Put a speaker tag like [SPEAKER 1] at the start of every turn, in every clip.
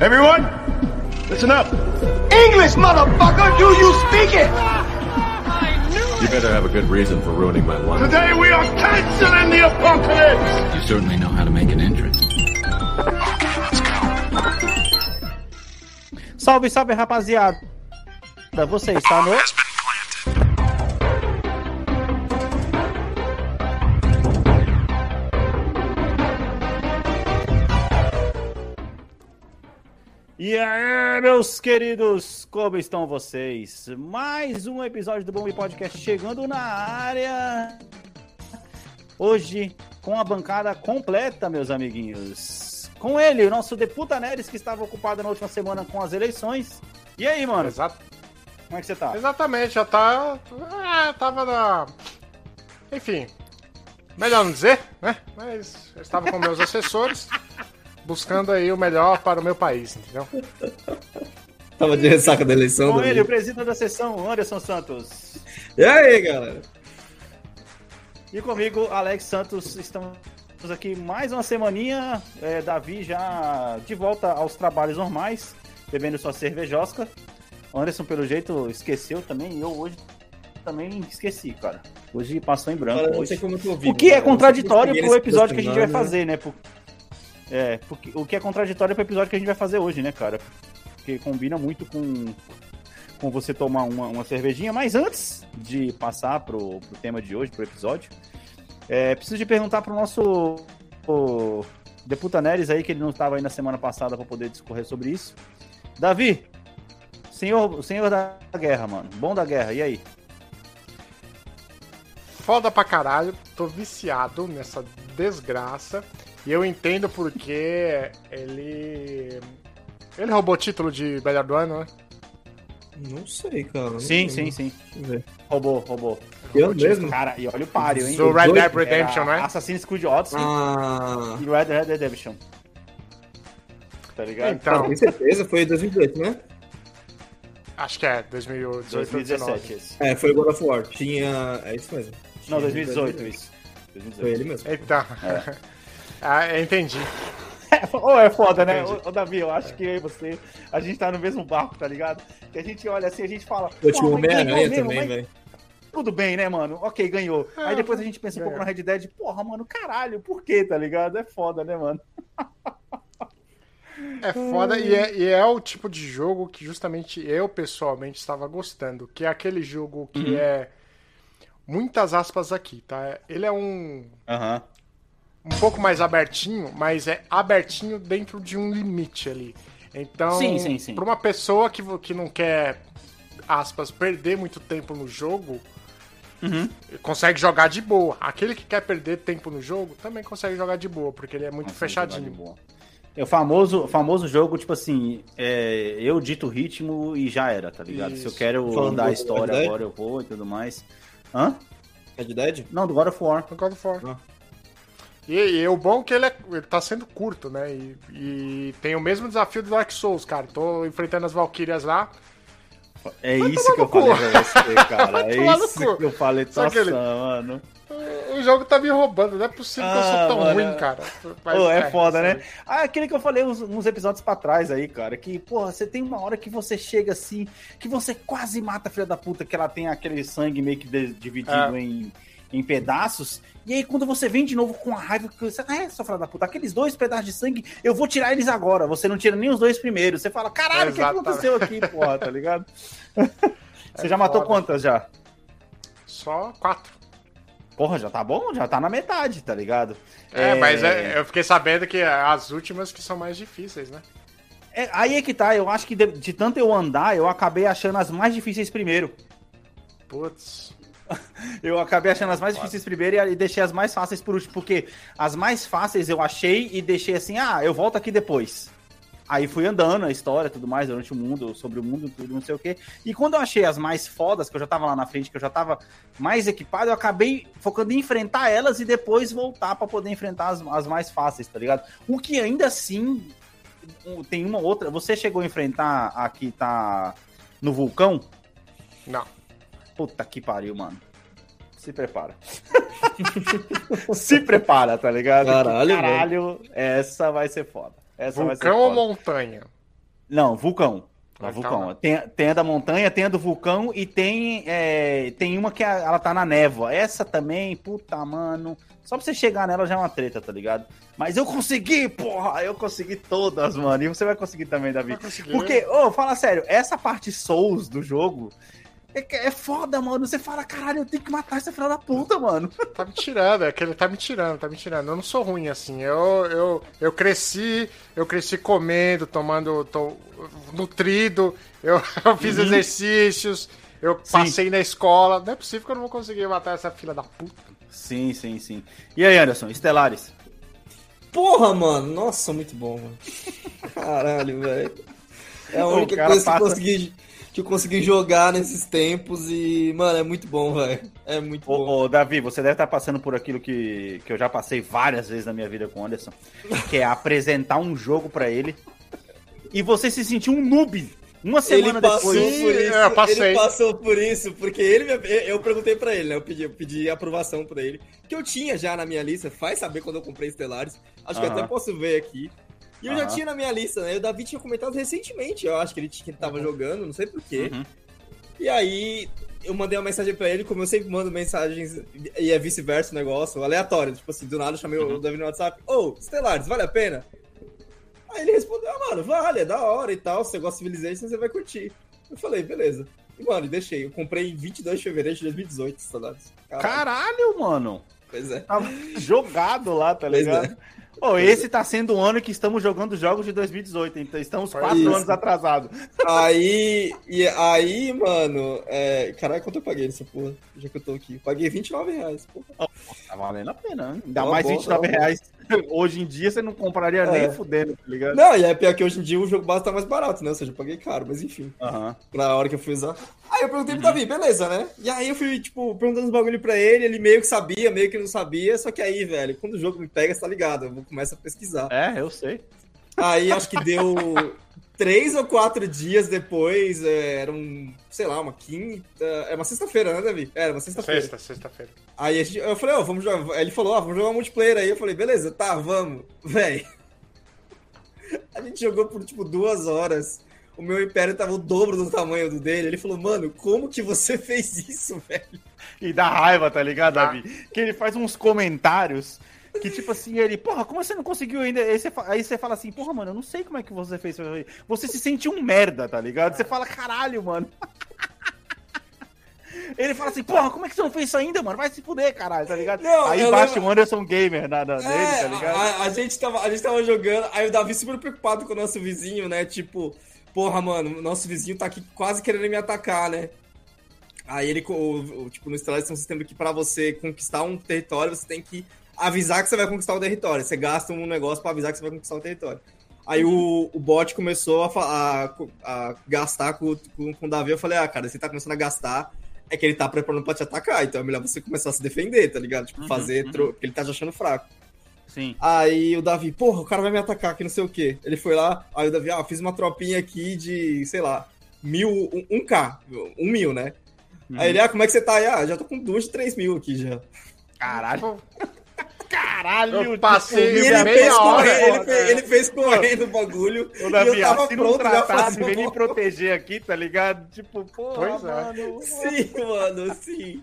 [SPEAKER 1] Everyone, listen up. English, motherfucker, do you speak it?
[SPEAKER 2] You better have a good reason for ruining my life.
[SPEAKER 1] Today we are canceling the apocalypse.
[SPEAKER 3] You certainly know how to make an entrance.
[SPEAKER 4] Salve, salve, rapaziada. Você está no. E aí, meus queridos, como estão vocês? Mais um episódio do Bomb Podcast chegando na área. Hoje com a bancada completa, meus amiguinhos. Com ele, o nosso Deputa Neres, que estava ocupado na última semana com as eleições. E aí, mano?
[SPEAKER 5] Exato.
[SPEAKER 4] Como é que você tá?
[SPEAKER 5] Exatamente, já tá. É, tava na. Enfim. Melhor não dizer, né? Mas eu estava com meus assessores, buscando aí o melhor para o meu país, entendeu?
[SPEAKER 6] Tava de ressaca da eleição.
[SPEAKER 4] Com
[SPEAKER 6] Davi.
[SPEAKER 4] ele, o presidente da sessão, Anderson Santos.
[SPEAKER 6] E aí, galera?
[SPEAKER 4] E comigo, Alex Santos. Estamos aqui mais uma semaninha. É, Davi já de volta aos trabalhos normais, bebendo sua cervejosca. Anderson, pelo jeito, esqueceu também. E eu hoje também esqueci, cara. Hoje passou em branco.
[SPEAKER 6] Cara, não
[SPEAKER 4] hoje.
[SPEAKER 6] sei como eu tô ouvindo,
[SPEAKER 4] O que é
[SPEAKER 6] cara.
[SPEAKER 4] contraditório
[SPEAKER 6] Eu sei
[SPEAKER 4] pro episódio que a gente vai
[SPEAKER 6] semana,
[SPEAKER 4] fazer, né? Por- É, porque, o que é contraditório pro episódio que a gente vai fazer hoje, né, cara? Porque combina muito com, com você tomar uma, uma cervejinha. Mas antes de passar pro, pro tema de hoje, pro episódio, é, preciso de perguntar pro nosso o Deputa Neres aí, que ele não estava aí na semana passada para poder discorrer sobre isso. Davi, senhor, senhor da guerra, mano. Bom da guerra, e aí?
[SPEAKER 5] Foda pra caralho, tô viciado nessa desgraça. E eu entendo porque ele. Ele roubou o título de melhor do ano, né?
[SPEAKER 6] Não sei, cara. não
[SPEAKER 4] Sim,
[SPEAKER 6] lembro.
[SPEAKER 4] sim, sim.
[SPEAKER 6] Deixa eu ver.
[SPEAKER 4] Roubou, roubou.
[SPEAKER 6] Eu mesmo?
[SPEAKER 4] Cara, e olha o páreo, hein?
[SPEAKER 5] Do Red Dead Redemption, né?
[SPEAKER 4] Assassin's Creed Odyssey
[SPEAKER 6] Ah,
[SPEAKER 4] e Red Dead Redemption. Tá ligado?
[SPEAKER 5] Então,
[SPEAKER 6] tem certeza? Foi em 2018, né?
[SPEAKER 5] acho que é 2018 ou
[SPEAKER 4] 2017
[SPEAKER 5] 2019.
[SPEAKER 4] esse.
[SPEAKER 6] É, foi God of War. Tinha. É isso mesmo. Tinha
[SPEAKER 4] Não, 2018 isso.
[SPEAKER 6] Foi
[SPEAKER 4] 2018.
[SPEAKER 6] ele mesmo.
[SPEAKER 5] Então. ah, entendi.
[SPEAKER 4] Ô, é foda, né? Ô, ô, Davi, eu acho que eu e você, a gente tá no mesmo barco, tá ligado? Que a gente olha assim, a gente fala.
[SPEAKER 6] Eu
[SPEAKER 4] "Pô,
[SPEAKER 6] tinha o
[SPEAKER 4] mas ganhou
[SPEAKER 6] Homem-Aranha
[SPEAKER 4] mesmo,
[SPEAKER 6] também,
[SPEAKER 4] mas
[SPEAKER 6] velho.
[SPEAKER 4] Tudo bem, né, mano? Ok, ganhou. Aí depois a gente pensa um pouco na Red Dead, porra, mano, caralho, por quê, tá ligado? É foda, né, mano?
[SPEAKER 5] É foda e é, e é o tipo de jogo que justamente eu pessoalmente estava gostando, que é aquele jogo que é muitas aspas aqui, tá? Ele é um
[SPEAKER 4] Aham.
[SPEAKER 5] Um pouco mais abertinho, mas é abertinho dentro de um limite ali. Então,
[SPEAKER 4] Sim, sim, sim.
[SPEAKER 5] para uma pessoa que, que não quer aspas perder muito tempo no jogo,
[SPEAKER 4] Uhum.
[SPEAKER 5] consegue jogar de boa. Aquele que quer perder tempo no jogo também consegue jogar de boa, porque ele é muito fechadinho.
[SPEAKER 4] É o famoso, famoso jogo, tipo assim, é, eu dito o ritmo e já era, tá ligado? Se eu
[SPEAKER 5] Isso.
[SPEAKER 4] quero
[SPEAKER 6] Falando
[SPEAKER 4] dar a
[SPEAKER 6] do
[SPEAKER 4] história agora, eu vou e tudo mais. Hã?
[SPEAKER 6] Red Dead?
[SPEAKER 4] Não, do God of War.
[SPEAKER 5] No God of War.
[SPEAKER 6] Ah.
[SPEAKER 5] E, e o bom é que ele, é, ele tá sendo curto, né? E, e tem o mesmo desafio do Dark Souls, cara. Tô enfrentando as Valkyrias lá.
[SPEAKER 4] É isso que eu
[SPEAKER 5] tomar
[SPEAKER 4] falei pra você, cara.
[SPEAKER 5] Vai
[SPEAKER 4] É isso
[SPEAKER 5] cu.
[SPEAKER 4] que eu falei,
[SPEAKER 5] Só
[SPEAKER 4] nossa,
[SPEAKER 5] aquele-
[SPEAKER 4] mano.
[SPEAKER 5] O jogo tá me roubando, não é possível que eu
[SPEAKER 4] Ah,
[SPEAKER 5] sou tão
[SPEAKER 4] mano.
[SPEAKER 5] ruim, cara. Mas,
[SPEAKER 4] Pô, é foda,
[SPEAKER 5] isso
[SPEAKER 4] né? Ah, aquele que eu falei uns, uns episódios pra trás aí, cara, que, porra, você tem uma hora que você chega assim, que você quase mata a filha da puta, que ela tem aquele sangue meio que dividido
[SPEAKER 5] É.
[SPEAKER 4] em, em pedaços, e aí quando você vem de novo com a raiva, você, ah, é, sua filha da puta, aqueles dois pedaços de sangue, eu vou tirar eles agora, você não tira nem os dois primeiros, você fala, caralho, o que, aconteceu aqui, porra, tá ligado? você
[SPEAKER 5] É
[SPEAKER 4] já matou
[SPEAKER 5] foda.
[SPEAKER 4] quantas já?
[SPEAKER 5] Só quatro.
[SPEAKER 4] Porra, já tá bom? Já tá na metade, tá ligado?
[SPEAKER 5] É, mas é- eu fiquei sabendo que as últimas que são mais difíceis, né?
[SPEAKER 4] É, aí é que tá, eu acho que de, de tanto eu andar, eu acabei achando as mais difíceis primeiro.
[SPEAKER 5] Putz.
[SPEAKER 4] Eu acabei achando as mais difíceis primeiro e, deixei as mais fáceis por último, porque as mais fáceis eu achei e deixei assim, ah, eu volto aqui depois. Aí fui andando a história, tudo mais, durante o mundo, sobre o mundo, tudo, não sei o quê. E quando eu achei as mais fodas, que eu já tava lá na frente, que eu já tava mais equipado, eu acabei focando em enfrentar elas e depois voltar pra poder enfrentar as, as mais fáceis, tá ligado? O que ainda assim tem uma outra. Você chegou a enfrentar a que tá no vulcão?
[SPEAKER 5] Não.
[SPEAKER 4] Puta que pariu, mano. Se prepara. Se prepara, tá ligado? Que
[SPEAKER 6] Caralho,
[SPEAKER 4] Caralho, essa vai ser foda. Essa vai ser
[SPEAKER 5] Vulcão ou
[SPEAKER 4] foda.
[SPEAKER 5] montanha?
[SPEAKER 4] Não, vulcão.
[SPEAKER 5] Ah,
[SPEAKER 4] É vulcão. Tem, tem a da montanha, tem a do vulcão e tem, é, tem uma que a- ela tá na névoa. Essa também, puta, mano. Só pra você chegar nela já é uma treta, tá ligado? Mas eu consegui, porra! Eu consegui todas, mano. E você vai conseguir também, Davi. Porque, ô, fala sério, essa parte Souls do jogo é, que- é foda, mano. Você fala, caralho, eu tenho que matar essa filha da puta, mano.
[SPEAKER 5] Tá me tirando, é que ele tá me tirando, tá me tirando. Eu não sou ruim assim. Eu, eu, eu cresci, eu cresci comendo, tomando, tô, nutrido, eu, eu fiz exercícios, eu
[SPEAKER 4] Sim.
[SPEAKER 5] passei na escola. Não é possível que eu não vou conseguir matar essa filha da puta.
[SPEAKER 4] Sim, sim, sim. E aí, Anderson, Estelares?
[SPEAKER 6] Porra, mano. Nossa, muito bom, mano. Caralho, velho. É a
[SPEAKER 4] O
[SPEAKER 6] única coisa que eu,
[SPEAKER 4] passa-
[SPEAKER 6] consegui, que eu consegui jogar nesses tempos e, mano, é muito bom, velho. É muito bom.
[SPEAKER 4] Ô, ô, Davi, você deve estar passando por aquilo que, que eu já passei várias vezes na minha vida com o Anderson, que é apresentar um jogo pra ele e você se sentir um noob uma semana
[SPEAKER 6] Ele passou
[SPEAKER 4] depois.
[SPEAKER 6] Por isso.
[SPEAKER 5] eu passei.
[SPEAKER 6] Ele passou por isso, porque ele me- eu perguntei pra ele, né? Eu pedi, eu pedi aprovação pra ele. Que eu tinha já na minha lista, faz saber quando eu comprei Stellaris. Acho que
[SPEAKER 4] Aham.
[SPEAKER 6] até posso ver aqui. E eu já tinha na minha lista, né? O Davi tinha comentado recentemente, eu acho que ele, que ele tava jogando, não sei porquê.
[SPEAKER 4] Uhum.
[SPEAKER 6] E aí eu mandei uma mensagem pra ele, como eu sempre mando mensagens e é vice-versa o negócio, aleatório. Tipo assim, do nada eu chamei o Davi no WhatsApp. Ô, Stellaris, vale a pena? Aí ele respondeu, ah, mano, vale, é da hora e tal. Se você gosta de Civilization, você vai curtir. Eu falei, beleza. E, mano, deixei. Eu comprei em 22 de fevereiro de 2018, Stellaris. Caralho.
[SPEAKER 4] Caralho, mano.
[SPEAKER 6] Pois é.
[SPEAKER 4] Tava jogado lá, tá
[SPEAKER 6] Pois
[SPEAKER 4] ligado?
[SPEAKER 6] é.
[SPEAKER 4] Ô, esse tá sendo o ano que estamos jogando jogos de 2018, então estamos quatro anos atrasados.
[SPEAKER 6] Aí, e aí, mano, é... caralho, quanto eu paguei nessa porra? Já que eu tô aqui. Paguei 29 reais, porra.
[SPEAKER 4] Tá valendo a pena, hein? Ainda
[SPEAKER 6] Tá
[SPEAKER 4] mais
[SPEAKER 6] bom,
[SPEAKER 4] 29
[SPEAKER 6] tá
[SPEAKER 4] reais. Hoje em dia você não compraria
[SPEAKER 6] É.
[SPEAKER 4] nem fudendo, tá ligado?
[SPEAKER 6] Não, e é pior que hoje em dia o jogo base tá mais barato, né? Ou seja, eu paguei caro, mas enfim.
[SPEAKER 4] Aham.
[SPEAKER 6] pra hora que eu fui usar. Aí eu perguntei pro Davi, beleza, né? E aí eu fui, tipo, perguntando os bagulho pra ele, ele meio que sabia, meio que não sabia, só que aí, velho, quando o jogo me pega, você tá ligado, eu vou começar a pesquisar.
[SPEAKER 4] É, eu sei.
[SPEAKER 6] Aí acho que deu três ou quatro dias depois, é, era um, sei lá, uma quinta, é uma sexta-feira, né, Davi? Era uma sexta-feira.
[SPEAKER 5] Sexta, sexta-feira.
[SPEAKER 6] Aí a gente- eu falei, ó, vamos jogar. Aí ele falou, ó, vamos jogar multiplayer aí. Eu falei, beleza, tá, vamos. Véi. A gente jogou por tipo duas horas. O meu império tava o dobro do tamanho do dele. Ele falou, mano, como que você fez isso, velho?
[SPEAKER 4] E dá raiva, tá ligado. Davi? Que ele faz uns comentários que, tipo assim, ele, porra, como você não conseguiu ainda? Aí você, aí você fala assim, porra, mano, eu não sei como é que você fez. isso aí." Você se sente um merda, tá ligado? Você fala, caralho, mano. Ele fala assim, porra, como é que você não fez isso ainda, mano? Vai se fuder, caralho, tá ligado?
[SPEAKER 6] Não,
[SPEAKER 4] aí
[SPEAKER 6] eu
[SPEAKER 4] baixa
[SPEAKER 6] lembro-
[SPEAKER 4] o Anderson Gamer na, na dele,
[SPEAKER 6] É,
[SPEAKER 4] tá ligado?
[SPEAKER 6] a, a gente tava, a gente tava jogando, aí o Davi super preocupado com o nosso vizinho, né? Tipo, porra, mano, nosso vizinho tá aqui quase querendo me atacar, né? Aí ele, o- o- tipo, no Stellaris tem um sistema que pra você conquistar um território, você tem que avisar que você vai conquistar o território. Você gasta um negócio pra avisar que você vai conquistar o território. Aí o, o bot começou a, a- a gastar com, com, com o Davi. Eu falei, ah, cara, você tá começando a gastar, é que ele tá preparando pra te atacar. Então é melhor você começar a se defender, tá ligado? Tipo,
[SPEAKER 4] Uhum,
[SPEAKER 6] fazer,
[SPEAKER 4] uhum.
[SPEAKER 6] tro- porque ele tá te achando fraco.
[SPEAKER 4] Sim.
[SPEAKER 6] Aí o Davi, porra, o cara vai me atacar aqui, não sei o quê. Ele foi lá, aí o Davi, ah, fiz uma tropinha aqui de, sei lá, mil, um, um K, um mil, né?
[SPEAKER 4] Uhum.
[SPEAKER 6] Aí ele, ah, como é que você tá aí? Ah, já tô com duas de três mil aqui já.
[SPEAKER 4] Caralho. America! Caralho,
[SPEAKER 5] Eu passei
[SPEAKER 6] E
[SPEAKER 4] tipo,
[SPEAKER 6] ele
[SPEAKER 5] meia
[SPEAKER 6] fez,
[SPEAKER 5] hora,
[SPEAKER 6] correr, ele, ele fez correndo o bagulho. E
[SPEAKER 4] Davi,
[SPEAKER 6] eu tava
[SPEAKER 4] um
[SPEAKER 6] pronto fazer
[SPEAKER 4] vem me proteger aqui, tá ligado? Tipo,
[SPEAKER 5] Pois é.
[SPEAKER 4] mano.
[SPEAKER 6] Sim, mano, sim.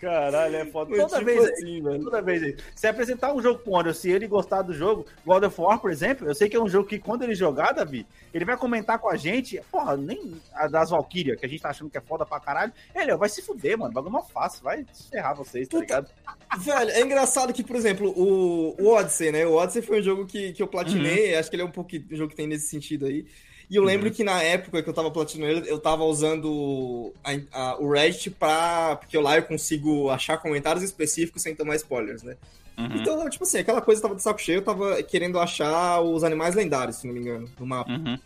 [SPEAKER 4] Caralho, é foda. Toda
[SPEAKER 6] tipo
[SPEAKER 4] vez,
[SPEAKER 6] assim,
[SPEAKER 4] toda vez. aí. Se apresentar um jogo pro Anderson, se ele gostar do jogo, God of War, por exemplo, eu sei que é um jogo que quando ele jogar, Davi, ele vai comentar com a gente, porra, nem a das Valkyria, que a gente tá achando que é foda pra caralho. Ele, ó, vai se fuder, mano, bagulho mal fácil, vai se ferrar vocês, tá
[SPEAKER 6] Puta,
[SPEAKER 4] ligado?
[SPEAKER 6] Velho, é engraçado que, por exemplo, o, o Odyssey, né? O Odyssey foi um jogo que, que eu platinei, acho que ele é um pouco um jogo que tem nesse sentido aí. E eu lembro que na época que eu tava platinando eu tava usando a- a- o Reddit pra. Porque lá eu consigo achar comentários específicos sem tomar spoilers, né?
[SPEAKER 4] Uhum.
[SPEAKER 6] Então, tipo assim, aquela coisa tava de saco cheio, eu tava querendo achar os animais lendários, se não me engano, no mapa.
[SPEAKER 4] Uhum.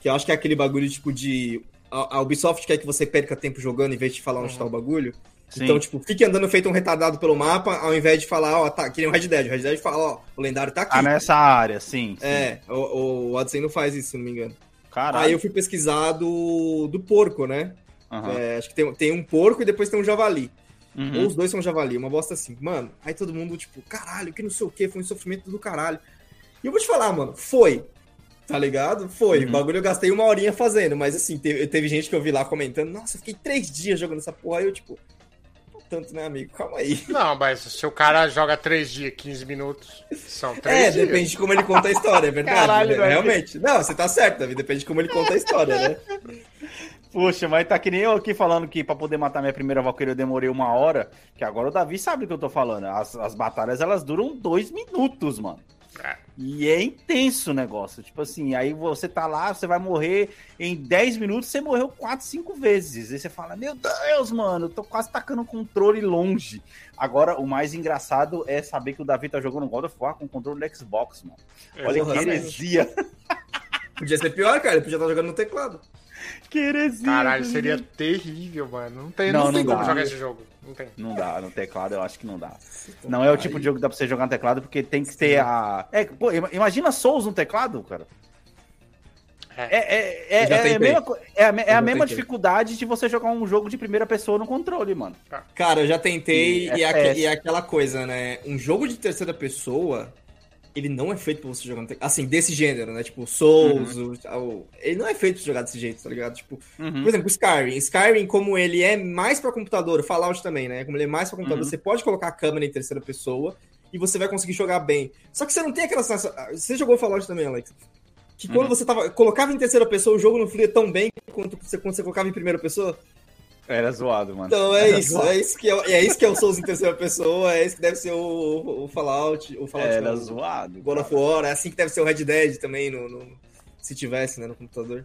[SPEAKER 6] Que eu acho que é aquele bagulho, tipo, de. A, a Ubisoft quer que você perca tempo jogando em vez de falar onde tá o bagulho.
[SPEAKER 4] Sim.
[SPEAKER 6] Então, tipo, fique andando feito um retardado pelo mapa, ao invés de falar, ó, tá, que nem o Red Dead. O Red Dead fala, ó, o lendário tá aqui.
[SPEAKER 4] Ah, nessa área, sim. sim.
[SPEAKER 6] É, o, o Odyssey não faz isso, se não me engano.
[SPEAKER 4] Caralho.
[SPEAKER 6] Aí eu fui pesquisar do, do porco, né?
[SPEAKER 4] Aham.
[SPEAKER 6] É, acho que tem, tem um porco e depois tem um javali.
[SPEAKER 4] Uhum.
[SPEAKER 6] Ou os dois são javali, uma bosta assim. Mano, aí todo mundo, tipo, caralho, que não sei o que, foi um sofrimento do caralho. E eu vou te falar, mano, foi. Tá ligado? Foi. O bagulho eu gastei uma horinha fazendo, mas assim, teve, teve gente que eu vi lá comentando, nossa, fiquei três dias jogando essa porra, aí eu tipo. Tanto, né, amigo? Calma aí.
[SPEAKER 5] Não, mas se o cara joga 3 dias, 15 minutos, são 3
[SPEAKER 6] É,
[SPEAKER 5] dias.
[SPEAKER 6] depende de como ele conta a história, é verdade.
[SPEAKER 4] Caralho,
[SPEAKER 6] né? Realmente. Não, você tá certo, Davi. Depende de como ele conta a história, né?
[SPEAKER 4] Poxa, mas tá que nem eu aqui falando que pra poder matar minha primeira Valkyrie eu demorei uma hora, que agora o Davi sabe o que eu tô falando. As, as batalhas, elas duram dois minutos, mano.
[SPEAKER 5] É.
[SPEAKER 4] E é intenso o negócio. Tipo assim, aí você tá lá, você vai morrer em 10 minutos, você morreu 4, 5 vezes. Aí você fala, meu Deus, mano, eu tô quase tacando o controle longe. Agora, o mais engraçado é saber que o Davi tá jogando God of War com o controle do Xbox, mano. Olha que
[SPEAKER 6] Exatamente.
[SPEAKER 4] heresia.
[SPEAKER 6] Podia ser pior, cara. Ele podia estar jogando no teclado.
[SPEAKER 4] Que heresia.
[SPEAKER 5] Caralho, seria terrível, mano. Não tem,
[SPEAKER 4] Não,
[SPEAKER 5] não, tem
[SPEAKER 4] não
[SPEAKER 5] como
[SPEAKER 4] dá.
[SPEAKER 5] jogar esse jogo. Não tem.
[SPEAKER 4] Não dá, no teclado eu acho que não dá. Não é o tipo de jogo que dá pra você jogar no teclado, porque tem que ter a. É, pô, ima- imagina Souls no teclado, cara. É, é, é, é a mesma, é a, é a
[SPEAKER 6] já
[SPEAKER 4] mesma dificuldade de você jogar um jogo de primeira pessoa no controle, mano.
[SPEAKER 6] Cara, eu já tentei
[SPEAKER 4] Sim,
[SPEAKER 6] e, é e é aquela coisa, né? Um jogo de terceira pessoa, ele não é feito pra você jogar no teclado. Assim, desse gênero, né? Tipo, Souls, o- o- ele não é feito pra jogar desse jeito, tá ligado? Tipo,
[SPEAKER 4] Uhum.
[SPEAKER 6] por exemplo, o Skyrim. Skyrim, como ele é mais pra computador, Fallout também, né? Como ele é mais pra computador,
[SPEAKER 4] Uhum.
[SPEAKER 6] você pode colocar a câmera em terceira pessoa e você vai conseguir jogar bem. Só que você não tem aquela sensação. Você jogou Fallout também, Alex? Que quando
[SPEAKER 4] Uhum.
[SPEAKER 6] você tava, colocava em terceira pessoa, o jogo não fluía tão bem quanto você, quando você colocava em primeira pessoa?
[SPEAKER 4] Era zoado, mano.
[SPEAKER 6] Então é
[SPEAKER 4] Era
[SPEAKER 6] isso,
[SPEAKER 4] zoado.
[SPEAKER 6] é isso que é, é isso que é o Souls em terceira pessoa, é isso que deve ser o, o Fallout, o Fallout
[SPEAKER 4] Era
[SPEAKER 6] não,
[SPEAKER 4] zoado.
[SPEAKER 6] God of. War, é assim que deve ser o Red Dead também, no, no- se tivesse, né, no computador.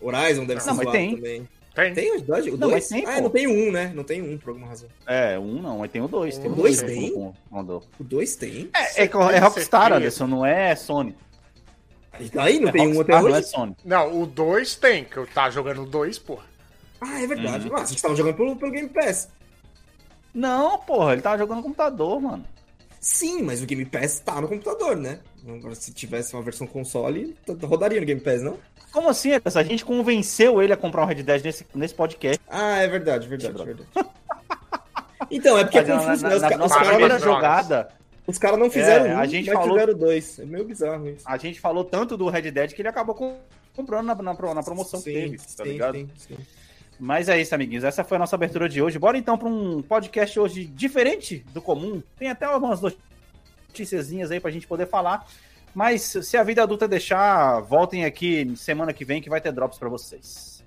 [SPEAKER 6] Horizon deve ser
[SPEAKER 4] Não, mas
[SPEAKER 6] zoado
[SPEAKER 4] tem.
[SPEAKER 6] também.
[SPEAKER 5] Tem?
[SPEAKER 6] Tem o Red Dead? O
[SPEAKER 4] Não,
[SPEAKER 6] 2?
[SPEAKER 4] tem,
[SPEAKER 6] ah,
[SPEAKER 4] pô.
[SPEAKER 6] não tem o 1, né? Não tem um, por alguma razão.
[SPEAKER 4] É, um não, mas tem o dois. Tem
[SPEAKER 5] O
[SPEAKER 4] o
[SPEAKER 6] dois
[SPEAKER 4] dois
[SPEAKER 6] tem? O 2 tem.
[SPEAKER 4] É, é, é Rockstar. Anderson, não é Sony.
[SPEAKER 6] E daí não
[SPEAKER 4] É
[SPEAKER 6] tem um até
[SPEAKER 4] Rockstar, não é
[SPEAKER 6] hoje?
[SPEAKER 4] Sony.
[SPEAKER 5] Não, o 2 tem, que eu tava jogando o 2, porra.
[SPEAKER 6] Ah, é verdade.
[SPEAKER 4] Uhum.
[SPEAKER 6] Nossa, a gente tava jogando pelo, pelo Game Pass.
[SPEAKER 4] Não, porra, ele tava jogando no computador, mano.
[SPEAKER 6] Sim, mas o Game Pass tá no computador, né? Agora, se tivesse uma versão console, rodaria no Game Pass, não?
[SPEAKER 4] Como assim? A gente convenceu ele a comprar um Red Dead nesse, nesse podcast.
[SPEAKER 6] Ah, é verdade, verdade, verdade. Então, é porque é
[SPEAKER 4] Mas na,
[SPEAKER 6] confuso,
[SPEAKER 4] na-
[SPEAKER 6] né? Os,
[SPEAKER 4] na
[SPEAKER 6] ca- os caras
[SPEAKER 4] jogada,
[SPEAKER 6] os caras não fizeram
[SPEAKER 4] É,
[SPEAKER 6] um,
[SPEAKER 4] a gente
[SPEAKER 6] mas
[SPEAKER 4] falou-
[SPEAKER 6] fizeram dois. É meio bizarro isso.
[SPEAKER 4] a gente falou tanto do Red Dead que ele acabou com- comprando na, na, na promoção que teve, tá ligado?
[SPEAKER 6] sim, sim.
[SPEAKER 4] Mas é isso, amiguinhos. Essa foi a nossa abertura de hoje. Bora então para um podcast hoje diferente do comum. Tem até algumas noticiazinhas aí pra gente poder falar. Mas se a vida adulta deixar, voltem aqui semana que vem que vai ter drops pra vocês.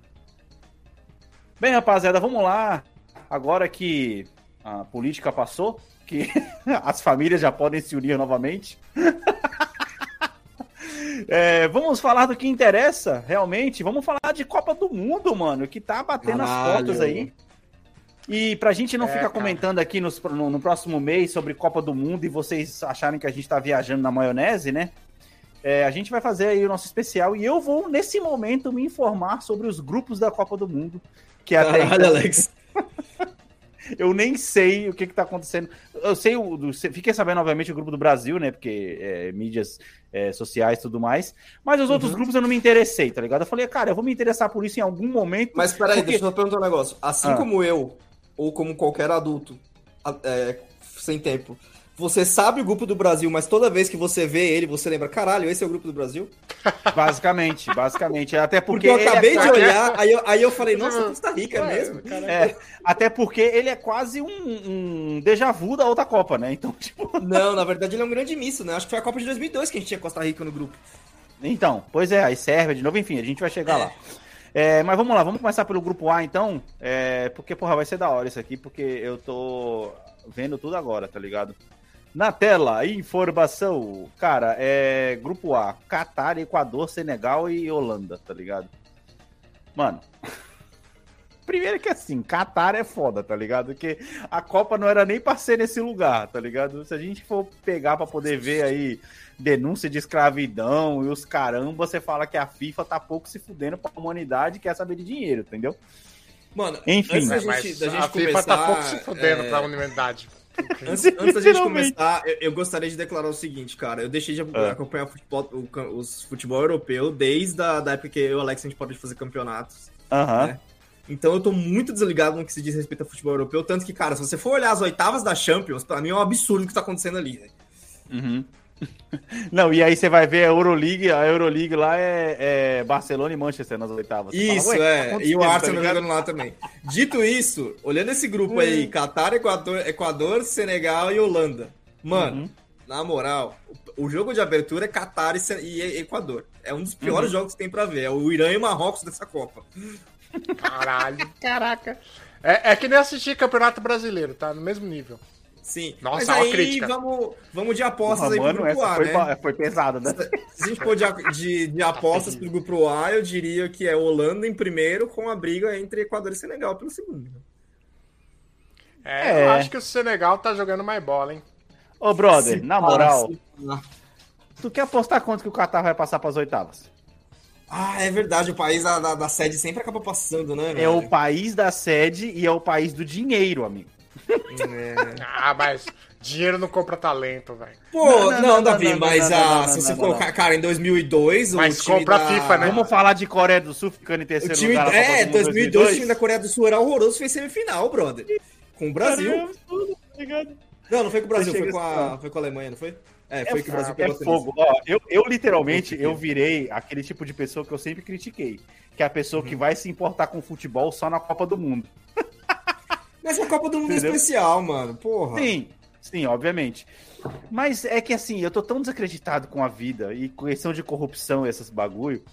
[SPEAKER 4] Bem, rapaziada, vamos lá. Agora que a política passou, que as famílias já podem se unir novamente. É, vamos falar do que interessa, realmente. Vamos falar de Copa do Mundo, mano, que tá batendo as
[SPEAKER 6] Caralho.
[SPEAKER 4] portas aí. E pra gente não
[SPEAKER 5] É,
[SPEAKER 4] ficar
[SPEAKER 5] cara.
[SPEAKER 4] comentando aqui nos- no, no próximo mês sobre Copa do Mundo e vocês acharem que a gente tá viajando na maionese, né? É, a gente vai fazer aí o nosso especial e eu vou, nesse momento, me informar sobre os grupos da Copa do Mundo. Que até
[SPEAKER 6] Caralho,
[SPEAKER 4] então
[SPEAKER 6] Alex.
[SPEAKER 4] Eu nem sei o que, que tá acontecendo. Eu sei, o, do, fiquei sabendo, obviamente, o grupo do Brasil, né? Porque é, mídias é, sociais e tudo mais. Mas os
[SPEAKER 6] Uhum.
[SPEAKER 4] outros grupos eu não me interessei, tá ligado? Eu falei, cara, eu vou me interessar por isso em algum momento.
[SPEAKER 6] Mas peraí,
[SPEAKER 4] Porque-
[SPEAKER 6] deixa eu só perguntar um negócio. Assim
[SPEAKER 4] Ah.
[SPEAKER 6] como eu, ou como qualquer adulto é, sem tempo, você sabe o grupo do Brasil, mas toda vez que você vê ele, você lembra, caralho, esse é o grupo do Brasil?
[SPEAKER 4] Basicamente, basicamente. Até porque.
[SPEAKER 6] Porque, eu
[SPEAKER 4] é
[SPEAKER 6] acabei de
[SPEAKER 4] quase-
[SPEAKER 6] olhar, aí eu, aí eu falei, nossa, Costa Rica
[SPEAKER 5] Ué,
[SPEAKER 6] mesmo?
[SPEAKER 4] É, até porque ele é quase um, um déjà vu da outra Copa, né? Então, tipo.
[SPEAKER 6] Não, na verdade ele é um grande misto, né? Acho que foi a Copa de 2002 que a gente tinha Costa Rica no grupo.
[SPEAKER 4] Então, pois é, aí Sérvia de novo, enfim, a gente vai chegar lá. É, mas vamos lá, vamos começar pelo grupo A então, é, porque, porra, vai ser da hora isso aqui, porque eu tô vendo tudo agora, tá ligado? Na tela, informação, cara, é grupo A, Catar, Equador, Senegal e Holanda, tá ligado? Mano, primeiro que assim, Catar é foda, tá ligado? Porque a Copa não era nem pra ser nesse lugar, tá ligado? Se a gente for pegar pra poder ver aí denúncia de escravidão e os caramba, você fala que a FIFA tá pouco se fudendo pra humanidade e quer saber de dinheiro, entendeu?
[SPEAKER 6] Mano,
[SPEAKER 4] Enfim.
[SPEAKER 6] antes da gente,
[SPEAKER 5] mas
[SPEAKER 6] da gente
[SPEAKER 5] a FIFA
[SPEAKER 6] começar...
[SPEAKER 5] tá pouco se fudendo
[SPEAKER 6] é,
[SPEAKER 5] pra humanidade.
[SPEAKER 6] Antes, antes da gente começar, eu, eu gostaria de declarar o seguinte, cara. Eu deixei de
[SPEAKER 4] Ah.
[SPEAKER 6] acompanhar o futebol, o, os futebol europeu desde a da época que eu e o Alex a gente pode fazer campeonatos.
[SPEAKER 4] Aham.
[SPEAKER 6] É. Então eu tô muito desligado no que se diz respeito ao futebol europeu. Tanto que, cara, se você for olhar as oitavas da Champions, pra mim é um absurdo o que tá acontecendo ali. né?
[SPEAKER 4] Uhum. Não, e aí você vai ver a Euroleague, a Euroleague lá é, é Barcelona e Manchester nas oitavas. Você
[SPEAKER 6] Isso,
[SPEAKER 4] fala, "Ué,
[SPEAKER 6] é.
[SPEAKER 4] tá
[SPEAKER 6] E o
[SPEAKER 4] tá
[SPEAKER 6] Arsenal
[SPEAKER 4] ligado?"
[SPEAKER 6] jogando lá também. Dito isso, olhando esse grupo aí, Catar, Equador, Equador, Senegal e Holanda. Mano,
[SPEAKER 4] Uhum.
[SPEAKER 6] na moral, o jogo de abertura é Catar e, e Equador. É um dos piores jogos que tem pra ver. É o Irã e o Marrocos dessa Copa.
[SPEAKER 5] Caralho. Caraca. É, é que nem assistir Campeonato Brasileiro, tá? No mesmo nível.
[SPEAKER 6] Sim.
[SPEAKER 5] Nossa,
[SPEAKER 6] Mas
[SPEAKER 5] a
[SPEAKER 6] aí
[SPEAKER 5] crítica.
[SPEAKER 6] vamos, vamos de apostas
[SPEAKER 4] Porra,
[SPEAKER 6] aí pro
[SPEAKER 4] mano,
[SPEAKER 6] grupo A,
[SPEAKER 4] foi,
[SPEAKER 6] né?
[SPEAKER 4] foi pesada, né?
[SPEAKER 6] Se a gente for de, de, de apostas pro grupo A, eu diria que é Holanda em primeiro, com a briga entre Equador e Senegal pelo segundo.
[SPEAKER 5] É,
[SPEAKER 4] É.
[SPEAKER 5] eu acho que o Senegal tá jogando mais bola, hein?
[SPEAKER 4] Ô, brother, na moral,
[SPEAKER 6] Ah,
[SPEAKER 4] tu quer apostar quanto que o Qatar vai passar pras oitavas?
[SPEAKER 6] Ah, é verdade, o país da, da, da sede sempre acaba passando, né?
[SPEAKER 4] É
[SPEAKER 6] velho?
[SPEAKER 4] o país da sede e é o país do dinheiro, amigo.
[SPEAKER 6] É.
[SPEAKER 5] Ah, mas dinheiro não compra talento, velho.
[SPEAKER 6] Pô,
[SPEAKER 4] Não,
[SPEAKER 6] não,
[SPEAKER 4] não, não,
[SPEAKER 6] Davi,
[SPEAKER 4] não,
[SPEAKER 6] mas
[SPEAKER 4] não,
[SPEAKER 6] ah, se
[SPEAKER 4] não,
[SPEAKER 6] você
[SPEAKER 4] não,
[SPEAKER 6] colocar,
[SPEAKER 4] não.
[SPEAKER 6] cara, em 2002,
[SPEAKER 5] Mas
[SPEAKER 6] o time
[SPEAKER 5] compra
[SPEAKER 6] da...
[SPEAKER 5] FIFA, né?
[SPEAKER 4] Vamos falar de Coreia do Sul ficando em
[SPEAKER 6] O
[SPEAKER 4] terceiro
[SPEAKER 6] time,
[SPEAKER 4] lugar.
[SPEAKER 6] é,
[SPEAKER 4] do Mundo
[SPEAKER 6] 2002, o time da Coreia do Sul era horroroso, fez semifinal, brother. Com o Brasil.
[SPEAKER 4] Tá?
[SPEAKER 6] Não, não foi com o Brasil, foi com,
[SPEAKER 4] esse
[SPEAKER 6] a, foi com a Alemanha, não foi? É, foi que o Brasil
[SPEAKER 4] É
[SPEAKER 6] pegou a
[SPEAKER 4] fogo. Ó, eu, eu literalmente, eu virei aquele tipo de pessoa que eu sempre critiquei. Que é a pessoa
[SPEAKER 6] Uhum.
[SPEAKER 4] que vai se importar com futebol só na Copa do Mundo.
[SPEAKER 6] Mas a Copa do Mundo é
[SPEAKER 4] Entendeu?
[SPEAKER 6] especial, mano. Porra.
[SPEAKER 4] Sim, sim, obviamente. Mas é que assim, eu tô tão desacreditado com a vida e com questão de corrupção e essas bagulho,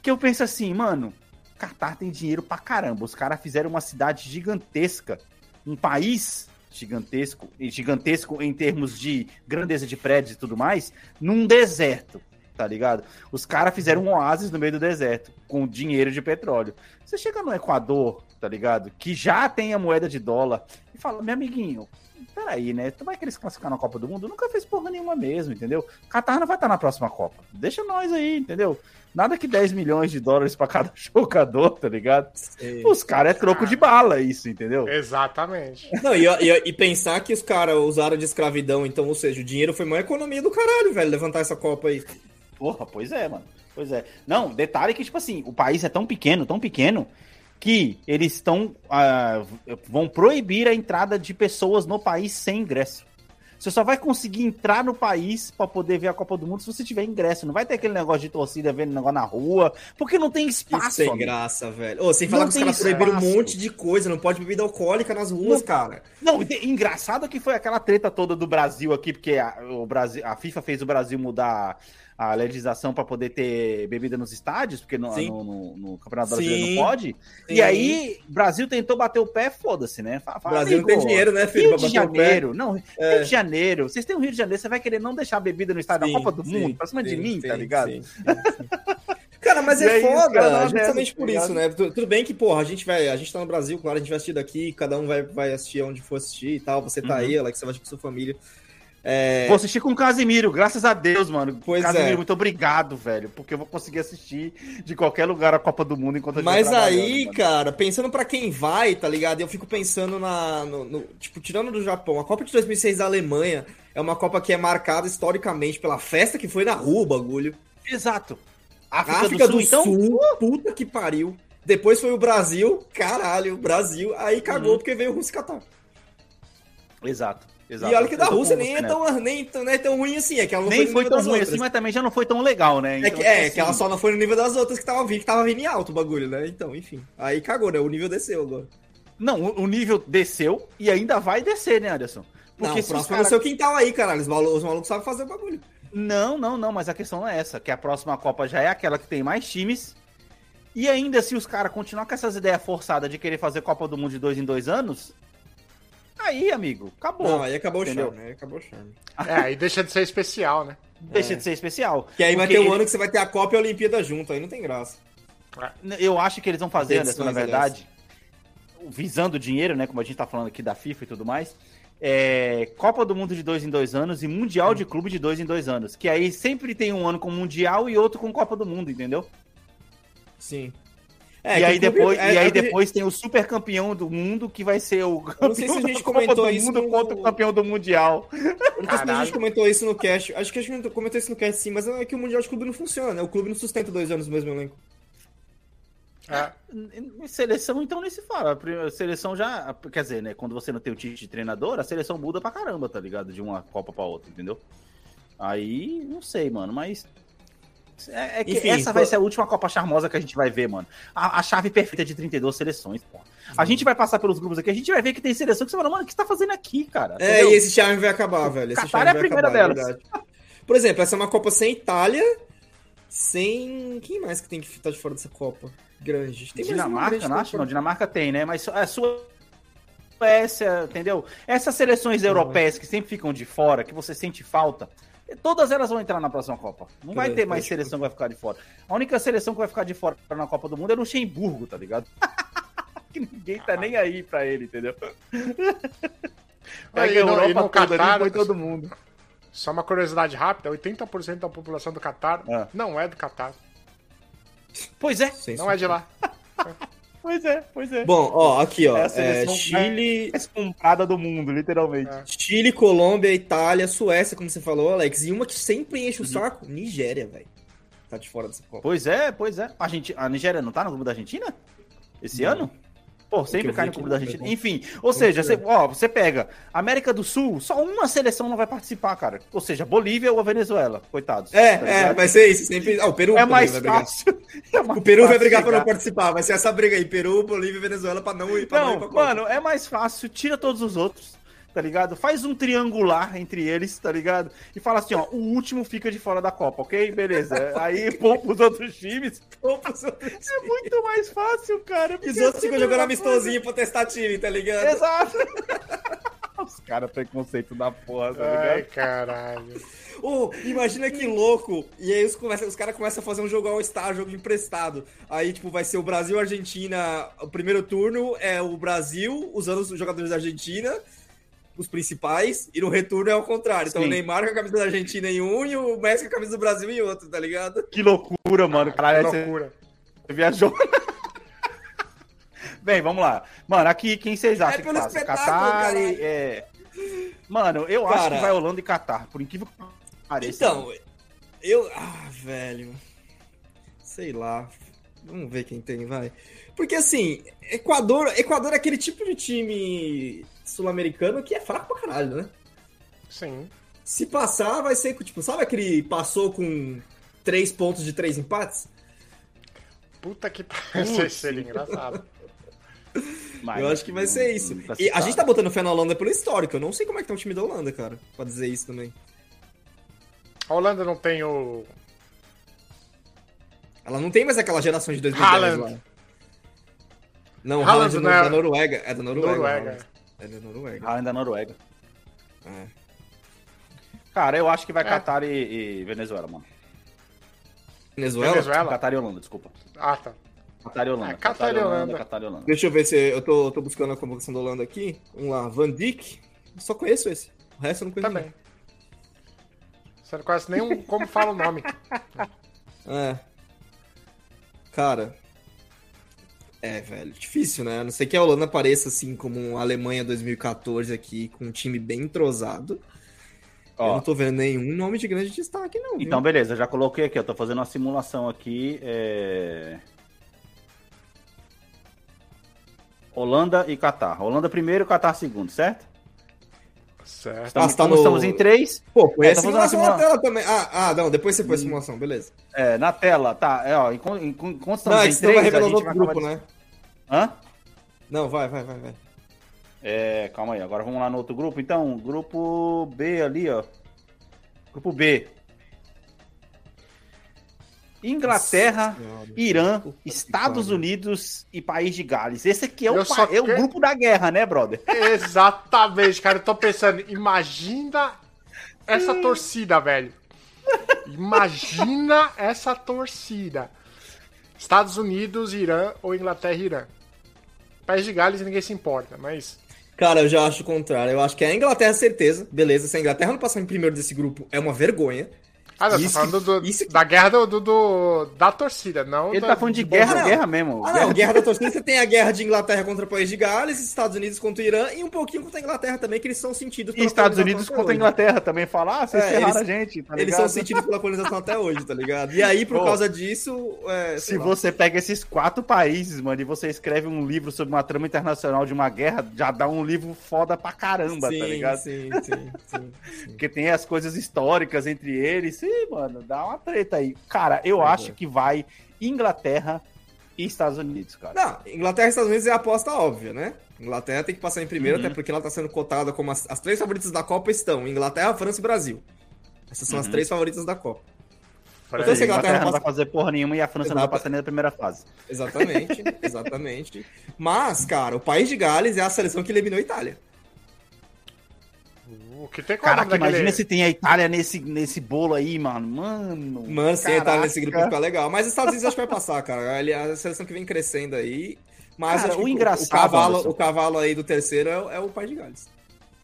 [SPEAKER 4] que eu penso assim, mano, Qatar tem dinheiro pra caramba. Os caras fizeram uma cidade gigantesca, um país gigantesco, e gigantesco em termos de grandeza de prédios e tudo mais, num deserto, tá ligado? Os caras fizeram um oásis no meio do deserto, com dinheiro de petróleo. Você chega no Equador, tá ligado? Que já tem a moeda de dólar, e fala, meu amiguinho, peraí, né? Tu vai querer se classificar na Copa do Mundo? Nunca fez porra nenhuma mesmo, entendeu? Qatar não vai estar na próxima Copa. Deixa nós aí, entendeu? Nada que 10 milhões de dólares pra cada jogador, tá ligado?
[SPEAKER 6] Sei.
[SPEAKER 4] Os caras é troco de bala, isso, entendeu?
[SPEAKER 5] Exatamente.
[SPEAKER 6] Não, e, e- e pensar que os caras usaram de escravidão, então, ou seja, o dinheiro foi uma economia do caralho, velho, levantar essa Copa aí.
[SPEAKER 4] Porra, pois é, mano. Pois é. Não, detalhe que, tipo assim, o país é tão pequeno, tão pequeno, que eles estão. ah, vão proibir a entrada de pessoas no país sem ingresso. Você só vai conseguir entrar no país pra poder ver a Copa do Mundo se você tiver ingresso. Não vai ter aquele negócio de torcida vendo negócio na rua, porque não tem
[SPEAKER 6] Isso
[SPEAKER 4] espaço.
[SPEAKER 6] sem
[SPEAKER 4] amigo.
[SPEAKER 6] graça, velho. Ô, sem falar
[SPEAKER 4] Não
[SPEAKER 6] que os caras
[SPEAKER 4] tem
[SPEAKER 6] proibiram um monte de coisa, não pode bebida alcoólica nas ruas,
[SPEAKER 4] Não.
[SPEAKER 6] cara.
[SPEAKER 4] Não, engraçado que foi aquela treta toda do Brasil aqui, porque a, o Brasil, a FIFA fez o Brasil mudar a legislação para poder ter bebida nos estádios, porque no, no, no- no Campeonato Brasileiro
[SPEAKER 6] Sim.
[SPEAKER 4] não pode.
[SPEAKER 6] Sim.
[SPEAKER 4] E aí, Brasil tentou bater o pé, foda-se, né? Fala,
[SPEAKER 6] Brasil não tem
[SPEAKER 4] amigo,
[SPEAKER 6] dinheiro, né, filho,
[SPEAKER 4] Rio de. Janeiro, não,
[SPEAKER 6] É.
[SPEAKER 4] Rio de Janeiro, vocês têm um Rio de Janeiro, você vai querer não deixar a bebida no estádio
[SPEAKER 6] Sim,
[SPEAKER 4] da Copa do Mundo, pra cima de mim, tá ligado?
[SPEAKER 6] Cara, mas
[SPEAKER 4] E
[SPEAKER 6] é
[SPEAKER 4] aí,
[SPEAKER 6] foda, justamente por
[SPEAKER 4] tá
[SPEAKER 6] isso, né? Tu- Tudo bem que, porra, a gente vai, a gente tá no Brasil, claro, a gente vai assistir daqui, cada um vai, vai assistir onde for assistir e tal. Você tá
[SPEAKER 4] Uhum.
[SPEAKER 6] aí, Alex, você vai assistir com sua família. É,
[SPEAKER 4] Vou assistir com o Casimiro, graças a Deus, mano.
[SPEAKER 6] Pois
[SPEAKER 4] Casimiro,
[SPEAKER 6] é.
[SPEAKER 4] muito obrigado, velho, porque eu vou conseguir assistir de qualquer lugar a Copa do Mundo enquanto eu
[SPEAKER 6] Mas
[SPEAKER 4] estiver trabalhando,
[SPEAKER 6] aí, cara, pensando pra quem vai, tá ligado? Eu fico pensando na. No, no- tipo, tirando do Japão, a Copa de 2006 da Alemanha é uma Copa que é marcada historicamente pela festa que foi na rua, o bagulho.
[SPEAKER 4] Exato.
[SPEAKER 6] A
[SPEAKER 4] África,
[SPEAKER 6] África,
[SPEAKER 4] do, Sul, então.
[SPEAKER 6] puta que pariu. Depois foi o Brasil, caralho, Brasil. Aí cagou
[SPEAKER 4] Uhum.
[SPEAKER 6] porque veio o Rússia e Catar.
[SPEAKER 4] Exato. Exato.
[SPEAKER 6] E olha que da Rússia nem é, tão, nem, tão- não é tão ruim assim, é que ela não
[SPEAKER 4] Nem foi
[SPEAKER 6] nível
[SPEAKER 4] tão ruim
[SPEAKER 6] outras.
[SPEAKER 4] assim, mas também já não foi tão legal, né?
[SPEAKER 6] É,
[SPEAKER 4] Então,
[SPEAKER 6] que,
[SPEAKER 4] tipo
[SPEAKER 6] é,
[SPEAKER 4] assim,
[SPEAKER 6] que ela só não foi no nível das outras que tava vindo, que tava vindo em alto o bagulho, né? Então, enfim. Aí cagou, né? O nível desceu agora.
[SPEAKER 4] Não, o o nível desceu e ainda vai descer, né, Anderson?
[SPEAKER 6] Não, o próximo é
[SPEAKER 4] cara-
[SPEAKER 6] no seu quintal aí, caralho. Os malucos, os malucos sabem fazer o bagulho.
[SPEAKER 4] Não, não, não, mas a questão não é essa, que a próxima Copa já é aquela que tem mais times. E ainda se os caras continuar com essas ideias forçadas de querer fazer Copa do Mundo de dois em dois anos, aí, amigo, acabou.
[SPEAKER 6] Não, aí acabou
[SPEAKER 4] entendeu?
[SPEAKER 6] o charme, aí acabou o charme.
[SPEAKER 5] É, aí deixa de ser especial, né?
[SPEAKER 4] Deixa de ser especial.
[SPEAKER 6] Que aí vai ter um
[SPEAKER 4] ele-
[SPEAKER 6] ano que você vai ter a Copa e a Olimpíada junto, aí não tem graça.
[SPEAKER 4] Eu acho que eles vão fazer, Anderson, na verdade, visando dinheiro, né? Como a gente tá falando aqui da FIFA e tudo mais. É, Copa do Mundo de dois em dois anos e Mundial de Clube de dois em dois anos. Que aí sempre tem um ano com Mundial e outro com Copa do Mundo, entendeu?
[SPEAKER 6] Sim.
[SPEAKER 4] E
[SPEAKER 6] É, que
[SPEAKER 4] aí depois,
[SPEAKER 6] é-
[SPEAKER 4] e aí
[SPEAKER 6] é
[SPEAKER 4] depois tem o super campeão do mundo que vai ser o
[SPEAKER 6] Eu não sei se a
[SPEAKER 4] campeão
[SPEAKER 6] gente
[SPEAKER 4] da Copa
[SPEAKER 6] comentou
[SPEAKER 4] do
[SPEAKER 6] isso
[SPEAKER 4] mundo
[SPEAKER 6] no-
[SPEAKER 4] contra o campeão do mundial.
[SPEAKER 6] Eu não sei se a gente comentou isso no cast. Acho que a gente comentou isso no cast sim, mas é que o Mundial de Clube não funciona, né? O clube não sustenta dois anos no mesmo elenco.
[SPEAKER 4] Em Seleção então nem se fala. A primeira- Seleção já, quer dizer, né, quando você não tem o título de treinador, a seleção muda pra caramba, tá ligado? De uma Copa pra outra, entendeu? Aí, não sei, mano, mas. É, é que
[SPEAKER 6] Enfim,
[SPEAKER 4] essa vai
[SPEAKER 6] pô-
[SPEAKER 4] ser a última Copa Charmosa que a gente vai ver, mano. A, a chave perfeita de 32 seleções, pô. A gente vai passar pelos grupos aqui, a gente vai ver que tem seleção que você fala, mano, o que você tá fazendo aqui, cara?
[SPEAKER 6] É,
[SPEAKER 4] Entendeu?
[SPEAKER 6] e esse charme vai acabar, velho. Esse
[SPEAKER 4] Catar
[SPEAKER 6] charme
[SPEAKER 4] é a primeira
[SPEAKER 6] acabar,
[SPEAKER 4] delas.
[SPEAKER 6] verdade. Por exemplo, essa é uma Copa sem Itália, sem. Quem mais que tem que estar de fora dessa Copa? Grande. Tem
[SPEAKER 4] Dinamarca,
[SPEAKER 6] grande
[SPEAKER 4] não
[SPEAKER 6] que
[SPEAKER 4] acho?
[SPEAKER 6] tá
[SPEAKER 4] Não,
[SPEAKER 6] de
[SPEAKER 4] Dinamarca tem, né? Mas a sua. Suécia, entendeu? Essas seleções europeias que sempre ficam de fora, que você sente falta, todas elas vão entrar na próxima Copa. Não vai ter mais seleção que vai ficar de fora. A única seleção que vai ficar de fora na Copa do Mundo é Luxemburgo, tá ligado? que ninguém tá nem aí pra ele, entendeu?
[SPEAKER 5] Aí,
[SPEAKER 4] Pega a
[SPEAKER 5] no-
[SPEAKER 4] Europa
[SPEAKER 5] e no
[SPEAKER 4] toda
[SPEAKER 5] Catar-
[SPEAKER 4] põe todo mundo.
[SPEAKER 5] Só uma curiosidade rápida: 80% da população do Catar
[SPEAKER 4] Ah.
[SPEAKER 5] não é do Catar.
[SPEAKER 4] Pois é,
[SPEAKER 5] Não é de lá.
[SPEAKER 4] pois é, pois é.
[SPEAKER 6] Bom, ó, aqui, ó.
[SPEAKER 4] É a
[SPEAKER 6] É,
[SPEAKER 4] seleção
[SPEAKER 6] Chile,
[SPEAKER 4] mais comprada do mundo, literalmente.
[SPEAKER 5] É.
[SPEAKER 6] Chile, Colômbia, Itália, Suécia, como você falou, Alex. E uma que sempre enche o
[SPEAKER 4] Uhum.
[SPEAKER 6] saco, Nigéria, velho. Tá de fora dessa Copa.
[SPEAKER 4] Pois é, pois é. A, gente, a Nigéria não tá no grupo da Argentina? Esse
[SPEAKER 6] Não.
[SPEAKER 4] ano? Pô, sempre cai no
[SPEAKER 6] não,
[SPEAKER 4] da Argentina. Enfim, ou seja, você, ó, você pega América do Sul, só uma seleção não vai participar, cara. Ou seja, Bolívia ou a Venezuela. Coitados.
[SPEAKER 6] É,
[SPEAKER 4] tá
[SPEAKER 6] é, vai ser isso. Sempre... Ah, o Peru
[SPEAKER 4] É mais
[SPEAKER 6] vai brigar.
[SPEAKER 4] fácil. É mais
[SPEAKER 6] O Peru vai brigar pra
[SPEAKER 4] chegar.
[SPEAKER 6] não participar. Vai ser essa briga aí. Peru, Bolívia e Venezuela pra não ir pra não, ir
[SPEAKER 4] Não,
[SPEAKER 6] pra Copa.
[SPEAKER 4] mano, é mais fácil. Tira todos os outros, tá ligado? Faz um triangular entre eles, tá ligado? E fala assim, ó, o último fica de fora da Copa, ok? Beleza. Aí poupa os outros times.
[SPEAKER 6] Opa, os outros-
[SPEAKER 4] É muito mais fácil, cara.
[SPEAKER 6] E os
[SPEAKER 4] é
[SPEAKER 6] outros ficam jogando amistosinho pra testar time, tá ligado?
[SPEAKER 4] Exato. Os caras preconceito da porra, tá
[SPEAKER 5] Ai,
[SPEAKER 4] ligado?
[SPEAKER 5] caralho.
[SPEAKER 6] Ô, imagina que louco! E aí os, começa- os caras começam a fazer um jogo All-Star, jogo emprestado. Aí, tipo, vai ser o Brasil e Argentina. O primeiro turno é o Brasil usando os jogadores da Argentina, os principais, e no retorno é ao contrário. Então
[SPEAKER 4] Sim.
[SPEAKER 6] o Neymar com a camisa da Argentina em um e o Messi com a camisa do Brasil em outro, tá ligado?
[SPEAKER 4] Que loucura, mano. Caralho,
[SPEAKER 5] Que
[SPEAKER 4] você
[SPEAKER 5] loucura.
[SPEAKER 4] viajou. Bem, vamos lá. Mano, aqui quem vocês acham
[SPEAKER 6] É
[SPEAKER 4] que passa? Catar e. É... Mano, eu acho
[SPEAKER 6] Cara.
[SPEAKER 4] que vai Holanda e Catar, por incrível que pareça.
[SPEAKER 6] Então, eu. Ah, velho. Sei lá. Vamos ver quem tem, vai. Porque assim, Equador, Equador é aquele tipo de time sul-americano que é fraco pra caralho, né?
[SPEAKER 5] Sim.
[SPEAKER 6] Se passar, vai ser, tipo, sabe aquele passou com três pontos de três empates?
[SPEAKER 5] Puta que pariu. Isso seria engraçado.
[SPEAKER 4] Mas
[SPEAKER 6] eu acho que vai ser isso.
[SPEAKER 4] tá
[SPEAKER 6] E a gente tá botando fé na Holanda pelo histórico. Eu não sei como é que tá o time da Holanda, cara, pra dizer isso também.
[SPEAKER 5] A Holanda não tem o.
[SPEAKER 6] Ela não tem mais aquela geração de 2010
[SPEAKER 5] Haaland.
[SPEAKER 6] lá. Não,
[SPEAKER 5] Haaland
[SPEAKER 6] Haaland é
[SPEAKER 5] não é-
[SPEAKER 6] da Noruega. É da Noruega.
[SPEAKER 5] Noruega.
[SPEAKER 6] Haaland. É da Noruega.
[SPEAKER 4] Haaland da Noruega.
[SPEAKER 6] É.
[SPEAKER 4] Cara, eu acho que vai
[SPEAKER 5] É.
[SPEAKER 4] Catar e, e Venezuela, mano.
[SPEAKER 6] Venezuela?
[SPEAKER 5] Venezuela?
[SPEAKER 4] Catar e Holanda, desculpa.
[SPEAKER 5] Ah, tá.
[SPEAKER 4] Catar e Holanda.
[SPEAKER 5] É, Catar e Holanda.
[SPEAKER 4] Catar e Holanda.
[SPEAKER 6] Deixa eu ver se eu tô, tô buscando a convocação da Holanda aqui. Vamos lá, Van Dijk. Só conheço esse. O resto eu não conheço.
[SPEAKER 5] Também. Você não conhece nem como fala o nome.
[SPEAKER 6] É. Cara. É, velho. Difícil, né? A não ser que a Holanda apareça assim como a Alemanha 2014 aqui, com um time bem entrosado. eu
[SPEAKER 4] Ó,
[SPEAKER 6] não tô vendo nenhum nome de grande destaque, não. viu?
[SPEAKER 4] Então, beleza, já coloquei aqui, eu tô fazendo uma simulação aqui. é, Holanda e Catar. Holanda primeiro, Catar segundo, certo?
[SPEAKER 5] Certo.
[SPEAKER 4] Estamos,
[SPEAKER 6] tá no-
[SPEAKER 4] estamos em três.
[SPEAKER 6] Pô, põe
[SPEAKER 4] É,
[SPEAKER 6] a
[SPEAKER 4] tá fazendo
[SPEAKER 6] simulação na tela também. Ah, ah, não, depois você põe a simulação, beleza.
[SPEAKER 4] É, na tela, tá. É, ó, enquanto, enquanto estamos
[SPEAKER 6] Não, é
[SPEAKER 4] em
[SPEAKER 6] vai
[SPEAKER 4] três, a
[SPEAKER 6] no
[SPEAKER 4] gente
[SPEAKER 6] outro
[SPEAKER 4] vai
[SPEAKER 6] grupo,
[SPEAKER 4] acabar
[SPEAKER 6] né?
[SPEAKER 4] de- Hã?
[SPEAKER 6] Não, vai, vai, vai, vai.
[SPEAKER 4] É, calma aí, agora vamos lá no outro grupo. Então, grupo B ali, ó. Grupo B. Inglaterra,
[SPEAKER 6] Nossa.
[SPEAKER 4] Irã, Estados. Unidos e País de Gales. Esse aqui é o, pa- é o
[SPEAKER 5] quero-
[SPEAKER 4] grupo da guerra, né, brother?
[SPEAKER 5] Exatamente, cara. Eu tô pensando, imagina essa torcida, velho. Imagina essa torcida. Estados Unidos, Irã ou Inglaterra e Irã. País de Gales ninguém se importa, mas.
[SPEAKER 6] Cara, eu já acho o contrário. Eu acho que é a Inglaterra, certeza. Beleza, se a Inglaterra não passar em primeiro desse grupo, é uma vergonha.
[SPEAKER 5] Ah, não,
[SPEAKER 6] Isso
[SPEAKER 5] tá falando do-
[SPEAKER 6] que- isso
[SPEAKER 5] da guerra do, do- do- da torcida, não
[SPEAKER 4] Ele
[SPEAKER 5] da-
[SPEAKER 4] tá falando de
[SPEAKER 5] do-
[SPEAKER 4] guerra, guerra mesmo.
[SPEAKER 6] Ah,
[SPEAKER 4] Guerra
[SPEAKER 6] não, guerra da torcida, você tem a guerra de Inglaterra contra o país de Gales, Estados Unidos contra o Irã e um pouquinho contra a Inglaterra também, que eles são sentidos
[SPEAKER 4] E Estados Unidos contra a Inglaterra também fala, ah, vocês
[SPEAKER 6] É,
[SPEAKER 4] ferraram
[SPEAKER 6] eles-
[SPEAKER 4] a gente, tá.
[SPEAKER 6] Eles são sentidos pela colonização até hoje, tá ligado? E aí, por
[SPEAKER 4] Pô,
[SPEAKER 6] causa disso, é,
[SPEAKER 4] Se
[SPEAKER 6] lá.
[SPEAKER 4] você pega esses quatro países, mano, e você escreve um livro sobre uma trama internacional de uma guerra, já dá um livro foda pra caramba,
[SPEAKER 6] sim,
[SPEAKER 4] tá ligado?
[SPEAKER 6] Sim, sim, sim.
[SPEAKER 4] Porque tem as coisas históricas entre eles. Mano, dá uma treta aí. Cara, eu
[SPEAKER 6] Pois
[SPEAKER 4] acho
[SPEAKER 6] é.
[SPEAKER 4] que vai Inglaterra e Estados Unidos, cara.
[SPEAKER 6] Não, Inglaterra e Estados Unidos é a aposta óbvia, né? Inglaterra tem que passar em primeiro,
[SPEAKER 4] Uhum.
[SPEAKER 6] até porque ela tá sendo cotada como as, as três favoritas da Copa estão: Inglaterra, França e Brasil. Essas são as
[SPEAKER 4] Uhum.
[SPEAKER 6] três favoritas da Copa. Então, se
[SPEAKER 4] a
[SPEAKER 6] Inglaterra
[SPEAKER 4] Inglaterra não vai
[SPEAKER 6] passa-
[SPEAKER 4] fazer porra nenhuma e a França não vai
[SPEAKER 6] Exato.
[SPEAKER 4] passar nem da primeira fase.
[SPEAKER 6] Exatamente, exatamente. Mas, cara, o país de Gales é a seleção que eliminou a Itália.
[SPEAKER 5] O que tem
[SPEAKER 4] Caraca,
[SPEAKER 5] daquele-
[SPEAKER 4] imagina se tem a Itália nesse, nesse bolo aí, mano. Mano.
[SPEAKER 6] Mano, se a Itália nesse grupo ficar legal. Mas os Estados Unidos acho que vai passar, cara. A seleção que vem crescendo aí. Mas
[SPEAKER 4] Cara, o engraçado,
[SPEAKER 6] o cavalo,
[SPEAKER 4] Anderson.
[SPEAKER 6] o cavalo aí do terceiro é, o- é o país de Gales.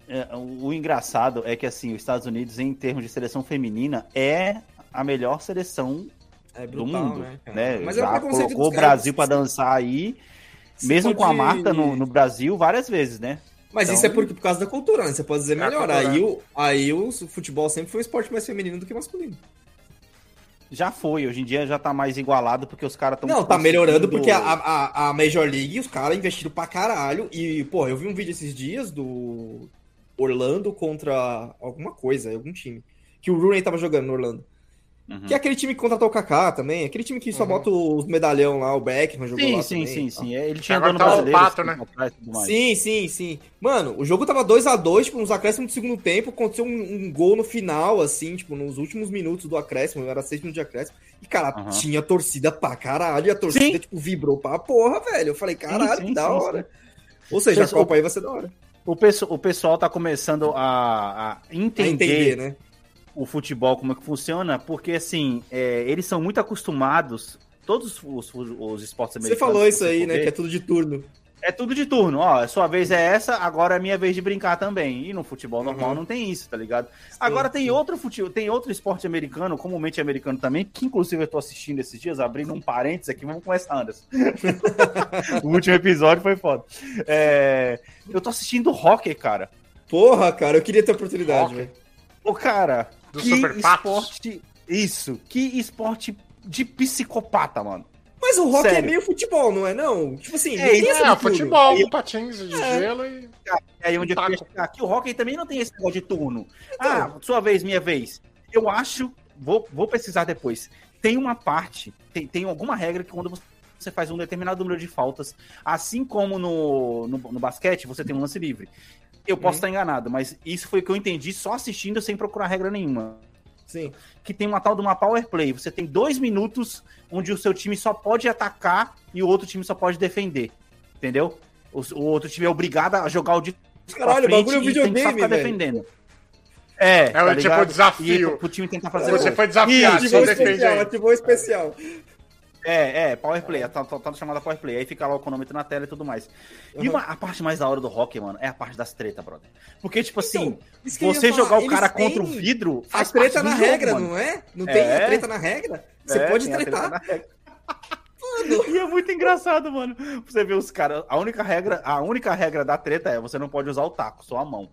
[SPEAKER 4] É, o, o engraçado é que, assim, os Estados Unidos, em termos de seleção feminina, é a melhor seleção
[SPEAKER 6] É
[SPEAKER 4] do
[SPEAKER 6] brutal,
[SPEAKER 4] mundo.
[SPEAKER 6] né?
[SPEAKER 4] Né?
[SPEAKER 6] Mas é
[SPEAKER 4] Já colocou o. Brasil pra dançar aí, mesmo com a
[SPEAKER 6] pode-
[SPEAKER 4] Marta no, no Brasil, várias vezes, né?
[SPEAKER 6] Mas
[SPEAKER 4] Então-
[SPEAKER 6] isso é porque, por causa da cultura, né? Você pode dizer
[SPEAKER 5] É
[SPEAKER 6] melhor.
[SPEAKER 5] cultura.
[SPEAKER 6] Aí, o, aí o futebol sempre foi um esporte mais feminino do que masculino.
[SPEAKER 4] Já foi, hoje em dia já tá mais igualado porque os caras estão.
[SPEAKER 6] Não, tá melhorando porque a, a, a Major League, os caras investiram pra caralho. E, pô, eu vi um vídeo esses dias do Orlando contra alguma coisa, algum time. Que o Rooney tava jogando no Orlando.
[SPEAKER 4] Uhum.
[SPEAKER 6] Que é aquele time que contratou o Kaká também. Aquele time que só
[SPEAKER 5] Uhum.
[SPEAKER 6] bota os medalhão lá, o Beckham jogou
[SPEAKER 4] Sim,
[SPEAKER 6] lá
[SPEAKER 4] sim,
[SPEAKER 6] também,
[SPEAKER 4] sim,
[SPEAKER 6] tal.
[SPEAKER 4] sim. É, Ele tinha
[SPEAKER 5] Agora tá o
[SPEAKER 4] brasileiro.
[SPEAKER 5] Pato, né?
[SPEAKER 6] Sim, sim, sim. Mano, o jogo tava 2 a 2 tipo, nos acréscimos do segundo tempo, aconteceu um, um gol no final, assim, tipo, nos últimos minutos do acréscimo, era 6 minutos de acréscimo. E, cara,
[SPEAKER 4] Aham.
[SPEAKER 6] tinha torcida pra caralho, e a torcida,
[SPEAKER 4] Sim.
[SPEAKER 6] tipo, vibrou pra porra, velho. Eu falei, caralho,
[SPEAKER 4] sim,
[SPEAKER 6] que da
[SPEAKER 4] sim,
[SPEAKER 6] hora. Ou seja,
[SPEAKER 4] Pessoal-
[SPEAKER 6] a Copa aí vai ser da hora.
[SPEAKER 4] O, pesso- o pessoal tá começando a, a entender,
[SPEAKER 6] entender, né?
[SPEAKER 4] O futebol, como é que funciona, porque assim, é, eles são muito acostumados. Todos os, os, os esportes
[SPEAKER 6] Você
[SPEAKER 4] americanos.
[SPEAKER 6] falou
[SPEAKER 4] se
[SPEAKER 6] isso aí, né? Que é tudo de turno.
[SPEAKER 4] É tudo de turno, ó. Sua vez é essa, agora é minha vez de brincar também. E no futebol normal
[SPEAKER 6] Uhum.
[SPEAKER 4] não tem isso, tá ligado? agora tem
[SPEAKER 6] sim.
[SPEAKER 4] outro futebol, tem outro esporte americano, comumente americano também, que inclusive eu tô assistindo esses dias, abrindo um parênteses aqui, vamos começar, Anderson. o último episódio foi foda. É, eu tô assistindo hockey, cara.
[SPEAKER 6] Porra, cara, eu queria ter oportunidade, velho.
[SPEAKER 4] Ô, cara,
[SPEAKER 5] Do
[SPEAKER 4] que
[SPEAKER 5] Super Patos?
[SPEAKER 4] esporte. Isso, que esporte de psicopata, mano.
[SPEAKER 6] Mas o rock é
[SPEAKER 4] Sério.
[SPEAKER 6] meio futebol, não é não? Tipo assim,
[SPEAKER 4] É,
[SPEAKER 6] não tem
[SPEAKER 5] É, futebol, com patins de
[SPEAKER 6] É.
[SPEAKER 5] gelo e.
[SPEAKER 4] É aí onde eu
[SPEAKER 5] Taco.
[SPEAKER 4] queria chegar. Aqui o hockey também não tem esse negócio de turno.
[SPEAKER 6] Então.
[SPEAKER 4] Ah, sua vez, minha vez. Eu acho, vou, vou pesquisar depois. Tem uma parte, tem, tem alguma regra que quando você faz um determinado número de faltas, assim como no, no, no basquete, você tem um lance livre. Eu posso
[SPEAKER 6] Uhum.
[SPEAKER 4] estar enganado, mas isso foi o que eu entendi só assistindo sem procurar regra nenhuma.
[SPEAKER 6] Sim.
[SPEAKER 4] que tem uma tal de uma power play. Você tem dois minutos onde o seu time só pode atacar e o outro time só pode defender. Entendeu? O, o outro time é obrigado a jogar o pra
[SPEAKER 6] Caralho, o
[SPEAKER 4] frente
[SPEAKER 6] bagulho é
[SPEAKER 4] e tem que só
[SPEAKER 6] videogame,
[SPEAKER 4] ficar
[SPEAKER 6] velho.
[SPEAKER 4] defendendo. É,
[SPEAKER 5] É o tipo desafio.
[SPEAKER 4] E pro time tentar fazer
[SPEAKER 5] Você foi desafiado,
[SPEAKER 4] Isso,
[SPEAKER 5] só
[SPEAKER 6] Ativou especial, ativou especial.
[SPEAKER 4] É, é, power play, tá, tá, tá chamada power play. Aí fica lá o cronômetro na tela e tudo mais. E
[SPEAKER 6] Uhum.
[SPEAKER 4] uma- a parte mais da hora do hockey, mano, é a parte das tretas, brother. Porque, tipo assim,
[SPEAKER 6] Então, ia
[SPEAKER 4] você
[SPEAKER 6] falar,
[SPEAKER 4] jogar o
[SPEAKER 6] eles
[SPEAKER 4] cara contra o vidro
[SPEAKER 6] A treta na
[SPEAKER 4] jogo,
[SPEAKER 6] regra,
[SPEAKER 4] mano.
[SPEAKER 6] não é? Não
[SPEAKER 4] É.
[SPEAKER 6] tem a treta na regra? Você
[SPEAKER 4] É,
[SPEAKER 6] pode
[SPEAKER 4] treta
[SPEAKER 6] tretar.
[SPEAKER 4] E é muito engraçado, mano. Você vê os caras. A única regra, a única regra da treta é você não pode usar o taco, só a mão.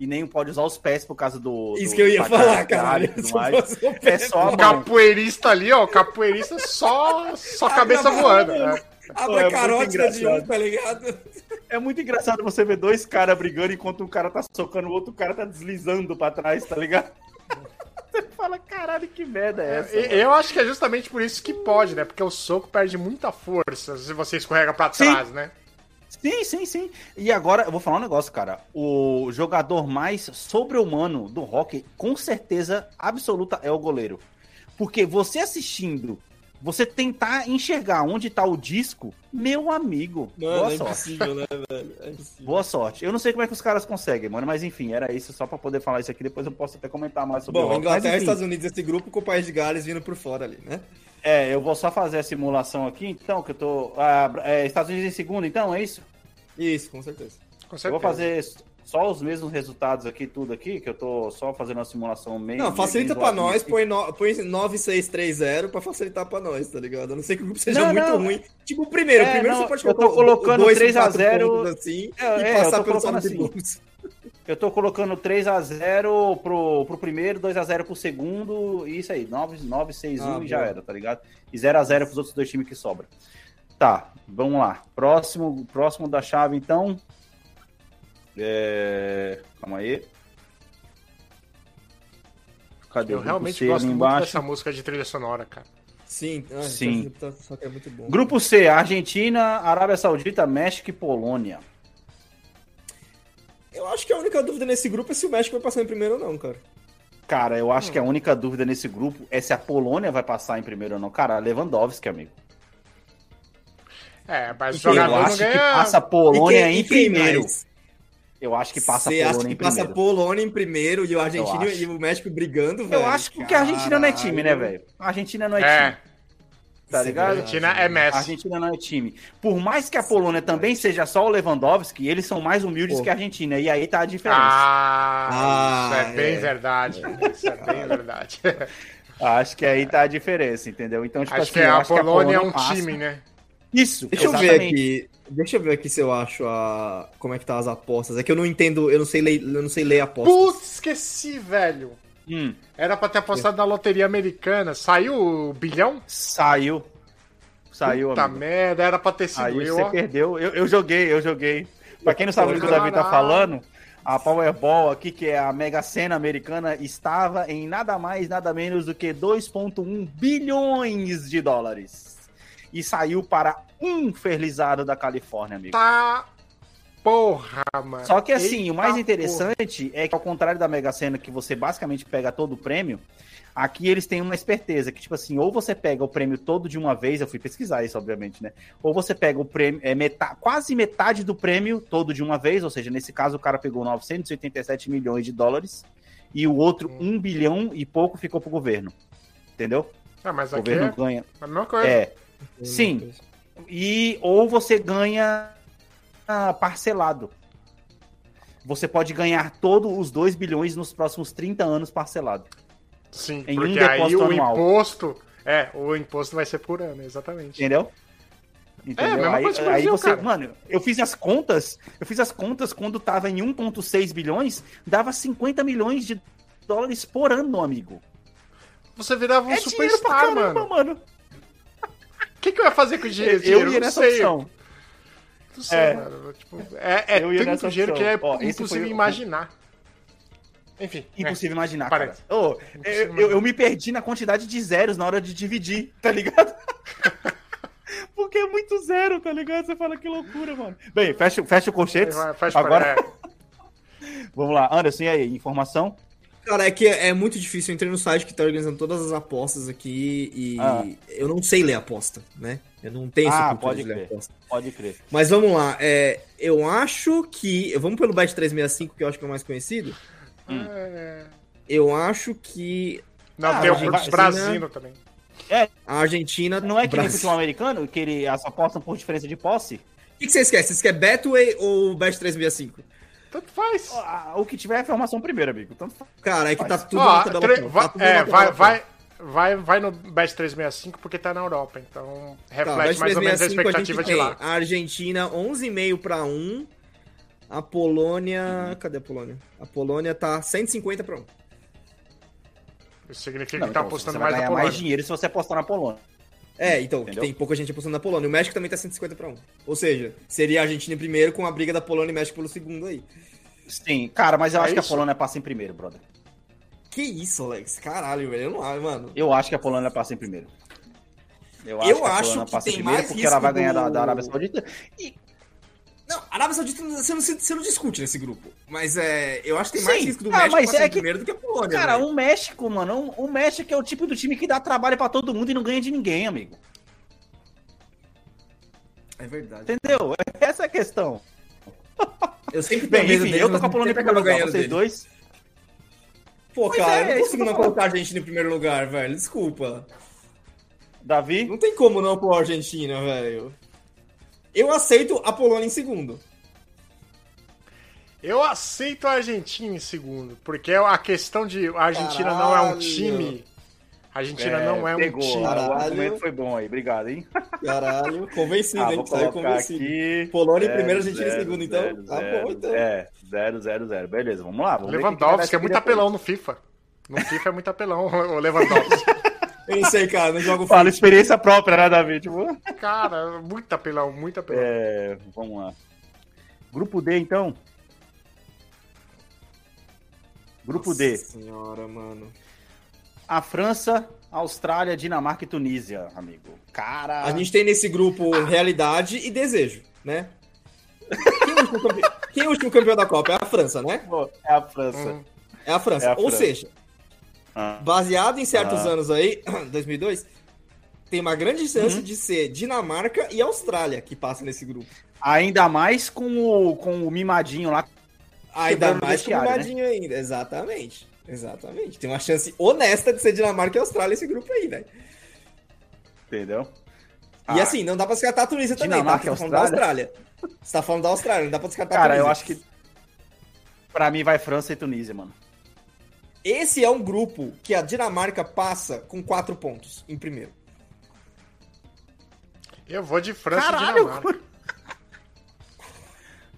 [SPEAKER 4] E nem pode usar os pés por causa do.
[SPEAKER 6] Isso
[SPEAKER 4] do
[SPEAKER 6] que eu ia falar, o
[SPEAKER 4] É só a
[SPEAKER 5] O
[SPEAKER 4] mão.
[SPEAKER 5] capoeirista ali, ó, o capoeirista só, só cabeça
[SPEAKER 6] Abre a
[SPEAKER 5] voando. né?
[SPEAKER 6] Abre
[SPEAKER 4] é
[SPEAKER 6] a
[SPEAKER 4] muito
[SPEAKER 6] carótida de um,
[SPEAKER 4] engraçado.
[SPEAKER 6] tá ligado?
[SPEAKER 4] É muito engraçado você ver dois caras brigando enquanto um cara tá socando o outro cara tá deslizando pra trás, tá ligado? Você fala, caralho, que merda é essa?
[SPEAKER 5] E-
[SPEAKER 4] mano?
[SPEAKER 5] Eu acho que é justamente por isso que pode, né? Porque o soco perde muita força se você escorrega pra
[SPEAKER 4] Sim.
[SPEAKER 5] trás, né?
[SPEAKER 4] Sim, sim, sim. E agora, eu vou falar um negócio, cara. O jogador mais sobre-humano do hockey, com certeza absoluta, é o goleiro. Porque você assistindo, você tentar enxergar onde tá o disco, meu amigo, boa
[SPEAKER 6] Mano, é
[SPEAKER 4] sorte.
[SPEAKER 6] impossível, né, velho? É impossível.
[SPEAKER 4] Boa sorte. Eu não sei como é que os caras conseguem, mano, mas enfim, era isso só pra poder falar isso aqui. Depois eu posso até comentar mais sobre o
[SPEAKER 6] Bom,
[SPEAKER 4] hockey.
[SPEAKER 6] Inglaterra
[SPEAKER 4] Mas,
[SPEAKER 6] e Estados Unidos, esse grupo com o País de Gales vindo por fora ali, né?
[SPEAKER 4] É, eu vou só fazer a simulação aqui, então, que eu tô. ah, é, Estados Unidos em segundo, então, é isso?
[SPEAKER 6] Isso, com certeza.
[SPEAKER 5] Com
[SPEAKER 4] Eu
[SPEAKER 5] certeza.
[SPEAKER 4] vou fazer só os mesmos resultados aqui, tudo aqui, que eu tô só fazendo uma simulação meio.
[SPEAKER 6] Não, facilita pra
[SPEAKER 4] visual-
[SPEAKER 6] nós, põe, no, põe 9630 pra facilitar pra nós, tá ligado? A não ser que o grupo seja
[SPEAKER 4] Não,
[SPEAKER 6] muito
[SPEAKER 4] não.
[SPEAKER 6] ruim. Tipo, o primeiro,
[SPEAKER 4] É,
[SPEAKER 6] o primeiro
[SPEAKER 4] não,
[SPEAKER 6] você pode
[SPEAKER 4] eu tô
[SPEAKER 6] colocar
[SPEAKER 4] colocando
[SPEAKER 6] o dois com
[SPEAKER 4] 3 a
[SPEAKER 6] quatro
[SPEAKER 4] 0,
[SPEAKER 6] pontos assim
[SPEAKER 4] É,
[SPEAKER 6] e
[SPEAKER 4] é, eu
[SPEAKER 6] passar pelo
[SPEAKER 4] colocando
[SPEAKER 6] saldo de
[SPEAKER 4] assim.
[SPEAKER 6] gols.
[SPEAKER 4] Eu tô colocando 3x0 pro, pro primeiro, 2x0 pro segundo, e isso aí, 9, 9 6 1
[SPEAKER 6] Ah,
[SPEAKER 4] e já era, tá ligado? E 0x0 pros outros dois times que sobram. Tá, vamos lá. Próximo, próximo da chave, então. É... Calma aí. Cadê
[SPEAKER 5] Eu
[SPEAKER 4] o
[SPEAKER 5] realmente
[SPEAKER 4] C
[SPEAKER 5] gosto muito dessa música de trilha sonora, cara.
[SPEAKER 6] Sim, ah,
[SPEAKER 4] Sim.
[SPEAKER 6] tá- Só que é muito bom.
[SPEAKER 4] Grupo C, Argentina, Arábia Saudita, México e Polônia.
[SPEAKER 6] Eu acho que a única dúvida nesse grupo é se o México vai passar em primeiro ou não, cara.
[SPEAKER 4] Cara, eu acho que
[SPEAKER 5] Hum.
[SPEAKER 4] a única dúvida nesse grupo é se a Polônia vai passar em primeiro ou não. Cara, Lewandowski, amigo.
[SPEAKER 5] É, mas o?
[SPEAKER 4] Eu
[SPEAKER 5] jogador não
[SPEAKER 4] acho que passa a Polônia
[SPEAKER 6] quem-
[SPEAKER 4] em primeiro.
[SPEAKER 6] mais?
[SPEAKER 4] Eu acho que passa
[SPEAKER 6] Você
[SPEAKER 4] a
[SPEAKER 6] acha
[SPEAKER 4] Polônia
[SPEAKER 6] que
[SPEAKER 4] em
[SPEAKER 6] passa a
[SPEAKER 4] primeiro.
[SPEAKER 6] Polônia em primeiro e o Argentina
[SPEAKER 4] acho.
[SPEAKER 6] e o México brigando, velho?
[SPEAKER 4] Eu acho que porque a Argentina não é time, né, velho? A Argentina não é,
[SPEAKER 5] É,
[SPEAKER 4] time, tá ligado?
[SPEAKER 5] a. Argentina é
[SPEAKER 4] A
[SPEAKER 5] Messi.
[SPEAKER 4] Argentina não é time. Por mais que a Polônia também seja só o Lewandowski, eles são mais humildes
[SPEAKER 6] Pô.
[SPEAKER 4] que a Argentina. E aí tá a diferença.
[SPEAKER 5] Ah,
[SPEAKER 6] Ah,
[SPEAKER 5] isso é bem
[SPEAKER 6] é.
[SPEAKER 5] verdade. Isso é bem verdade.
[SPEAKER 4] Acho que aí tá a diferença, entendeu? Então, tipo
[SPEAKER 5] Acho
[SPEAKER 4] assim,
[SPEAKER 5] que a
[SPEAKER 4] acho que
[SPEAKER 5] Polônia é um
[SPEAKER 4] passa.
[SPEAKER 5] time, né?
[SPEAKER 4] Isso,
[SPEAKER 6] Deixa eu ver
[SPEAKER 4] exatamente.
[SPEAKER 6] aqui. Deixa eu ver aqui se eu acho a. Como é que tá as apostas. É que eu não entendo, eu não sei ler, eu não sei ler apostas.
[SPEAKER 5] Putz, esqueci, velho.
[SPEAKER 4] Hum,
[SPEAKER 5] Era pra ter apostado na loteria americana. Saiu o bilhão?
[SPEAKER 4] saiu. Saiu,
[SPEAKER 5] Puta
[SPEAKER 4] amigo.
[SPEAKER 5] merda, era pra ter sido
[SPEAKER 4] Aí
[SPEAKER 5] eu,
[SPEAKER 4] você
[SPEAKER 5] ó.
[SPEAKER 4] perdeu. Eu, eu joguei, eu joguei. Pra quem não sabe o que o Davi tá falando, a Powerball aqui, que é a Mega Sena americana, estava em nada mais, nada menos do que 2,1 bilhões de dólares. E saiu para um felizardo da Califórnia, amigo.
[SPEAKER 5] Tá. Porra, mano.
[SPEAKER 4] Só que assim,
[SPEAKER 5] Eita
[SPEAKER 4] o mais
[SPEAKER 5] porra.
[SPEAKER 4] interessante é que ao contrário da Mega Sena, que você basicamente pega todo o prêmio, aqui eles têm uma esperteza, que tipo assim, ou você pega o prêmio todo de uma vez, eu fui pesquisar isso, obviamente, né? Ou você pega o prêmio, é metade, quase metade do prêmio todo de uma vez, ou seja, nesse caso o cara pegou 987 milhões de dólares e o outro
[SPEAKER 5] Hum.
[SPEAKER 4] 1 bilhão e pouco ficou pro governo. Entendeu?
[SPEAKER 5] Ah, mas
[SPEAKER 4] O governo
[SPEAKER 5] é
[SPEAKER 4] ganha.
[SPEAKER 5] a mesma coisa.
[SPEAKER 4] É, sim. E ou você ganha ah, parcelado. Você pode ganhar todos os 2 bilhões nos próximos 30 anos parcelado.
[SPEAKER 5] Sim,
[SPEAKER 4] em um
[SPEAKER 5] porque aí
[SPEAKER 4] depósito
[SPEAKER 5] o
[SPEAKER 4] anual.
[SPEAKER 5] imposto. É, o imposto vai ser por ano, exatamente.
[SPEAKER 4] Entendeu? Entendeu?
[SPEAKER 5] mesma
[SPEAKER 4] aí,
[SPEAKER 5] coisa que o
[SPEAKER 4] aí
[SPEAKER 5] Brasil,
[SPEAKER 4] você,
[SPEAKER 5] cara.
[SPEAKER 4] mano, eu fiz as contas, eu fiz as contas quando tava em 1.6 bilhões, dava 50 milhões de dólares por ano, amigo.
[SPEAKER 5] Você virava um
[SPEAKER 4] é
[SPEAKER 5] superstar, mano.
[SPEAKER 4] mano.
[SPEAKER 5] O que, que eu ia fazer com o dinheiro?
[SPEAKER 4] Eu,
[SPEAKER 5] dinheiro?
[SPEAKER 4] ia
[SPEAKER 5] não
[SPEAKER 4] nessa
[SPEAKER 5] sei.
[SPEAKER 4] opção.
[SPEAKER 5] Não sei,
[SPEAKER 4] É.
[SPEAKER 5] mano. Tipo, é é
[SPEAKER 4] Eu ia
[SPEAKER 5] tanto dinheiro que
[SPEAKER 4] opção.
[SPEAKER 5] é
[SPEAKER 4] Ó, esse
[SPEAKER 5] impossível imaginar. Enfim.
[SPEAKER 4] Impossível imaginar,
[SPEAKER 5] Parece.
[SPEAKER 4] cara.
[SPEAKER 5] Impossível
[SPEAKER 4] eu, eu,
[SPEAKER 5] imaginar.
[SPEAKER 4] eu me perdi na quantidade de zeros na hora de dividir, tá ligado? Porque é muito zero, tá ligado? Você fala que loucura, mano. Bem, fecha, fecha o colchete. Agora,
[SPEAKER 5] para-
[SPEAKER 4] vamos lá. Anderson, e aí? Informação?
[SPEAKER 6] Cara, é que é muito difícil. Eu entrei no site que tá organizando todas as apostas aqui e
[SPEAKER 4] Ah.
[SPEAKER 6] eu não sei ler aposta, né? Eu não tenho essa
[SPEAKER 4] Ah,
[SPEAKER 6] cultura
[SPEAKER 4] pode
[SPEAKER 6] de ler
[SPEAKER 4] crer.
[SPEAKER 6] aposta.
[SPEAKER 4] Pode crer.
[SPEAKER 6] Mas vamos lá. É, eu acho que. Vamos pelo Bet 365, que eu acho que é o mais conhecido.
[SPEAKER 5] É.
[SPEAKER 6] Eu acho que
[SPEAKER 5] Não,
[SPEAKER 4] Ah,
[SPEAKER 5] tem o Brasino também.
[SPEAKER 6] a Argentina.
[SPEAKER 4] Não é que nem
[SPEAKER 6] Brasil-
[SPEAKER 4] futebol americano, que ele, as apostam por diferença de posse?
[SPEAKER 6] O que, que vocês querem? Vocês querem Betway ou Bet 365?
[SPEAKER 5] Tanto faz.
[SPEAKER 4] O que tiver é a informação primeiro, amigo. Tanto faz.
[SPEAKER 6] Cara, é que tá tudo
[SPEAKER 5] Ó,
[SPEAKER 6] na tabela.
[SPEAKER 5] tre-
[SPEAKER 6] pronta,
[SPEAKER 5] vai,
[SPEAKER 6] tá tudo
[SPEAKER 5] é, vai,
[SPEAKER 6] tabela
[SPEAKER 5] vai, vai, vai no Bet 365 porque tá na Europa, então
[SPEAKER 6] Tá,
[SPEAKER 5] reflete
[SPEAKER 6] Bet
[SPEAKER 5] mais ou menos a
[SPEAKER 6] 365
[SPEAKER 5] expectativa
[SPEAKER 6] gente
[SPEAKER 5] de lá.
[SPEAKER 6] tem A Argentina 11,5 pra 1. A Polônia. Cadê a Polônia? A Polônia tá 150 pra 1.
[SPEAKER 5] Isso significa
[SPEAKER 4] Não,
[SPEAKER 5] que tá
[SPEAKER 4] então,
[SPEAKER 5] apostando
[SPEAKER 4] você vai
[SPEAKER 5] mais na Polônia.
[SPEAKER 4] mais dinheiro se você apostar na Polônia.
[SPEAKER 6] É, então, tem pouca gente apostando na Polônia. O México também tá 150 pra 1. Ou seja, seria a Argentina em primeiro com a briga da Polônia e México pelo segundo aí.
[SPEAKER 4] Sim, cara, mas eu
[SPEAKER 5] É
[SPEAKER 4] acho que a
[SPEAKER 5] isso?
[SPEAKER 4] Polônia passa em primeiro, brother.
[SPEAKER 6] Que isso, Alex? Caralho, velho. Eu não acho, mano.
[SPEAKER 4] Eu acho que a Polônia passa em primeiro. Eu acho
[SPEAKER 6] Eu
[SPEAKER 4] que a
[SPEAKER 6] acho
[SPEAKER 4] Polônia
[SPEAKER 6] que
[SPEAKER 4] passa em primeiro porque ela vai
[SPEAKER 6] risco
[SPEAKER 4] ganhar da,
[SPEAKER 6] do-
[SPEAKER 4] da Arábia Saudita. E,
[SPEAKER 6] Não, Arábia Saudita você não, você não discute nesse grupo. Mas é, eu acho que tem mais
[SPEAKER 4] Sim.
[SPEAKER 6] risco do
[SPEAKER 4] Ah,
[SPEAKER 6] México
[SPEAKER 4] mas
[SPEAKER 6] passar
[SPEAKER 4] é que-
[SPEAKER 6] primeiro do que a Polônia.
[SPEAKER 4] cara,
[SPEAKER 6] velho.
[SPEAKER 4] o México, mano, o, o México é o tipo do time que dá trabalho pra todo mundo e não ganha de ninguém, amigo.
[SPEAKER 6] É verdade.
[SPEAKER 4] Entendeu? Essa é a questão.
[SPEAKER 6] Eu sempre tenho medo deles,
[SPEAKER 4] eu tô com a Polônia primeiro
[SPEAKER 6] acabo
[SPEAKER 4] lugar, vocês
[SPEAKER 6] deles.
[SPEAKER 4] dois.
[SPEAKER 6] Pô,
[SPEAKER 4] Pois
[SPEAKER 6] cara,
[SPEAKER 4] é,
[SPEAKER 6] eu não
[SPEAKER 4] é
[SPEAKER 6] consigo não colocar a Argentina em primeiro lugar, velho. Desculpa.
[SPEAKER 4] Davi?
[SPEAKER 6] Não tem como não pôr a Argentina, velho. Eu aceito a Polônia em segundo.
[SPEAKER 5] Eu aceito a Argentina em segundo, porque a questão de a Argentina não é um
[SPEAKER 6] Caralho.
[SPEAKER 5] time. A Argentina não é um
[SPEAKER 4] pegou.
[SPEAKER 5] time.
[SPEAKER 4] O
[SPEAKER 6] Caralho.
[SPEAKER 4] argumento foi bom aí, obrigado, hein?
[SPEAKER 6] Caralho, convencido,
[SPEAKER 4] Ah,
[SPEAKER 6] hein?
[SPEAKER 4] vou
[SPEAKER 6] Saiu
[SPEAKER 4] colocar
[SPEAKER 6] convencido.
[SPEAKER 4] aqui.
[SPEAKER 6] Polônia em
[SPEAKER 4] Zero,
[SPEAKER 6] primeiro, Argentina em
[SPEAKER 4] zero,
[SPEAKER 6] segundo, então?
[SPEAKER 4] zero,
[SPEAKER 6] Tá
[SPEAKER 4] zero,
[SPEAKER 6] bom, então.
[SPEAKER 4] É, 0, 0, 0. Beleza, vamos lá. Vamos
[SPEAKER 5] Lewandowski é muito apelão no FIFA. No FIFA é muito apelão o Lewandowski.
[SPEAKER 6] Eu não sei, cara, não jogo
[SPEAKER 4] Fala experiência própria, né, David? Tipo,
[SPEAKER 5] Cara, muito apelão, muito apelão.
[SPEAKER 4] É, vamos lá. Grupo D, então. Grupo D.
[SPEAKER 6] Nossa senhora, mano.
[SPEAKER 4] A França, Austrália, Dinamarca e Tunísia, amigo. Cara.
[SPEAKER 6] A gente tem nesse grupo realidade e desejo, né? Quem é, o último campeão, quem é o último campeão da Copa? É a França, né?
[SPEAKER 4] É a França.
[SPEAKER 5] Hum.
[SPEAKER 6] É a França.
[SPEAKER 4] É a
[SPEAKER 6] Ou
[SPEAKER 4] França.
[SPEAKER 6] seja,
[SPEAKER 4] Ah.
[SPEAKER 6] Baseado em certos
[SPEAKER 4] Ah.
[SPEAKER 6] anos aí, 2002, tem uma grande chance
[SPEAKER 4] Uhum.
[SPEAKER 6] de ser Dinamarca e Austrália que passam nesse grupo.
[SPEAKER 4] Ainda mais com o, com o mimadinho lá.
[SPEAKER 6] Ainda mais com o
[SPEAKER 4] né?
[SPEAKER 6] mimadinho ainda. Exatamente. Exatamente. Tem uma chance honesta de ser Dinamarca e Austrália esse grupo aí, velho.
[SPEAKER 4] Entendeu?
[SPEAKER 6] E
[SPEAKER 4] Ah,
[SPEAKER 6] assim, não dá pra descartar a Tunísia também,
[SPEAKER 4] Dinamarca
[SPEAKER 6] tá?
[SPEAKER 4] e
[SPEAKER 6] Você tá falando da Austrália. Você tá falando da Austrália, não dá pra descartar a
[SPEAKER 4] Cara,
[SPEAKER 6] Tunísia.
[SPEAKER 4] eu acho que. Pra mim vai França e Tunísia, mano.
[SPEAKER 6] Esse é um grupo que a Dinamarca passa com quatro pontos em primeiro.
[SPEAKER 5] Eu vou de França
[SPEAKER 4] Caralho,
[SPEAKER 5] e Dinamarca.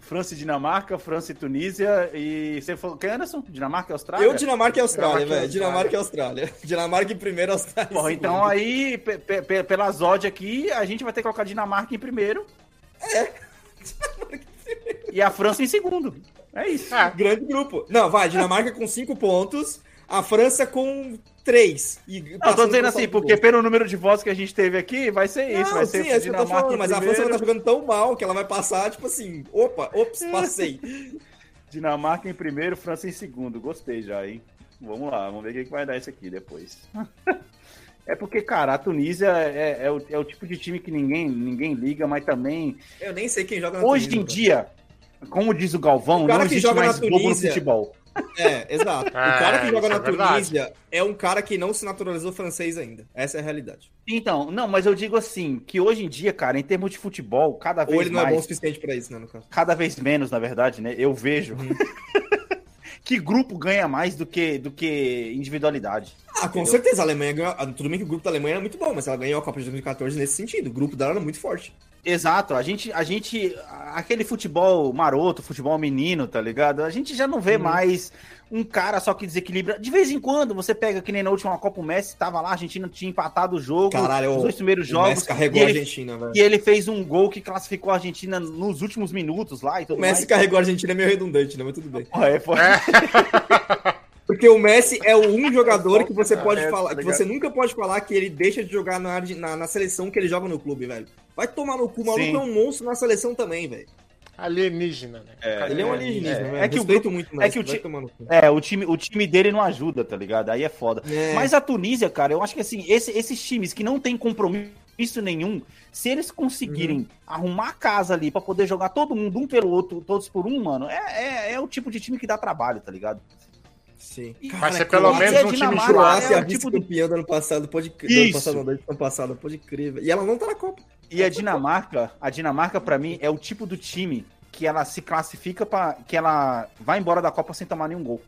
[SPEAKER 4] França e Dinamarca, França e Tunísia. E você falou. Quem, Anderson? Dinamarca e Austrália?
[SPEAKER 6] Eu, Dinamarca e Austrália, velho. Dinamarca e Austrália. Dinamarca em primeiro, Austrália
[SPEAKER 4] Porra,
[SPEAKER 6] segundo.
[SPEAKER 4] então aí, pe- pe- pe- pela Zod aqui, a gente vai ter que colocar a Dinamarca em primeiro. É. E a França em segundo. É isso.
[SPEAKER 5] É.
[SPEAKER 6] Grande grupo. Não, vai, Dinamarca com cinco pontos, a França com três. E
[SPEAKER 4] Não, eu tô dizendo assim, porque pelo número de votos que a gente teve aqui, vai ser isso.
[SPEAKER 6] Não,
[SPEAKER 4] vai ser
[SPEAKER 6] sim, é isso que eu tô
[SPEAKER 4] Dinamarca
[SPEAKER 6] falando, mas a França vai
[SPEAKER 4] primeiro,
[SPEAKER 6] estar jogando tão mal que ela vai passar, tipo assim, opa, ops, passei.
[SPEAKER 4] Dinamarca em primeiro, França em segundo. Gostei já, hein? Vamos lá, vamos ver o que que vai dar isso aqui depois. É porque, cara, a Tunísia é, é o, é o tipo de time que ninguém, ninguém liga, mas também,
[SPEAKER 6] Eu nem sei quem joga na
[SPEAKER 4] hoje
[SPEAKER 6] Tunísia,
[SPEAKER 4] em
[SPEAKER 6] cara.
[SPEAKER 4] dia, como diz o Galvão,
[SPEAKER 6] O cara
[SPEAKER 4] não
[SPEAKER 6] que
[SPEAKER 4] existe
[SPEAKER 6] joga na
[SPEAKER 4] mais bobo no futebol.
[SPEAKER 6] É, exato. o
[SPEAKER 5] É,
[SPEAKER 6] cara que joga na
[SPEAKER 5] é verdade.
[SPEAKER 6] Tunísia é um cara que não se naturalizou francês ainda. Essa é a realidade.
[SPEAKER 4] Então, não, mas eu digo assim, que hoje em dia, cara, em termos de futebol, cada vez
[SPEAKER 6] Ou ele não é bom o
[SPEAKER 4] mais,
[SPEAKER 6] suficiente pra isso, né, no caso.
[SPEAKER 4] cada vez menos, na verdade, né? Eu vejo
[SPEAKER 6] Uhum.
[SPEAKER 4] que grupo ganha mais do que, do que individualidade.
[SPEAKER 6] Ah, com
[SPEAKER 4] Entendeu?
[SPEAKER 6] certeza. A Alemanha ganhou. Tudo bem que o grupo da Alemanha era muito bom, mas ela ganhou a Copa de 2014 nesse sentido. O grupo dela era muito forte.
[SPEAKER 4] Exato, a gente, a gente, aquele futebol maroto, futebol menino, tá ligado? A gente já não vê mais um cara só que desequilibra. De vez em quando você pega, que nem na última Copa, o Messi tava lá, a Argentina tinha empatado o jogo,
[SPEAKER 6] Caralho,
[SPEAKER 4] os dois primeiros
[SPEAKER 6] o
[SPEAKER 4] jogos,
[SPEAKER 6] Messi carregou
[SPEAKER 4] e
[SPEAKER 6] a
[SPEAKER 4] ele,
[SPEAKER 6] Argentina, velho.
[SPEAKER 4] e ele fez um gol que classificou a Argentina nos últimos minutos lá e tudo
[SPEAKER 6] O Messi
[SPEAKER 4] mais.
[SPEAKER 6] carregou a Argentina é meio redundante, né? Mas tudo bem.
[SPEAKER 4] Porra, é, foi-
[SPEAKER 6] Porque o Messi é o um jogador que você pode
[SPEAKER 4] É,
[SPEAKER 6] falar,
[SPEAKER 4] tá
[SPEAKER 6] que você nunca pode falar que ele deixa de jogar na, na, na seleção que ele joga no clube, velho. Vai tomar no cu, o maluco
[SPEAKER 4] Sim.
[SPEAKER 6] é um monstro na seleção também, velho.
[SPEAKER 5] Alienígena, né?
[SPEAKER 4] É,
[SPEAKER 6] Ele é um alienígena,
[SPEAKER 4] é,
[SPEAKER 6] velho.
[SPEAKER 4] é que o grupo-
[SPEAKER 6] muito,
[SPEAKER 4] é que o ti-
[SPEAKER 6] tomar no cu.
[SPEAKER 4] É, o time, o time dele não ajuda, tá ligado? Aí é foda.
[SPEAKER 6] É.
[SPEAKER 4] Mas a Tunísia, cara, eu acho que assim, esse- esses times que não tem compromisso nenhum, se eles conseguirem
[SPEAKER 6] Uhum.
[SPEAKER 4] arrumar a casa ali pra poder jogar todo mundo um pelo outro, todos por um, mano, é, é, é o tipo de time que dá trabalho, tá ligado?
[SPEAKER 6] Sim.
[SPEAKER 4] E,
[SPEAKER 5] Vai ser pelo menos
[SPEAKER 4] é
[SPEAKER 5] um time.
[SPEAKER 6] Croácia,
[SPEAKER 4] é
[SPEAKER 6] a
[SPEAKER 4] o tipo do-
[SPEAKER 6] vice-campeã do ano passado, pode crer. Do ano passado, não, do ano passado, pode crer. velho. E ela não tá na Copa.
[SPEAKER 4] E a Dinamarca, a Dinamarca pra mim é o tipo do time que ela se classifica para que ela vai embora da Copa sem tomar nenhum gol.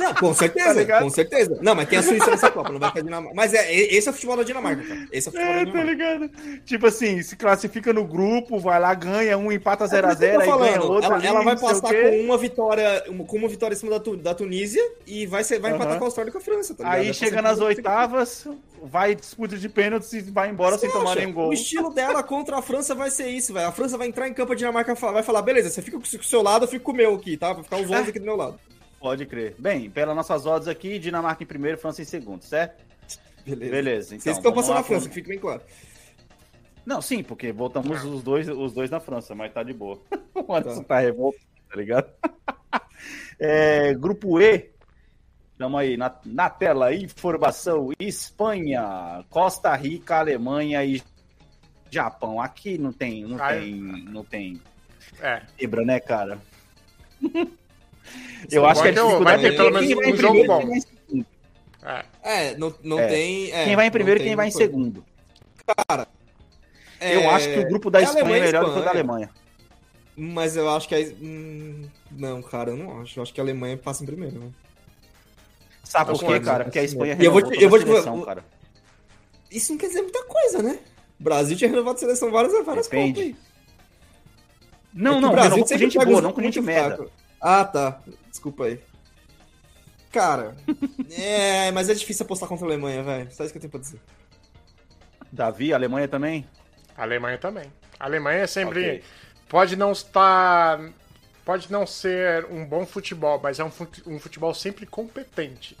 [SPEAKER 6] Não, com
[SPEAKER 4] Tá
[SPEAKER 6] certeza,
[SPEAKER 4] ligado?
[SPEAKER 6] com certeza. Não, mas tem a Suíça nessa Copa, não vai ter a Dinamarca. Mas é, esse é o futebol da Dinamarca, cara. Esse é o futebol da
[SPEAKER 4] É, tá
[SPEAKER 6] Dinamarca.
[SPEAKER 4] ligado? Tipo assim, se classifica no grupo, vai lá, ganha um, empata
[SPEAKER 6] É por isso que
[SPEAKER 4] 0x0,
[SPEAKER 6] eu tô
[SPEAKER 4] aí ganha outro.
[SPEAKER 6] Ela,
[SPEAKER 4] ali,
[SPEAKER 6] ela vai passar com uma vitória, com uma vitória em cima da, da Tunísia e vai, ser, vai empatar
[SPEAKER 4] Aham.
[SPEAKER 6] com a Austrália e com a França, tá ligado?
[SPEAKER 4] Aí
[SPEAKER 6] É
[SPEAKER 4] chega nas oitavas, vai disputa de pênaltis e vai embora sem
[SPEAKER 6] Você
[SPEAKER 4] tomar
[SPEAKER 6] acha?
[SPEAKER 4] nenhum gol.
[SPEAKER 6] O estilo dela contra a França vai ser isso, velho. A França vai entrar em campo, a Dinamarca vai falar, beleza, você fica com o seu lado, eu fico com o meu aqui, tá? Vai ficar os 11 aqui do meu lado.
[SPEAKER 4] Pode crer. Bem, pelas nossas odds aqui, Dinamarca em primeiro, França em segundo, certo?
[SPEAKER 6] Beleza.
[SPEAKER 4] Beleza, então.
[SPEAKER 6] Vocês estão passando a França, que fique bem claro.
[SPEAKER 4] Não, sim, porque voltamos os dois, os dois na França, mas tá de boa. O Alisson tá revolto, tá ligado? É, grupo E. Estamos aí na, na tela, informação. Espanha, Costa Rica, Alemanha e Japão. Aqui não tem, não
[SPEAKER 5] Ai.
[SPEAKER 4] tem, não tem
[SPEAKER 5] É.
[SPEAKER 4] né, cara? Eu acho que a
[SPEAKER 5] Vai ter-
[SPEAKER 4] dificuldade
[SPEAKER 6] vai ter
[SPEAKER 4] é
[SPEAKER 6] pelo
[SPEAKER 5] menos um jogo bom. É.
[SPEAKER 6] É, não, não
[SPEAKER 4] É.
[SPEAKER 6] tem. é,
[SPEAKER 4] Quem vai em
[SPEAKER 6] não
[SPEAKER 4] primeiro e quem vai em segundo.
[SPEAKER 6] É,
[SPEAKER 4] Eu acho que o grupo da
[SPEAKER 6] é
[SPEAKER 4] Espanha é
[SPEAKER 6] Alemanha e
[SPEAKER 4] melhor do que o
[SPEAKER 6] Espanha,
[SPEAKER 4] da
[SPEAKER 6] é.
[SPEAKER 4] Alemanha.
[SPEAKER 6] Mas eu acho que a. hum, não, cara, eu não acho. Eu acho que a Alemanha passa em primeiro. Né?
[SPEAKER 4] Sabe por quê, cara? Porque a Espanha
[SPEAKER 6] eu vou
[SPEAKER 4] renovou
[SPEAKER 6] te- eu vou
[SPEAKER 4] a
[SPEAKER 6] te-
[SPEAKER 4] seleção, cara.
[SPEAKER 6] Isso não quer dizer muita coisa, né? O Brasil tinha renovado a seleção várias, várias
[SPEAKER 4] Depende.
[SPEAKER 6] Copas aí.
[SPEAKER 4] Não,
[SPEAKER 6] É
[SPEAKER 4] não,
[SPEAKER 6] o Brasil
[SPEAKER 4] renovou com gente boa, não com gente merda.
[SPEAKER 6] Ah, tá. Desculpa aí. Cara, é, mas é difícil apostar contra a Alemanha, velho. Só isso que eu tenho pra dizer.
[SPEAKER 4] Davi, Alemanha também?
[SPEAKER 5] A Alemanha também. A Alemanha é sempre.
[SPEAKER 4] Ok.
[SPEAKER 5] Pode não estar. Pode não ser um bom futebol, mas é um, fute- um futebol sempre competente.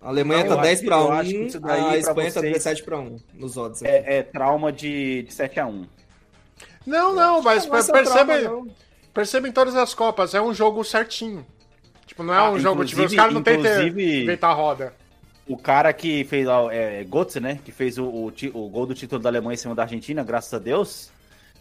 [SPEAKER 6] A Alemanha
[SPEAKER 4] Não,
[SPEAKER 6] tá
[SPEAKER 4] eu
[SPEAKER 6] 10
[SPEAKER 4] acho que-
[SPEAKER 6] pra
[SPEAKER 4] eu
[SPEAKER 6] 1,
[SPEAKER 4] acho que isso daí,
[SPEAKER 6] a Espanha tá
[SPEAKER 4] vocês-
[SPEAKER 6] 17 pra 1 nos odds.
[SPEAKER 4] É, é trauma de, de 7x1.
[SPEAKER 5] Não, não, mas
[SPEAKER 6] Não vai ser
[SPEAKER 5] percebe,
[SPEAKER 6] trauma, não.
[SPEAKER 5] Percebe em todas as Copas, é um jogo certinho. Tipo, não é
[SPEAKER 4] Ah,
[SPEAKER 5] um jogo, tipo, os caras não tentam
[SPEAKER 4] inclusive-
[SPEAKER 5] inventar roda.
[SPEAKER 4] O cara que fez ó, é, Götze, né? Que fez o, o, o gol do título da Alemanha em cima da Argentina, graças a Deus.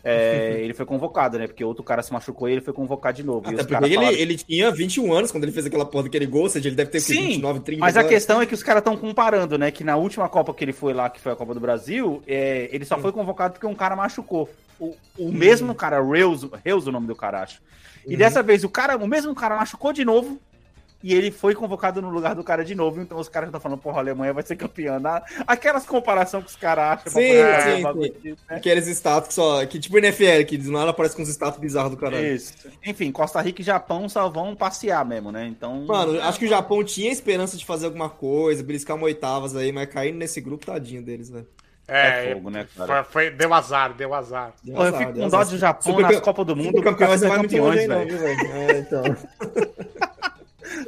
[SPEAKER 4] É, ele foi convocado, né? Porque outro cara se machucou e ele foi convocado de novo.
[SPEAKER 6] Até porque ele,
[SPEAKER 4] falaram-
[SPEAKER 6] ele tinha 21 anos quando ele fez aquela porra daquele gol, ou seja, ele deve ter?
[SPEAKER 4] Sim,
[SPEAKER 6] 29, 30
[SPEAKER 4] Mas a
[SPEAKER 6] agora.
[SPEAKER 4] questão é que os caras estão comparando, né? Que na última Copa que ele foi lá, que foi a Copa do Brasil, é, ele só foi convocado porque um cara machucou. O, o mesmo cara, Reus, Reus o nome do cara, acho. E dessa vez o cara, o mesmo cara machucou de novo e ele foi convocado no lugar do cara de novo. Então os caras estão falando, porra, a Alemanha vai ser campeã. Na- Aquelas comparações que os caras acham pra
[SPEAKER 6] Sim,
[SPEAKER 4] poder fazer
[SPEAKER 6] sim, sim.
[SPEAKER 4] disso, né?
[SPEAKER 6] Aqueles status que só. Que tipo NFL, que do nada aparece com uns status bizarros do caralho.
[SPEAKER 4] Isso. Enfim, Costa Rica e Japão só vão passear mesmo, né? Então.
[SPEAKER 6] Mano, acho que o Japão tinha esperança de fazer alguma coisa, beliscar uma oitavas aí, mas caindo nesse grupo, tadinho deles, velho.
[SPEAKER 5] É,
[SPEAKER 4] É fogo, né, cara?
[SPEAKER 5] foi- foi- deu azar, deu azar.
[SPEAKER 6] Deu
[SPEAKER 4] Pô, eu
[SPEAKER 6] azar,
[SPEAKER 4] fico com dó do Japão
[SPEAKER 6] Super
[SPEAKER 4] nas Copas do Mundo.
[SPEAKER 6] Super campeões não vai muito longe
[SPEAKER 4] velho?
[SPEAKER 6] É, então.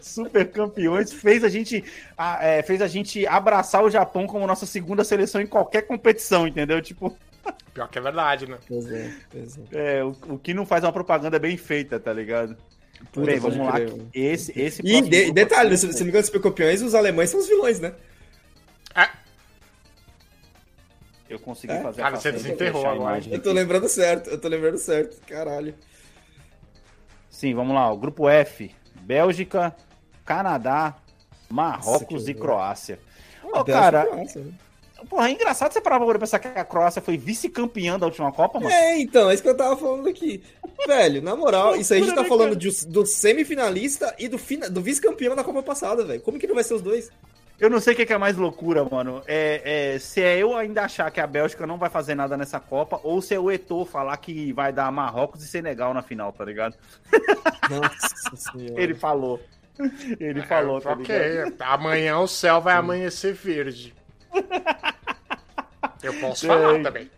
[SPEAKER 4] super campeões, fez a gente a- é, fez a gente abraçar o Japão como nossa segunda seleção em qualquer competição, entendeu? Tipo,
[SPEAKER 5] Pior que é verdade, né?
[SPEAKER 6] Pois é, pois é.
[SPEAKER 4] é, o, o que não faz uma propaganda bem feita, tá ligado?
[SPEAKER 6] Puta,
[SPEAKER 4] Bem, vamos lá. Esse, esse
[SPEAKER 6] E de-
[SPEAKER 4] grupo
[SPEAKER 6] detalhe, se, se não me engano, os super campeões, os alemães são os vilões, né?
[SPEAKER 5] É,
[SPEAKER 4] Eu consegui
[SPEAKER 6] É?
[SPEAKER 4] fazer
[SPEAKER 5] Cara,
[SPEAKER 4] a
[SPEAKER 5] você desenterrou agora.
[SPEAKER 4] imagem
[SPEAKER 6] Eu tô
[SPEAKER 4] aqui.
[SPEAKER 6] lembrando certo, eu tô lembrando certo. Caralho.
[SPEAKER 4] Sim, vamos lá. O grupo F: Bélgica, Canadá, Marrocos
[SPEAKER 6] Nossa,
[SPEAKER 4] e. Croácia. Ô,
[SPEAKER 6] Bélgica
[SPEAKER 4] cara,
[SPEAKER 6] Croácia, né?
[SPEAKER 4] porra, é engraçado você parar pra pensar que a Croácia foi vice-campeã da última Copa, mano.
[SPEAKER 6] É, então, é isso que eu tava falando aqui. Velho, na moral, isso aí a gente tá
[SPEAKER 4] né,
[SPEAKER 6] falando de- do semifinalista e do, do vice-campeão da Copa passada, velho. Como que não vai ser os dois?
[SPEAKER 4] Eu não sei o que que é mais loucura, mano. É, é, se é eu ainda achar que a Bélgica não vai fazer nada nessa Copa, ou se é o Eto'o falar que vai dar Marrocos e Senegal na final, tá ligado?
[SPEAKER 6] Nossa senhora.
[SPEAKER 4] Ele falou. Ele falou, tá
[SPEAKER 5] ok.
[SPEAKER 4] ligado?
[SPEAKER 5] Amanhã o céu vai amanhecer verde. Eu posso
[SPEAKER 4] É.
[SPEAKER 5] falar também.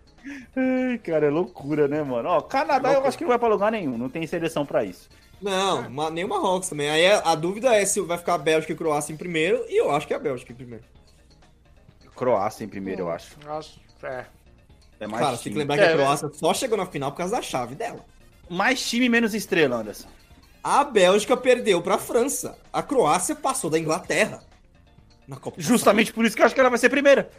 [SPEAKER 4] Ai, cara, é loucura, né, mano? Ó, Canadá eu acho que não vai pra lugar nenhum, não tem seleção pra isso.
[SPEAKER 6] Não, ma- nem o Marrocos também. Aí a, a dúvida é se vai ficar a Bélgica e Croácia em primeiro, e eu acho que é a Bélgica em primeiro.
[SPEAKER 4] Croácia em primeiro, eu acho.
[SPEAKER 5] Acho, é.
[SPEAKER 4] É mais
[SPEAKER 6] Cara, você tem
[SPEAKER 4] time.
[SPEAKER 6] que lembrar que
[SPEAKER 5] É,
[SPEAKER 6] a Croácia só chegou na final por causa da chave dela.
[SPEAKER 4] Mais time, menos estrela, Anderson.
[SPEAKER 6] A Bélgica perdeu pra França. A Croácia passou da Inglaterra. Na Copa
[SPEAKER 4] Justamente por isso que eu acho que ela vai ser primeira.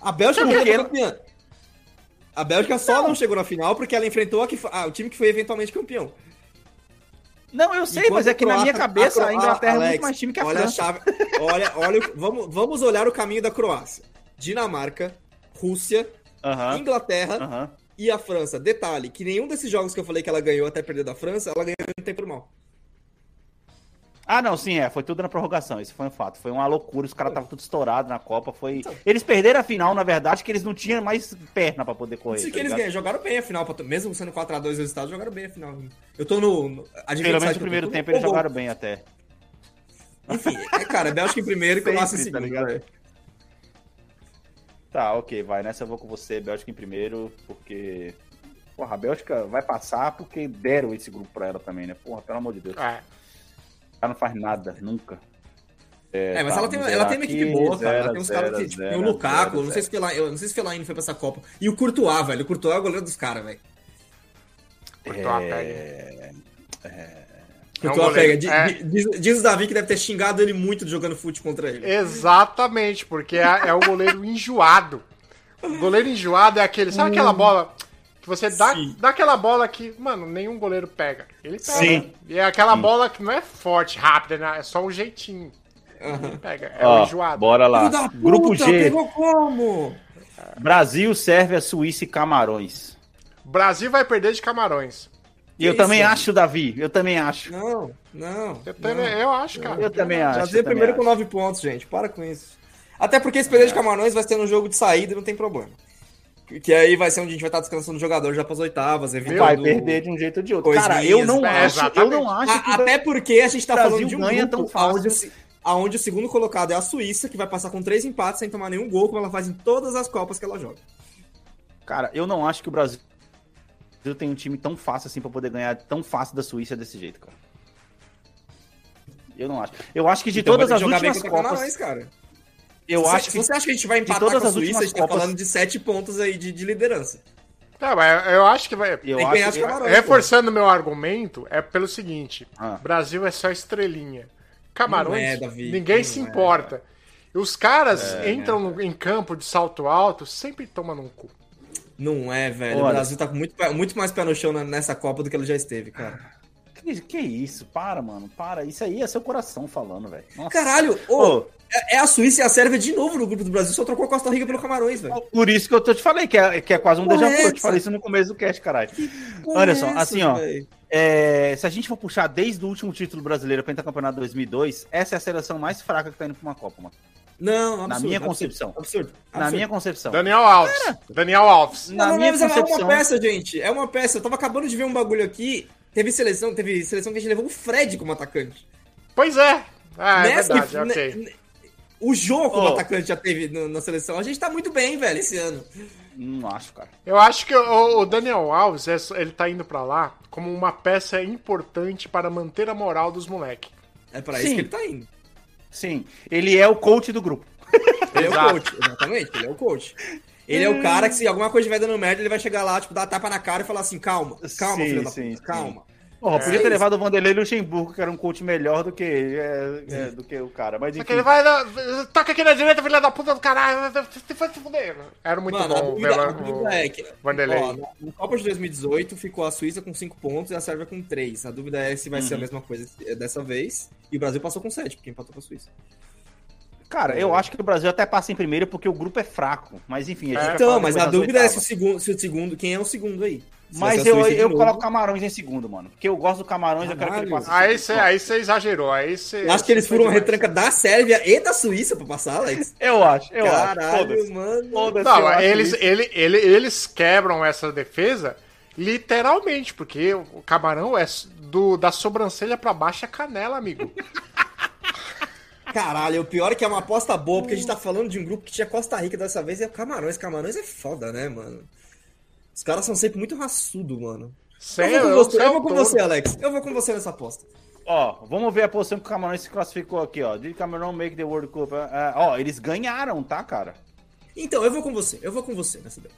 [SPEAKER 6] A Bélgica não
[SPEAKER 4] quê?
[SPEAKER 6] foi campeã. A Bélgica só não. chegou na final porque ela enfrentou a que ah, o time que foi eventualmente campeão.
[SPEAKER 4] Não, eu sei,
[SPEAKER 6] Enquanto
[SPEAKER 4] mas é que na minha cabeça a,
[SPEAKER 6] Cro-
[SPEAKER 4] Inglaterra é
[SPEAKER 6] Alex,
[SPEAKER 4] muito mais time que a
[SPEAKER 6] olha
[SPEAKER 4] França.
[SPEAKER 6] chave, olha, olha, vamos, vamos olhar o caminho da Croácia. Dinamarca, Rússia,
[SPEAKER 4] Aham,
[SPEAKER 6] Inglaterra
[SPEAKER 4] aham.
[SPEAKER 6] e a França. Detalhe, que nenhum desses jogos que eu falei que ela ganhou até perder da França, ela ganhou em tempo normal.
[SPEAKER 4] Ah, não, sim, é. Foi tudo na prorrogação. Isso foi um fato. Foi uma loucura. Os caras estavam tudo estourados na Copa. Foi... Eles perderam a final, na verdade, que eles não tinham mais perna pra poder correr.
[SPEAKER 6] Isso
[SPEAKER 4] tá
[SPEAKER 6] que eles
[SPEAKER 4] ligado?
[SPEAKER 6] ganham, jogaram bem a final, pra- mesmo sendo 4x2 o resultado, jogaram bem a final. Eu tô no.
[SPEAKER 4] Pelo menos
[SPEAKER 6] que
[SPEAKER 4] no
[SPEAKER 6] eu tô?
[SPEAKER 4] primeiro
[SPEAKER 6] Tô no
[SPEAKER 4] tempo eles jogaram bem até.
[SPEAKER 6] Enfim, é, cara, Bélgica em primeiro e Croácia em
[SPEAKER 4] tá
[SPEAKER 6] segundo.
[SPEAKER 4] ligado? Tá, ok, vai. Nessa eu vou com você, Bélgica em primeiro, porque. Porra, a Bélgica vai passar porque deram esse grupo pra ela também, né? Porra, pelo amor de Deus.
[SPEAKER 5] é.
[SPEAKER 4] Ela não faz nada, nunca.
[SPEAKER 6] É, mas
[SPEAKER 4] tá,
[SPEAKER 6] ela tem, ela tem uma equipe
[SPEAKER 4] aqui,
[SPEAKER 6] boa, cara. ela
[SPEAKER 4] zero,
[SPEAKER 6] tem uns caras que, tipo,
[SPEAKER 4] zero,
[SPEAKER 6] tem o Lukaku,
[SPEAKER 4] zero,
[SPEAKER 6] não sei se Fellaini, eu não sei se Fellaini foi pra essa Copa. E o Courtois, velho. O Courtois é o goleiro dos caras, velho.
[SPEAKER 5] Courtois
[SPEAKER 4] É...
[SPEAKER 6] O
[SPEAKER 5] É
[SPEAKER 6] Courtois
[SPEAKER 5] goleiro,
[SPEAKER 6] pega.
[SPEAKER 5] é.
[SPEAKER 6] Diz, diz- diz o Davi que deve ter xingado ele muito jogando fute contra ele.
[SPEAKER 5] Exatamente, porque é, é o goleiro enjoado. O goleiro enjoado é aquele. Sabe aquela bola que você dá,
[SPEAKER 6] Sim.
[SPEAKER 5] dá aquela bola que, mano, nenhum goleiro pega. Ele pega.
[SPEAKER 4] Sim.
[SPEAKER 5] E é aquela bola que não é forte, rápida, né? é só um jeitinho. Ele pega. É o
[SPEAKER 4] Ó,
[SPEAKER 5] enjoado.
[SPEAKER 4] bora lá.
[SPEAKER 6] Puta,
[SPEAKER 4] Grupo G,
[SPEAKER 6] Pegou como?
[SPEAKER 4] Brasil, Sérvia, Suíça e Camarões.
[SPEAKER 5] Brasil vai perder de Camarões.
[SPEAKER 4] E eu também
[SPEAKER 6] isso?
[SPEAKER 4] acho, Davi. Eu também acho.
[SPEAKER 6] Não, não.
[SPEAKER 5] Eu,
[SPEAKER 6] não.
[SPEAKER 5] também- eu acho, cara.
[SPEAKER 4] Eu também acho.
[SPEAKER 6] Brasil
[SPEAKER 4] eu
[SPEAKER 6] primeiro
[SPEAKER 4] acho.
[SPEAKER 6] com 9 pontos, gente. Para com isso. Até porque esse perder de Camarões vai ser no jogo de saída e não tem problema. Que- aí vai ser onde a gente vai estar descansando o jogador já pras oitavas, evitando...
[SPEAKER 4] Vai perder de um jeito ou de outro. Cara, eu não
[SPEAKER 5] é,
[SPEAKER 4] acho, eu
[SPEAKER 5] exatamente.
[SPEAKER 4] não acho que
[SPEAKER 6] Até porque a gente tá
[SPEAKER 4] Brasil
[SPEAKER 6] falando de um
[SPEAKER 4] ganha tão fácil.
[SPEAKER 6] Aonde, o se- aonde o segundo colocado é a Suíça, que vai passar com três empates sem tomar nenhum gol, como ela faz em todas as Copas que ela joga.
[SPEAKER 4] Cara, eu não acho que o Brasil tem um time tão fácil assim pra poder ganhar tão fácil da Suíça desse jeito, cara. Eu não acho. Eu acho que de
[SPEAKER 6] Então
[SPEAKER 4] todas as últimas Copas,
[SPEAKER 6] Camarões, cara.
[SPEAKER 4] Eu
[SPEAKER 6] se,
[SPEAKER 4] acho que
[SPEAKER 6] você acha que a gente vai empatar
[SPEAKER 4] todas
[SPEAKER 6] com a
[SPEAKER 4] as
[SPEAKER 6] Suíça, a gente tá
[SPEAKER 4] Copas-
[SPEAKER 6] falando de sete pontos aí de, de liderança.
[SPEAKER 5] Não, mas eu acho que vai.
[SPEAKER 4] eu acho que
[SPEAKER 6] Camarões.
[SPEAKER 5] Reforçando meu argumento, é pelo seguinte:
[SPEAKER 4] Ah.
[SPEAKER 5] Brasil é só estrelinha. Camarões,
[SPEAKER 6] é, Davi,
[SPEAKER 5] ninguém se
[SPEAKER 6] é.
[SPEAKER 5] importa. E os caras
[SPEAKER 4] É.
[SPEAKER 5] entram no- em campo de salto alto, sempre tomam num cu.
[SPEAKER 6] Não é, velho.
[SPEAKER 4] Olha.
[SPEAKER 6] O Brasil tá com muito, muito mais pé no chão nessa Copa do que ele já esteve, cara.
[SPEAKER 4] Que, que isso? Para, mano, para. Isso aí é seu coração falando, velho. Nossa.
[SPEAKER 6] Caralho, ô,
[SPEAKER 4] Ô,
[SPEAKER 6] é, é a Suíça e a Sérvia de novo no grupo do Brasil, só trocou a Costa Rica pelo Camarões, velho.
[SPEAKER 4] por isso que eu tô te falei que é, que é quase um déjà vu. Eu te falei isso no começo do cast, caralho. Olha só, assim, ó. É, se a gente for puxar desde o último título brasileiro para campeonato 2002, essa é a seleção mais fraca que tá indo pra uma Copa, mano.
[SPEAKER 6] Não, absurdo,
[SPEAKER 4] Na minha
[SPEAKER 6] absurdo,
[SPEAKER 4] concepção.
[SPEAKER 6] Absurdo.
[SPEAKER 4] Na
[SPEAKER 6] absurdo.
[SPEAKER 4] minha concepção.
[SPEAKER 5] Daniel Alves. Daniel Alves.
[SPEAKER 4] Na
[SPEAKER 6] Não, não,
[SPEAKER 4] minha
[SPEAKER 6] mas é
[SPEAKER 4] concepção.
[SPEAKER 6] uma peça, gente. É uma peça. Eu tava acabando de ver um bagulho aqui. Teve seleção, teve seleção que a gente levou o Fred como atacante.
[SPEAKER 5] Pois é. Ah, é
[SPEAKER 6] Nessa-
[SPEAKER 5] verdade,
[SPEAKER 6] ne-
[SPEAKER 5] ok.
[SPEAKER 6] ne- O Jô como
[SPEAKER 4] Ô.
[SPEAKER 6] atacante já teve no- na seleção. A gente tá muito bem, velho, esse ano.
[SPEAKER 4] Não acho, cara.
[SPEAKER 5] Eu acho que o, o Daniel Alves, é ele tá indo pra lá como uma peça importante para manter a moral dos moleques.
[SPEAKER 6] É pra
[SPEAKER 4] Sim.
[SPEAKER 6] isso que ele tá indo.
[SPEAKER 4] Sim, ele é o coach do grupo.
[SPEAKER 6] Ele é o coach, exatamente. Ele é o coach. Ele é o cara que se alguma coisa estiver dando merda, ele vai chegar lá, tipo, dar tapa na cara e falar assim, calma, calma,
[SPEAKER 4] Sim,
[SPEAKER 6] filho da
[SPEAKER 4] sim,
[SPEAKER 6] puta,
[SPEAKER 4] sim.
[SPEAKER 6] calma.
[SPEAKER 4] Porra, podia
[SPEAKER 6] É
[SPEAKER 4] ter
[SPEAKER 6] isso.
[SPEAKER 4] levado o Vanderlei Luxemburgo, que era um coach melhor do que, é, é, do que o cara. Mas enfim.
[SPEAKER 5] ele vai. Toca aqui na direita, filha da puta do caralho. Se foi se fuder. Era muito
[SPEAKER 6] Mano, a
[SPEAKER 5] bom
[SPEAKER 6] dúvida, a
[SPEAKER 5] o-
[SPEAKER 6] dúvida é que.
[SPEAKER 5] Vanderlei.
[SPEAKER 6] Ó, na- Copa de 2018 ficou a Suíça com 5 pontos e a Sérvia com 3. A dúvida é se vai ser a
[SPEAKER 4] Uhum.
[SPEAKER 6] mesma coisa dessa vez. E o Brasil passou com 7, porque empatou com a Suíça.
[SPEAKER 4] Cara, eu acho que o Brasil até passa em primeiro porque o grupo é fraco. Mas enfim, a gente vai
[SPEAKER 6] Então, mas a dúvida é se o, segundo, se o segundo. Quem é o segundo aí?
[SPEAKER 4] Mas eu, eu coloco Camarões em segundo, mano. Porque eu gosto do Camarões, eu quero que ele
[SPEAKER 6] Caralho.
[SPEAKER 4] passe.
[SPEAKER 5] Aí você aí cê exagerou. Aí.
[SPEAKER 6] Eu acho que eles foram uma retranca da Sérvia e da Suíça pra passar, Alex.
[SPEAKER 4] Eu acho, eu acho.
[SPEAKER 6] Caralho,
[SPEAKER 4] Foda-se.
[SPEAKER 6] mano.
[SPEAKER 4] Foda-se, eu
[SPEAKER 5] Não,
[SPEAKER 4] acho
[SPEAKER 5] eles, ele, ele, eles quebram essa defesa literalmente, porque o camarão é do, da sobrancelha pra baixo é canela, amigo.
[SPEAKER 6] Caralho, o pior é que é uma aposta boa, porque a gente tá falando de um grupo que tinha Costa Rica dessa vez e é o Camarões. Camarões é foda, né, mano? Os caras são sempre muito raçudo, mano. Eu vou com
[SPEAKER 5] eu
[SPEAKER 6] você,
[SPEAKER 5] sei
[SPEAKER 6] eu vou com
[SPEAKER 5] todo.
[SPEAKER 6] você, Alex. Eu vou com você nessa aposta.
[SPEAKER 4] Ó, vamos ver a posição que o Camarões se classificou aqui, ó. Did Cameroon make the World Cup? Ah, ó, eles ganharam, tá, cara?
[SPEAKER 6] Então, eu vou com você. Eu vou com você nessa daí.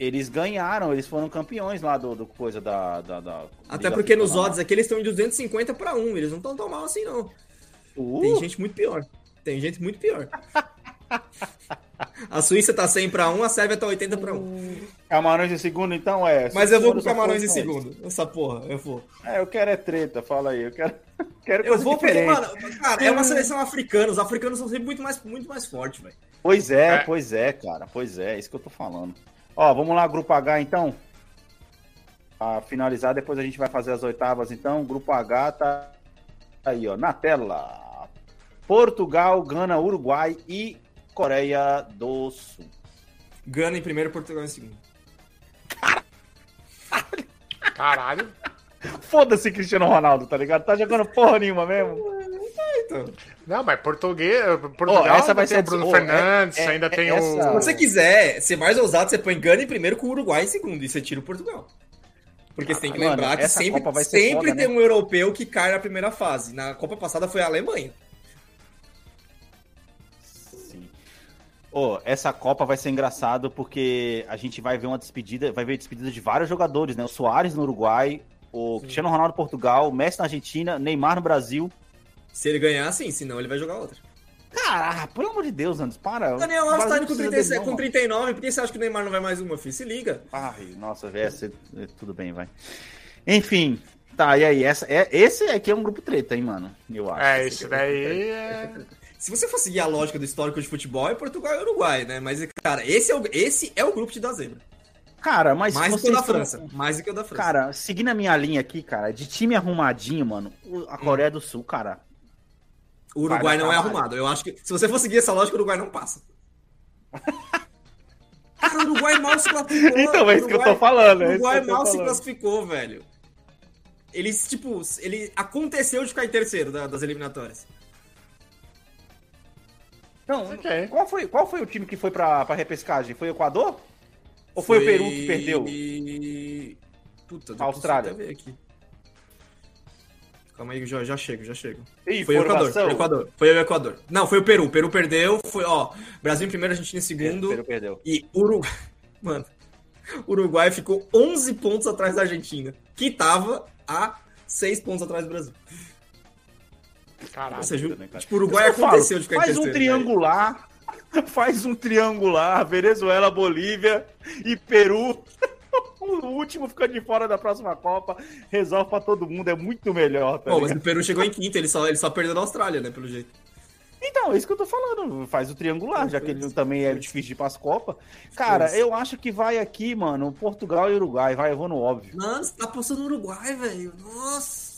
[SPEAKER 4] Eles ganharam, eles foram campeões lá do, do coisa da. da, da
[SPEAKER 6] Até porque nos odds aqui eles estão em 250 pra 1. Eles não estão tão mal assim, não.
[SPEAKER 4] Uh,
[SPEAKER 6] Tem gente muito pior. Tem gente muito pior. A Suíça tá 100 pra 1, a Sérvia tá 80 pra 1.
[SPEAKER 4] Camarões em segundo, então é.
[SPEAKER 6] Mas eu vou com Camarões em segundo. Essa porra, eu vou.
[SPEAKER 4] É, eu quero é treta, fala aí. Eu quero, quero
[SPEAKER 6] Eu
[SPEAKER 4] coisa
[SPEAKER 6] vou porque, mano, cara, é uma seleção africana. Os africanos são sempre muito mais, muito mais fortes, velho.
[SPEAKER 4] Pois é,
[SPEAKER 5] É.
[SPEAKER 4] pois é, cara. Pois é, é isso que eu tô falando. Ó, vamos lá, grupo H então. Pra finalizar, depois a gente vai fazer as oitavas então. Grupo H tá aí, ó, na tela. Portugal, Gana, Uruguai e Coreia do Sul.
[SPEAKER 6] Gana em primeiro, Portugal em segundo.
[SPEAKER 5] Caralho.
[SPEAKER 4] Foda-se, Cristiano Ronaldo, tá ligado? Tá jogando porra nenhuma mesmo.
[SPEAKER 5] Não, mas português, Portugal
[SPEAKER 4] essa
[SPEAKER 5] ainda
[SPEAKER 4] vai ser
[SPEAKER 5] o Bruno
[SPEAKER 4] oh, é-
[SPEAKER 5] Fernandes,
[SPEAKER 4] é-
[SPEAKER 5] ainda
[SPEAKER 4] é-
[SPEAKER 5] tem
[SPEAKER 4] essa-
[SPEAKER 6] Se
[SPEAKER 5] o...
[SPEAKER 6] você quiser ser mais ousado, você põe Gana em primeiro com o Uruguai em segundo. E você tira o Portugal. Porque você tem que
[SPEAKER 4] mano,
[SPEAKER 6] lembrar que
[SPEAKER 4] essa
[SPEAKER 6] sempre, sempre
[SPEAKER 4] foda,
[SPEAKER 6] tem
[SPEAKER 4] né?
[SPEAKER 6] um europeu que cai na primeira fase. Na Copa passada foi a Alemanha.
[SPEAKER 4] Ô, essa Copa vai ser engraçado porque a gente vai ver uma despedida, vai ver despedida de vários jogadores, né? O Soares no Uruguai, o Cristiano Ronaldo no Portugal, o Messi na Argentina, Neymar no Brasil.
[SPEAKER 6] Se ele ganhar, sim, senão ele vai jogar outra.
[SPEAKER 4] Caraca, pelo amor de Deus, Anderson, para.
[SPEAKER 6] O Daniel Alves tá indo com,
[SPEAKER 4] precisa
[SPEAKER 6] 37,
[SPEAKER 4] dele,
[SPEAKER 6] com
[SPEAKER 4] não,
[SPEAKER 6] 39, por que você acha que o Neymar não vai mais uma, filho? Se liga.
[SPEAKER 4] Ai, nossa, velho, cê- é, tudo bem, vai. Enfim, tá, e aí, essa, é, esse aqui é um grupo treta, hein, mano, eu acho.
[SPEAKER 5] É, isso daí é...
[SPEAKER 6] Se você for seguir a lógica do histórico de futebol, é Portugal e Uruguai, né? Mas, cara, esse é o, esse é o grupo de dar zebra.
[SPEAKER 4] Cara, mas
[SPEAKER 6] Mais do que o da França. Mais do que o da França.
[SPEAKER 4] Cara, seguindo a minha linha aqui, cara, de time arrumadinho, mano, a Coreia do Sul, cara.
[SPEAKER 6] o Uruguai não é arrumado. Eu acho que se você for seguir essa lógica, o Uruguai não passa. Cara, o Uruguai mal se classificou.
[SPEAKER 4] Então, é isso que eu tô
[SPEAKER 6] Uruguai-
[SPEAKER 4] falando.
[SPEAKER 6] O
[SPEAKER 4] é
[SPEAKER 6] Uruguai mal se classificou, velho. Ele, tipo, ele aconteceu de ficar em terceiro da- das eliminatórias.
[SPEAKER 4] Não,
[SPEAKER 5] Ok.
[SPEAKER 4] qual, foi, qual foi o time que foi pra, pra repescagem? Foi o Equador? Ou foi, o Peru que perdeu?
[SPEAKER 6] Puta, depois
[SPEAKER 4] Austrália.
[SPEAKER 6] aqui. Calma aí, já, já chego, já chego.
[SPEAKER 4] Ih,
[SPEAKER 6] Foi o Equador, foi o Equador. Foi o Equador. Não, foi o Peru. O Peru perdeu. Foi, ó, Brasil em primeiro, Argentina em segundo.
[SPEAKER 4] Peru perdeu.
[SPEAKER 6] E Uruguai. Mano, Uruguai ficou 11 pontos atrás da Argentina, que tava a 6 pontos atrás do Brasil.
[SPEAKER 5] Caralho.
[SPEAKER 6] Ou seja,
[SPEAKER 4] né, cara?
[SPEAKER 6] tipo, o Uruguai aconteceu
[SPEAKER 4] falo,
[SPEAKER 6] de ficar
[SPEAKER 4] Faz um triangular. Faz um triangular. Venezuela, Bolívia e Peru. O último fica de fora da próxima Copa. Resolve pra todo mundo. É muito melhor. Tá
[SPEAKER 6] Pô, mas o Peru chegou em quinto, ele só, ele só perdeu na Austrália, né, pelo jeito.
[SPEAKER 4] Então, é isso que eu tô falando. Faz o triangular, já que ele também é difícil de ir pras Copas. Cara, eu acho que vai aqui, mano, Portugal e Uruguai. Vai, eu vou no óbvio.
[SPEAKER 6] Mano, você tá apostando no Uruguai, velho. Nossa.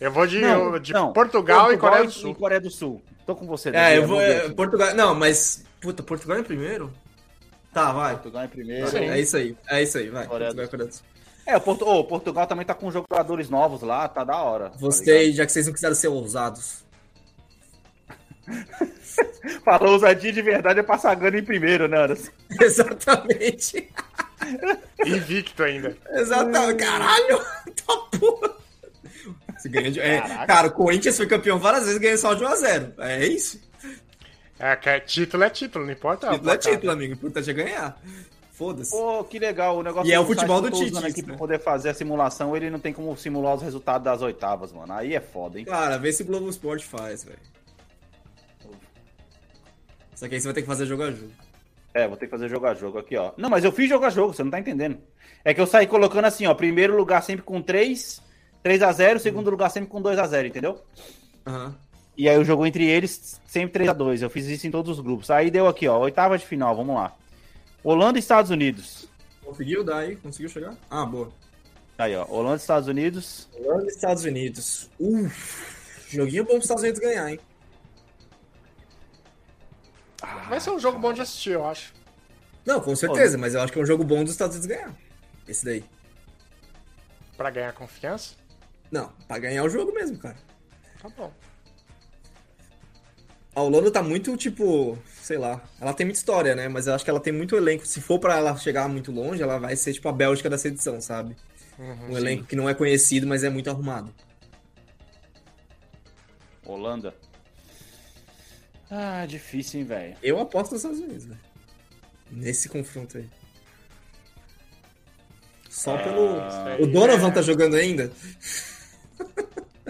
[SPEAKER 5] Eu vou de, eu- de
[SPEAKER 4] não.
[SPEAKER 5] Portugal, e Coreia do Sul.
[SPEAKER 4] E Coreia do Sul. Tô com você.
[SPEAKER 6] É, eu vou. é. Portugal. Não, mas. Puta, Portugal é primeiro? Tá, vai.
[SPEAKER 4] Portugal em primeiro.
[SPEAKER 5] Sim.
[SPEAKER 6] É isso aí, é isso aí, vai.
[SPEAKER 4] Coreia do
[SPEAKER 6] Portugal, e Coreia do Sul.
[SPEAKER 4] É, o Porto... ô, Portugal também tá com jogadores novos lá, tá da hora. tá
[SPEAKER 6] Gostei, já que vocês não quiseram ser ousados.
[SPEAKER 4] Falou ousadia de verdade é passar Gana em primeiro, né, Anderson?
[SPEAKER 6] Exatamente.
[SPEAKER 5] Invicto ainda.
[SPEAKER 6] Exatamente. Caralho! Tá porra. Ganha de... é, cara, o Corinthians foi campeão várias vezes e ganhou só de 1x0. É isso.
[SPEAKER 5] É, que é- título é título, não importa. o
[SPEAKER 6] Título é título, amigo. O importante é ganhar. Foda-se.
[SPEAKER 4] Pô, que legal. O negócio
[SPEAKER 6] E é o futebol do Tite,
[SPEAKER 4] aqui
[SPEAKER 6] isso,
[SPEAKER 4] pra
[SPEAKER 6] né?
[SPEAKER 4] poder fazer a simulação, ele não tem como simular os resultados das oitavas, mano. Aí é foda, hein?
[SPEAKER 6] Cara, vê se o Globo Esporte faz, velho. Só que aí você vai ter que fazer jogo a jogo.
[SPEAKER 4] É, vou ter que fazer jogo a jogo aqui, ó. Não, mas eu fiz jogo a jogo, você não tá entendendo. É que eu saí colocando assim, ó, primeiro lugar sempre com 3, 3 a 0 segundo lugar sempre com 2 a 0 entendeu?
[SPEAKER 6] Aham.
[SPEAKER 4] E aí o jogo entre eles sempre 3 a 2 Eu fiz isso em todos os grupos. Aí deu aqui, ó, oitava de final, vamos lá. Holanda e Estados Unidos.
[SPEAKER 6] Conseguiu dar aí? Conseguiu chegar? Ah, boa.
[SPEAKER 4] Aí, ó, Holanda e Estados Unidos.
[SPEAKER 6] Holanda e Estados Unidos. Uf. Joguinho bom pros Estados Unidos ganhar, hein?
[SPEAKER 5] Vai ser um jogo bom de assistir, eu acho.
[SPEAKER 6] Não, com certeza, mas eu acho que é um jogo bom dos Estados Unidos ganhar. Esse daí.
[SPEAKER 5] Pra ganhar confiança.
[SPEAKER 6] Não, pra ganhar o jogo mesmo, cara.
[SPEAKER 5] Tá bom.
[SPEAKER 6] A Holanda tá muito, tipo, sei lá. Ela tem muita história, né? Mas eu acho que ela tem muito elenco. Se for pra ela chegar muito longe, ela vai ser, tipo, a Bélgica dessa edição, sabe?
[SPEAKER 5] Uhum,
[SPEAKER 6] Um elenco que não é conhecido, mas é muito arrumado.
[SPEAKER 4] Holanda. Ah, difícil, hein, velho.
[SPEAKER 6] Eu aposto nos Estados Unidos, velho. Nesse confronto aí. Só pelo.
[SPEAKER 5] aí
[SPEAKER 6] O Donovan
[SPEAKER 5] é-
[SPEAKER 6] tá jogando ainda?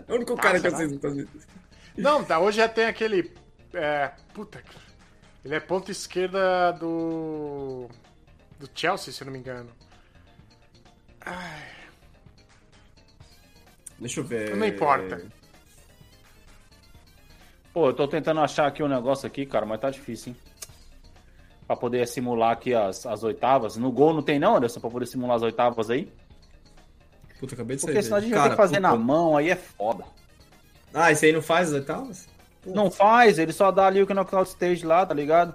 [SPEAKER 6] É o único cara que eu sei dos Estados Unidos.
[SPEAKER 5] Não, tá, hoje já tem aquele. É, puta. Ele é ponta esquerda do. Do Chelsea, se eu não me engano.
[SPEAKER 6] Deixa eu ver.
[SPEAKER 5] Não importa.
[SPEAKER 4] Pô, eu tô tentando achar aqui um negócio aqui, cara, mas tá difícil, hein? Pra poder simular aqui as, as oitavas. No gol não tem não, Anderson, pra poder simular as oitavas aí?
[SPEAKER 6] Puta, acabei de sair.
[SPEAKER 4] Porque senão a gente
[SPEAKER 6] dele.
[SPEAKER 4] vai ter que fazer
[SPEAKER 6] puta.
[SPEAKER 4] na mão, aí é foda.
[SPEAKER 6] Ah, esse aí não faz as oitavas?
[SPEAKER 4] Não faz, ele só dá ali o knockout stage lá, tá ligado?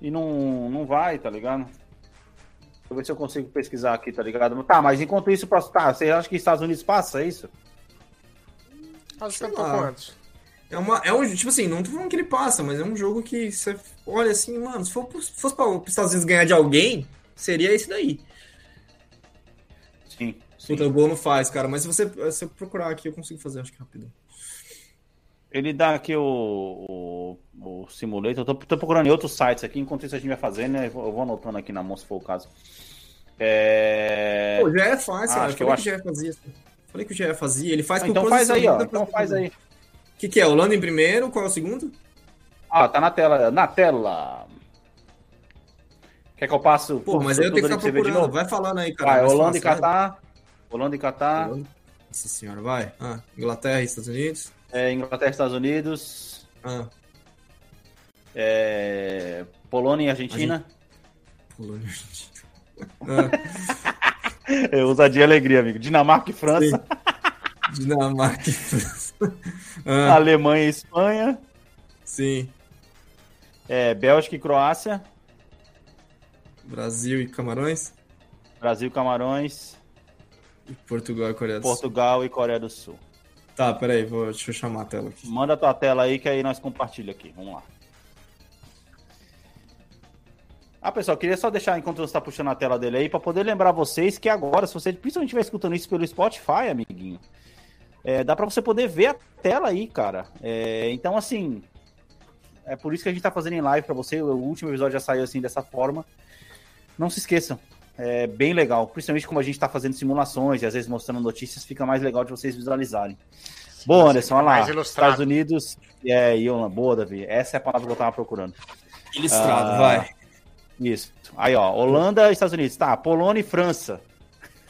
[SPEAKER 4] E não, não vai, tá ligado? Deixa eu ver se eu consigo pesquisar aqui, tá ligado? Tá, mas enquanto isso, pra- tá, você acha que Estados Unidos passa, é isso?
[SPEAKER 5] Acho que
[SPEAKER 6] lá.
[SPEAKER 5] com antes.
[SPEAKER 6] É, uma, é um. Tipo assim, não tô falando que ele passa, mas é um jogo que você olha assim, mano, se for, se fosse pra, os Estados Unidos ganhar de alguém, seria esse daí.
[SPEAKER 4] Sim.
[SPEAKER 6] Puta, o não faz, cara. Mas se você, se eu procurar aqui, eu consigo fazer, acho que rápido.
[SPEAKER 4] Ele dá aqui o, o, o simulator. Eu tô, tô procurando em outros sites aqui, enquanto isso a gente vai fazendo, né? Eu vou, anotando aqui na mão se for o caso. É...
[SPEAKER 6] Pô, já é fácil,
[SPEAKER 4] Ah,
[SPEAKER 6] cara.
[SPEAKER 4] acho que eu
[SPEAKER 6] que, já fazia. Falei que o já fazia. Ele faz
[SPEAKER 4] Ah,
[SPEAKER 6] por
[SPEAKER 4] então faz aí, ó. Então faz aí.
[SPEAKER 6] O que, que é? Holanda em primeiro? Qual é o segundo?
[SPEAKER 4] Ah, tá na tela. Na tela. Quer que eu passe o
[SPEAKER 6] Pô, mas aí eu tenho que ficar
[SPEAKER 4] de
[SPEAKER 6] procurando.
[SPEAKER 4] novo?
[SPEAKER 6] Vai falando aí, cara.
[SPEAKER 4] Vai, Holanda e. Catar. Holanda e Catar.
[SPEAKER 6] Holanda. Nossa senhora, vai. Ah, Inglaterra e Estados Unidos.
[SPEAKER 4] É, Inglaterra e Estados Unidos.
[SPEAKER 6] Ah,
[SPEAKER 4] É, Polônia e Argentina.
[SPEAKER 6] Polônia e Argentina.
[SPEAKER 4] Eu ousadia e alegria, amigo. Dinamarca e França,
[SPEAKER 6] Dinamarca e França. Ah,
[SPEAKER 4] Alemanha e Espanha,
[SPEAKER 6] sim.
[SPEAKER 4] é, Bélgica e Croácia,
[SPEAKER 6] Brasil e Camarões.
[SPEAKER 4] Brasil e Camarões,
[SPEAKER 6] Portugal e Coreia do Sul.
[SPEAKER 4] Portugal e Coreia do Sul.
[SPEAKER 6] Tá, peraí, vou, deixa eu chamar a tela aqui.
[SPEAKER 4] Manda tua tela aí que aí nós compartilha aqui. Vamos lá. Ah, pessoal, queria só deixar enquanto você está puxando a tela dele aí para poder lembrar vocês que agora, se você principalmente estiver escutando isso pelo Spotify, amiguinho, é, dá para você poder ver a tela aí, cara. É, então, assim, é por isso que a gente tá fazendo em live para você. O último episódio já saiu assim dessa forma. Não se esqueçam. É bem legal, principalmente como a gente tá fazendo simulações e às vezes mostrando notícias, fica mais legal de vocês visualizarem. Boa, Anderson, olha lá. Estados Unidos. É, Iona, boa, Davi. Essa é a palavra que eu tava procurando.
[SPEAKER 6] Ilustrado,
[SPEAKER 4] Ah.
[SPEAKER 6] vai.
[SPEAKER 4] Isso. Aí, ó, Holanda, Estados Unidos. Tá, Polônia e França.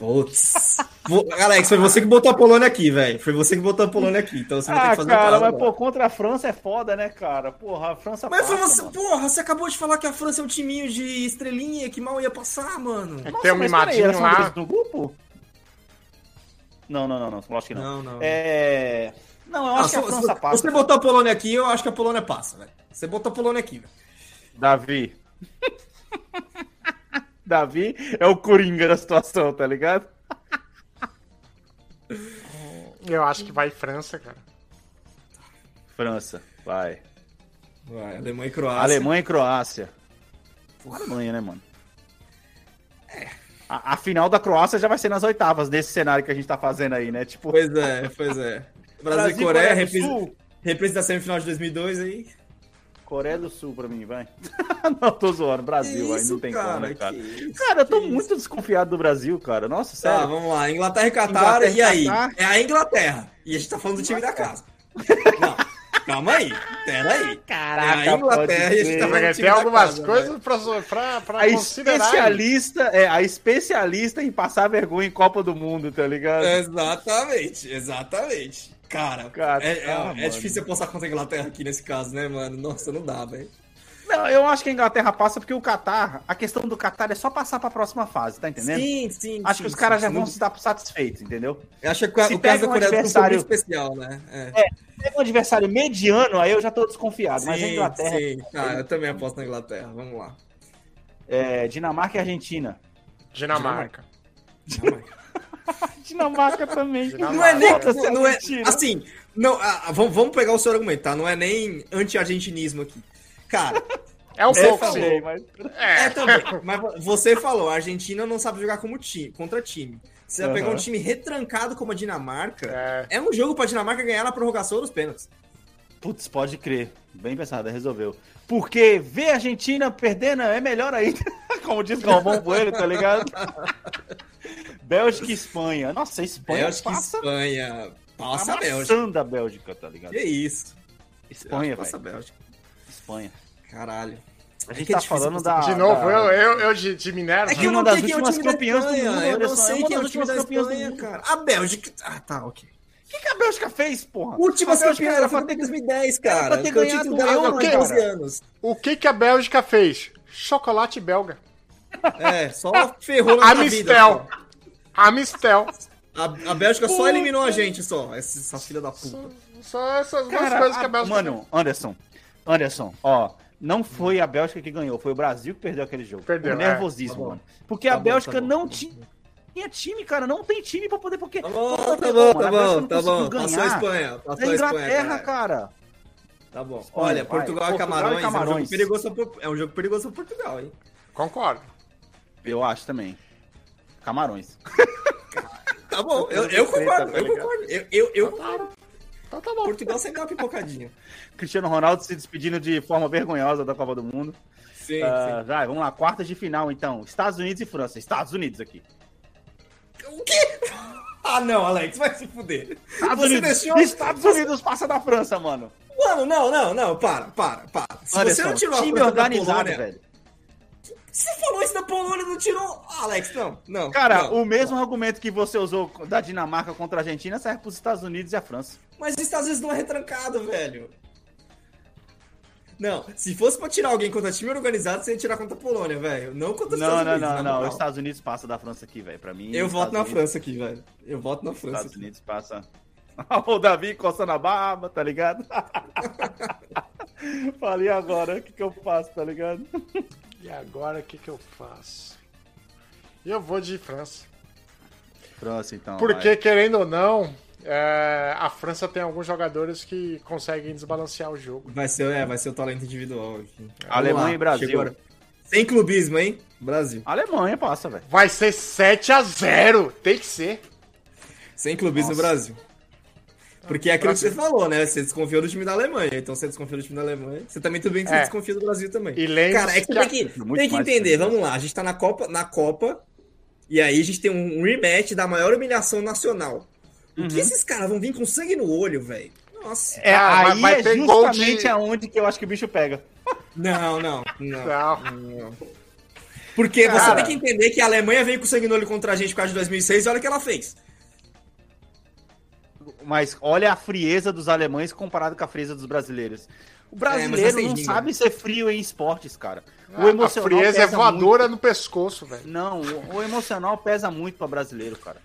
[SPEAKER 6] Putz. Alex, foi você que botou a Polônia aqui, velho. Foi você que botou a Polônia aqui, então você vai ter
[SPEAKER 4] Ah,
[SPEAKER 6] que fazer
[SPEAKER 4] cara,
[SPEAKER 6] caso
[SPEAKER 4] mas pô, contra a França é foda, né, cara? Porra, a França
[SPEAKER 6] Mas
[SPEAKER 4] passa,
[SPEAKER 6] você,
[SPEAKER 4] mano.
[SPEAKER 6] porra, você acabou de falar que a França é um timinho de estrelinha que mal ia passar, mano.
[SPEAKER 5] É
[SPEAKER 4] Nossa,
[SPEAKER 5] tem um mimadinho lá.
[SPEAKER 4] no grupo? Não, não, não, não, lógico que não.
[SPEAKER 6] Não, não.
[SPEAKER 4] É... Não, eu
[SPEAKER 6] Ah,
[SPEAKER 4] acho que a França
[SPEAKER 6] se
[SPEAKER 4] passa.
[SPEAKER 6] Você botou a Polônia aqui, eu acho que a Polônia passa, velho. Você botou a Polônia aqui, velho.
[SPEAKER 4] Davi. Davi é o Coringa da situação, tá ligado?
[SPEAKER 5] Eu acho que vai França, cara.
[SPEAKER 4] França, vai.
[SPEAKER 6] Vai, Alemanha e Croácia.
[SPEAKER 4] Alemanha e Croácia. Alemanha, né, mano? A, a final da Croácia já vai ser nas oitavas, nesse cenário que a gente tá fazendo aí, né? Tipo,
[SPEAKER 6] Pois é, pois é. Brasil, e Coreia,
[SPEAKER 4] Coreia
[SPEAKER 6] repre... Representa a semifinal de 2002 aí.
[SPEAKER 4] Coreia do Sul pra mim, vai. não, tô zoando. Brasil, aí
[SPEAKER 6] Isso,
[SPEAKER 4] não tem
[SPEAKER 6] cara,
[SPEAKER 4] como, né, cara?
[SPEAKER 6] que isso,
[SPEAKER 4] Cara, eu tô
[SPEAKER 6] que
[SPEAKER 4] muito desconfiado do Brasil, cara. Nossa,
[SPEAKER 6] Tá,
[SPEAKER 4] sério.
[SPEAKER 6] vamos lá. Inglaterra e Catar,
[SPEAKER 4] Inglaterra e
[SPEAKER 6] aí?
[SPEAKER 4] Catar.
[SPEAKER 6] É a Inglaterra. E a gente tá falando do time da casa. Não, calma aí. Pera aí.
[SPEAKER 4] Caraca,
[SPEAKER 6] é a Inglaterra e a gente tá
[SPEAKER 5] tem algumas
[SPEAKER 6] casa,
[SPEAKER 5] coisas pra, pra, pra
[SPEAKER 4] A
[SPEAKER 5] aí.
[SPEAKER 6] especialista,
[SPEAKER 4] é, a especialista em passar vergonha em Copa do Mundo, tá ligado?
[SPEAKER 6] Exatamente, exatamente. Cara,
[SPEAKER 4] Cara,
[SPEAKER 6] é, é-
[SPEAKER 4] ah,
[SPEAKER 6] é difícil eu postar contra a Inglaterra aqui nesse caso, né, mano? Nossa, não dá, velho.
[SPEAKER 4] Não, eu acho que a Inglaterra passa porque o Qatar, a questão do Qatar é só passar pra próxima fase, tá entendendo?
[SPEAKER 6] Sim, sim.
[SPEAKER 4] Acho
[SPEAKER 6] sim,
[SPEAKER 4] que os
[SPEAKER 6] sim,
[SPEAKER 4] caras já
[SPEAKER 6] sim.
[SPEAKER 4] vão se dar satisfeitos, entendeu?
[SPEAKER 6] Eu acho que
[SPEAKER 4] Se
[SPEAKER 6] o caso da
[SPEAKER 4] um
[SPEAKER 6] Coreia do Sul
[SPEAKER 4] adversário-
[SPEAKER 6] muito especial, né? É.
[SPEAKER 4] Pega um adversário mediano, aí eu já tô desconfiado. mas a
[SPEAKER 6] Sim,
[SPEAKER 4] Inglaterra,
[SPEAKER 6] sim. Ah, eu também aposto na Inglaterra. Vamos lá.
[SPEAKER 4] é, Dinamarca e Argentina.
[SPEAKER 5] Dinamarca.
[SPEAKER 4] Dinamarca também.
[SPEAKER 6] Não é nem.
[SPEAKER 4] Foda-se,
[SPEAKER 6] Não é, assim, não, ah, ah, vamos, vamos pegar o seu argumento, tá? Não é nem anti-argentinismo aqui. Cara,
[SPEAKER 5] É um
[SPEAKER 6] É,
[SPEAKER 5] pouco,
[SPEAKER 6] falou.
[SPEAKER 5] sim.
[SPEAKER 4] mas...
[SPEAKER 6] é também. Mas você falou, a Argentina não sabe jogar como time, contra time. Você vai pegar um time retrancado como a Dinamarca.
[SPEAKER 5] É.
[SPEAKER 6] É um jogo pra Dinamarca ganhar na prorrogação ou nos pênaltis.
[SPEAKER 4] Putz, pode crer. Bem pensado, resolveu. Porque ver a Argentina perdendo é melhor ainda. Como diz Galvão Bueno, tá ligado? Bélgica e Espanha. Nossa, a Espanha
[SPEAKER 6] Bélgica e
[SPEAKER 4] passa
[SPEAKER 6] Espanha. Passa a Bélgica.
[SPEAKER 4] a Bélgica, tá ligado?
[SPEAKER 6] Que isso.
[SPEAKER 4] Espanha,
[SPEAKER 6] Passa a
[SPEAKER 4] velho.
[SPEAKER 6] Bélgica.
[SPEAKER 4] Espanha.
[SPEAKER 6] Caralho.
[SPEAKER 4] A
[SPEAKER 6] É
[SPEAKER 4] gente
[SPEAKER 6] é
[SPEAKER 4] tá falando da...
[SPEAKER 5] De novo,
[SPEAKER 4] da-
[SPEAKER 5] eu, eu, eu de, de Minerva.
[SPEAKER 6] É que
[SPEAKER 4] De
[SPEAKER 6] eu
[SPEAKER 4] uma
[SPEAKER 6] não
[SPEAKER 4] das
[SPEAKER 6] sei quem é o
[SPEAKER 4] últimas
[SPEAKER 6] time da
[SPEAKER 4] campeãs do
[SPEAKER 6] Espanha,
[SPEAKER 4] mundo,
[SPEAKER 6] Eu não
[SPEAKER 4] é
[SPEAKER 6] sei
[SPEAKER 4] uma
[SPEAKER 6] quem é o
[SPEAKER 4] das
[SPEAKER 6] time da Espanha,
[SPEAKER 4] mundo.
[SPEAKER 6] cara. A Bélgica. Ah, tá, ok.
[SPEAKER 4] O que, que a Bélgica fez, porra?
[SPEAKER 6] Última
[SPEAKER 4] A Bélgica
[SPEAKER 6] campeã
[SPEAKER 4] era pra ter
[SPEAKER 6] 2010,
[SPEAKER 4] era
[SPEAKER 6] cara.
[SPEAKER 4] pra ter
[SPEAKER 6] é
[SPEAKER 4] ganhado o Euro,
[SPEAKER 6] com 14
[SPEAKER 4] cara.
[SPEAKER 6] anos.
[SPEAKER 5] O que, que a Bélgica fez? Chocolate belga.
[SPEAKER 6] É, só ferrou na vida.
[SPEAKER 5] Amistel. Amistel.
[SPEAKER 6] só. A, a Bélgica só eliminou a gente, só. Essa, essa filha da puta.
[SPEAKER 5] Só essas duas
[SPEAKER 4] Cara,
[SPEAKER 5] coisas que
[SPEAKER 4] a-
[SPEAKER 5] a Bélgica
[SPEAKER 4] Mano, Anderson, Anderson, ó, não foi a Bélgica que ganhou, foi o Brasil que perdeu aquele jogo.
[SPEAKER 5] Perdeu,
[SPEAKER 4] o nervosismo,
[SPEAKER 6] é. Tá bom.
[SPEAKER 4] mano. Porque
[SPEAKER 6] Tá
[SPEAKER 4] a
[SPEAKER 6] bom,
[SPEAKER 4] Bélgica
[SPEAKER 6] tá
[SPEAKER 4] não
[SPEAKER 6] tá
[SPEAKER 4] tinha tinha time, cara, não tem time pra poder, porque...
[SPEAKER 6] Tá bom, tá bom,
[SPEAKER 4] a
[SPEAKER 6] tá bom, tá bom. Passou a Espanha. Passou a
[SPEAKER 4] Inglaterra,
[SPEAKER 6] Espanha, cara.
[SPEAKER 4] cara.
[SPEAKER 6] Tá bom. Olha. Portugal e
[SPEAKER 4] Portugal e
[SPEAKER 6] Camarões, é um
[SPEAKER 4] Camarões.
[SPEAKER 6] jogo perigoso pra, é um jogo perigoso pra Portugal, hein?
[SPEAKER 5] Concordo.
[SPEAKER 4] Eu acho também. Camarões.
[SPEAKER 6] Tá bom, eu, eu concordo,
[SPEAKER 4] tá
[SPEAKER 6] eu concordo. Eu, eu, eu concordo.
[SPEAKER 5] Então tá bom.
[SPEAKER 6] Portugal sempre dá uma pipocadinha.
[SPEAKER 4] Cristiano Ronaldo se despedindo de forma vergonhosa da Copa do Mundo.
[SPEAKER 6] Sim,
[SPEAKER 4] Ah, vai, vamos lá, quartas de final então. Estados Unidos e França. Estados Unidos aqui.
[SPEAKER 6] sim. O quê? Ah, não, Alex, vai se fuder.
[SPEAKER 4] Estados
[SPEAKER 6] Você
[SPEAKER 4] Unidos,
[SPEAKER 6] deixou-
[SPEAKER 4] Estados Unidos passa da França, mano.
[SPEAKER 6] Mano, não, não, não, para, para, para. Se você não tirou a
[SPEAKER 4] time
[SPEAKER 6] França da
[SPEAKER 4] organizado,
[SPEAKER 6] Polônia,
[SPEAKER 4] velho.
[SPEAKER 6] Você falou isso da Polônia, não tirou. Alex, não, não.
[SPEAKER 4] Cara,
[SPEAKER 6] não.
[SPEAKER 4] o mesmo argumento que você usou da Dinamarca contra a Argentina serve para os Estados Unidos e a França.
[SPEAKER 6] Mas os Estados Unidos não é retrancado, velho. Não, se fosse pra tirar alguém contra time organizado, você ia tirar contra a Polônia, velho. Não contra os
[SPEAKER 4] Não,
[SPEAKER 6] Estados
[SPEAKER 4] não,
[SPEAKER 6] Unidos.
[SPEAKER 4] não, não.
[SPEAKER 6] moral.
[SPEAKER 4] Os Estados Unidos passa da França aqui, velho. Pra mim.
[SPEAKER 6] Eu
[SPEAKER 4] os
[SPEAKER 6] voto na
[SPEAKER 4] Unidos-
[SPEAKER 6] França aqui, velho. Eu voto na França.
[SPEAKER 4] Estados
[SPEAKER 6] aqui.
[SPEAKER 4] Unidos passa. o Davi coçando a barba, tá ligado? Falei agora, o que, que eu faço, tá ligado?
[SPEAKER 5] E agora o que, que eu faço? Eu vou de França.
[SPEAKER 4] França, então.
[SPEAKER 5] Porque,
[SPEAKER 4] vai.
[SPEAKER 5] querendo ou não, é, a França tem alguns jogadores que conseguem desbalancear o jogo.
[SPEAKER 6] Vai ser, é, vai ser o talento individual aqui.
[SPEAKER 4] Alemanha
[SPEAKER 6] lá,
[SPEAKER 4] e Brasil.
[SPEAKER 6] chegou. Sem clubismo, hein? Brasil.
[SPEAKER 4] Alemanha passa, velho.
[SPEAKER 5] Vai ser 7 a 0 Tem que ser.
[SPEAKER 6] Sem clubismo no Brasil. Porque é aquilo que você falou, né? Você desconfiou do time da Alemanha. Então você desconfia do time da Alemanha. Você também tudo bem que você
[SPEAKER 5] É.
[SPEAKER 6] desconfia do Brasil também.
[SPEAKER 5] E lembre-se
[SPEAKER 6] Cara, é que você tem que, tem que entender.
[SPEAKER 4] que
[SPEAKER 6] Vamos lá, a gente tá na Copa, na Copa. E aí a gente tem um rematch da maior humilhação nacional. O que esses caras vão vir com sangue no olho, velho? Nossa.
[SPEAKER 4] É,
[SPEAKER 5] vai-
[SPEAKER 4] aí é justamente
[SPEAKER 5] de-
[SPEAKER 4] aonde que eu acho que o bicho pega.
[SPEAKER 6] Não, não, não.
[SPEAKER 5] Não.
[SPEAKER 6] Porque você
[SPEAKER 5] Cara.
[SPEAKER 6] tem que entender que a Alemanha veio com sangue no olho contra a gente por causa de 2006 e olha o que ela fez.
[SPEAKER 4] Mas olha a frieza dos alemães comparado com a frieza dos brasileiros. O brasileiro
[SPEAKER 6] É,
[SPEAKER 4] não
[SPEAKER 6] assim,
[SPEAKER 4] sabe ser frio em esportes, cara. O
[SPEAKER 5] A- a
[SPEAKER 4] emocional
[SPEAKER 5] frieza é voadora
[SPEAKER 4] muito.
[SPEAKER 5] no pescoço, velho.
[SPEAKER 4] Não, o, o emocional pesa muito pra brasileiro, cara.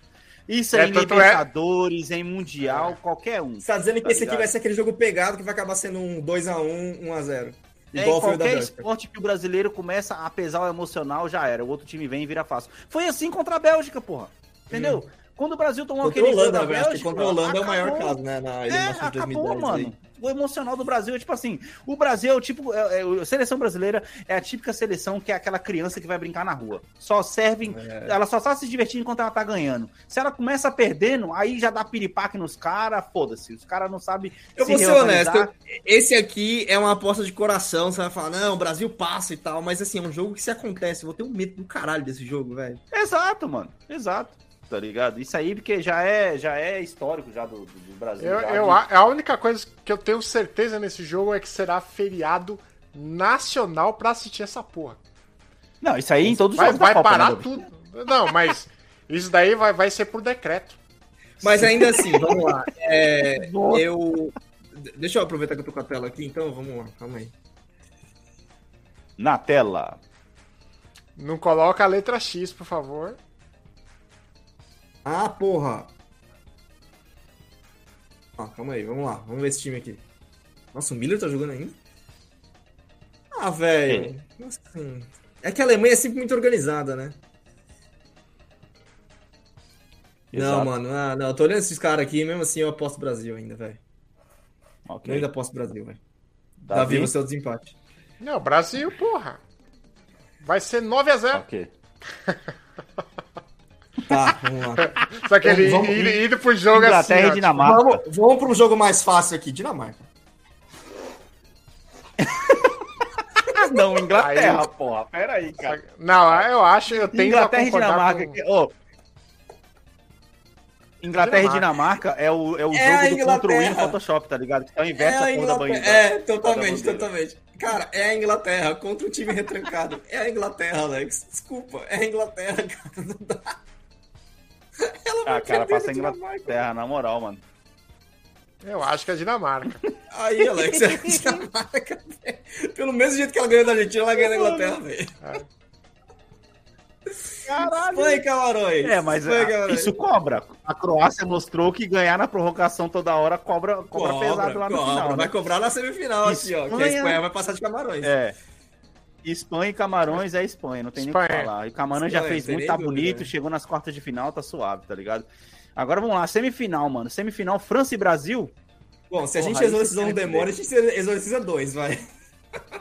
[SPEAKER 4] Isso
[SPEAKER 5] É,
[SPEAKER 4] é, em
[SPEAKER 5] é-
[SPEAKER 4] Libertadores, em Mundial, qualquer um.
[SPEAKER 6] Você tá dizendo que
[SPEAKER 4] Tá
[SPEAKER 6] esse aqui vai ser aquele jogo pegado que vai acabar sendo um 2x1, 1x0.
[SPEAKER 4] É,
[SPEAKER 6] Igual
[SPEAKER 4] qualquer esporte que o brasileiro começa a pesar o emocional, já era. O outro time vem e vira fácil. Foi assim contra a Bélgica, porra. Entendeu? Quando o Brasil tomou.
[SPEAKER 6] Contra a
[SPEAKER 4] aquele gol
[SPEAKER 6] Holanda,
[SPEAKER 4] da
[SPEAKER 6] velho. Acho que
[SPEAKER 4] Bélgica,
[SPEAKER 6] contra a Holanda é o maior
[SPEAKER 4] acabou.
[SPEAKER 6] caso, né? Na
[SPEAKER 4] É,
[SPEAKER 6] de
[SPEAKER 4] acabou,
[SPEAKER 6] 2010.
[SPEAKER 4] mano.
[SPEAKER 6] aí.
[SPEAKER 4] O emocional do Brasil é tipo assim: o Brasil é o tipo. é- é- a seleção brasileira é a típica seleção que é aquela criança que vai brincar na rua. Só serve.
[SPEAKER 6] É.
[SPEAKER 4] Ela só tá se divertindo enquanto ela tá ganhando. Se ela começa perdendo, aí já dá piripaque nos caras, foda-se. Os caras não sabem.
[SPEAKER 6] Eu vou ser honesto, esse aqui é uma aposta de coração. Você vai falar, não, o Brasil passa e tal, mas assim, é um jogo que se acontece. Eu vou ter um medo do caralho desse jogo, velho.
[SPEAKER 4] Exato, mano. Exato. Tá ligado? Isso aí porque já é, já é histórico já do, do- Brasil.
[SPEAKER 5] Eu,
[SPEAKER 4] já
[SPEAKER 5] eu,
[SPEAKER 4] de-
[SPEAKER 5] a a única coisa que eu tenho certeza nesse jogo é que será feriado nacional pra assistir essa porra.
[SPEAKER 4] Não, isso aí em todos os
[SPEAKER 5] Vai,
[SPEAKER 4] jogos da
[SPEAKER 5] vai
[SPEAKER 4] Copa,
[SPEAKER 5] parar
[SPEAKER 4] né,
[SPEAKER 5] tudo. Não, mas isso daí vai, vai ser por decreto.
[SPEAKER 6] Mas ainda assim, vamos lá. É, eu. de- Deixa eu aproveitar que eu tô com a tela aqui, então vamos lá, calma aí.
[SPEAKER 4] Na tela.
[SPEAKER 5] Não coloca a letra X, por favor.
[SPEAKER 6] Ah, porra! Ah, calma aí, vamos lá, vamos ver esse time aqui. Nossa, o Miller tá jogando ainda? Ah, velho. Nossa, assim, É que a Alemanha é sempre muito organizada, né? Não,
[SPEAKER 4] Exato.
[SPEAKER 6] mano, ah, não, eu tô olhando esses caras aqui, mesmo assim eu aposto Brasil ainda, velho.
[SPEAKER 4] Ok.
[SPEAKER 6] Eu ainda aposto Brasil, velho.
[SPEAKER 4] Davi?
[SPEAKER 6] Davi, você é o desempate.
[SPEAKER 5] Não, Brasil, porra. Vai ser 9x0.
[SPEAKER 4] Ok.
[SPEAKER 6] Tá, vamos lá.
[SPEAKER 5] Só que ele
[SPEAKER 6] Vamos-
[SPEAKER 5] indo, indo pro jogo
[SPEAKER 4] Inglaterra
[SPEAKER 5] assim.
[SPEAKER 4] e
[SPEAKER 5] ó,
[SPEAKER 4] Dinamarca.
[SPEAKER 6] Vamos, vamos para um jogo mais fácil aqui, Dinamarca.
[SPEAKER 4] Não, Inglaterra,
[SPEAKER 5] Aí-
[SPEAKER 4] porra. Pera aí,
[SPEAKER 5] tipo,
[SPEAKER 4] cara.
[SPEAKER 5] Não, eu acho, eu tenho
[SPEAKER 4] Inglaterra e
[SPEAKER 5] concordar
[SPEAKER 4] Dinamarca.
[SPEAKER 5] com-
[SPEAKER 4] que- ô. Inglaterra e
[SPEAKER 5] Dinamarca.
[SPEAKER 4] É o, é o
[SPEAKER 6] É a
[SPEAKER 4] jogo do Ctrl I no. Photoshop, tá ligado? Que é o inverso
[SPEAKER 6] É,
[SPEAKER 4] da
[SPEAKER 6] a
[SPEAKER 4] porra da bandeira.
[SPEAKER 6] é, totalmente,
[SPEAKER 4] Da bandeira.
[SPEAKER 6] totalmente. Cara, é a Inglaterra contra um time retrancado. É a Inglaterra, Alex. Desculpa, é a Inglaterra, cara. Não dá. Ela vai
[SPEAKER 4] Ah, cara, passa a
[SPEAKER 6] a.
[SPEAKER 4] Inglaterra, na moral, mano.
[SPEAKER 5] Eu acho que é Dinamarca.
[SPEAKER 6] Aí, Alex, é a Dinamarca, velho. Pelo mesmo jeito que ela ganhou da Argentina, ela ganhou da Inglaterra, velho.
[SPEAKER 4] Caralho.
[SPEAKER 6] Foi, Camarões.
[SPEAKER 4] É, mas
[SPEAKER 6] Foi,
[SPEAKER 4] ah,
[SPEAKER 6] Camarões.
[SPEAKER 4] isso cobra. A Croácia mostrou que ganhar na prorrogação toda hora cobra, cobra, pesado lá no
[SPEAKER 6] cobra.
[SPEAKER 4] final.
[SPEAKER 6] Vai
[SPEAKER 4] Né?
[SPEAKER 6] cobrar na semifinal aqui, ó. Que a
[SPEAKER 4] Espanha-
[SPEAKER 6] Espanha vai passar de Camarões.
[SPEAKER 4] É. Espanha e Camarões é Espanha, não tem nem o que
[SPEAKER 5] Espanha.
[SPEAKER 4] falar. E Camarões já
[SPEAKER 6] Espanha,
[SPEAKER 4] fez muito, tá bonito,
[SPEAKER 6] né?
[SPEAKER 4] chegou nas quartas de final, tá suave, tá ligado? Agora vamos lá, semifinal, mano. Semifinal, França e Brasil.
[SPEAKER 6] Bom, se a gente exorcizar
[SPEAKER 4] você
[SPEAKER 6] um
[SPEAKER 4] quer
[SPEAKER 6] demora, a gente exorciza dois, vai.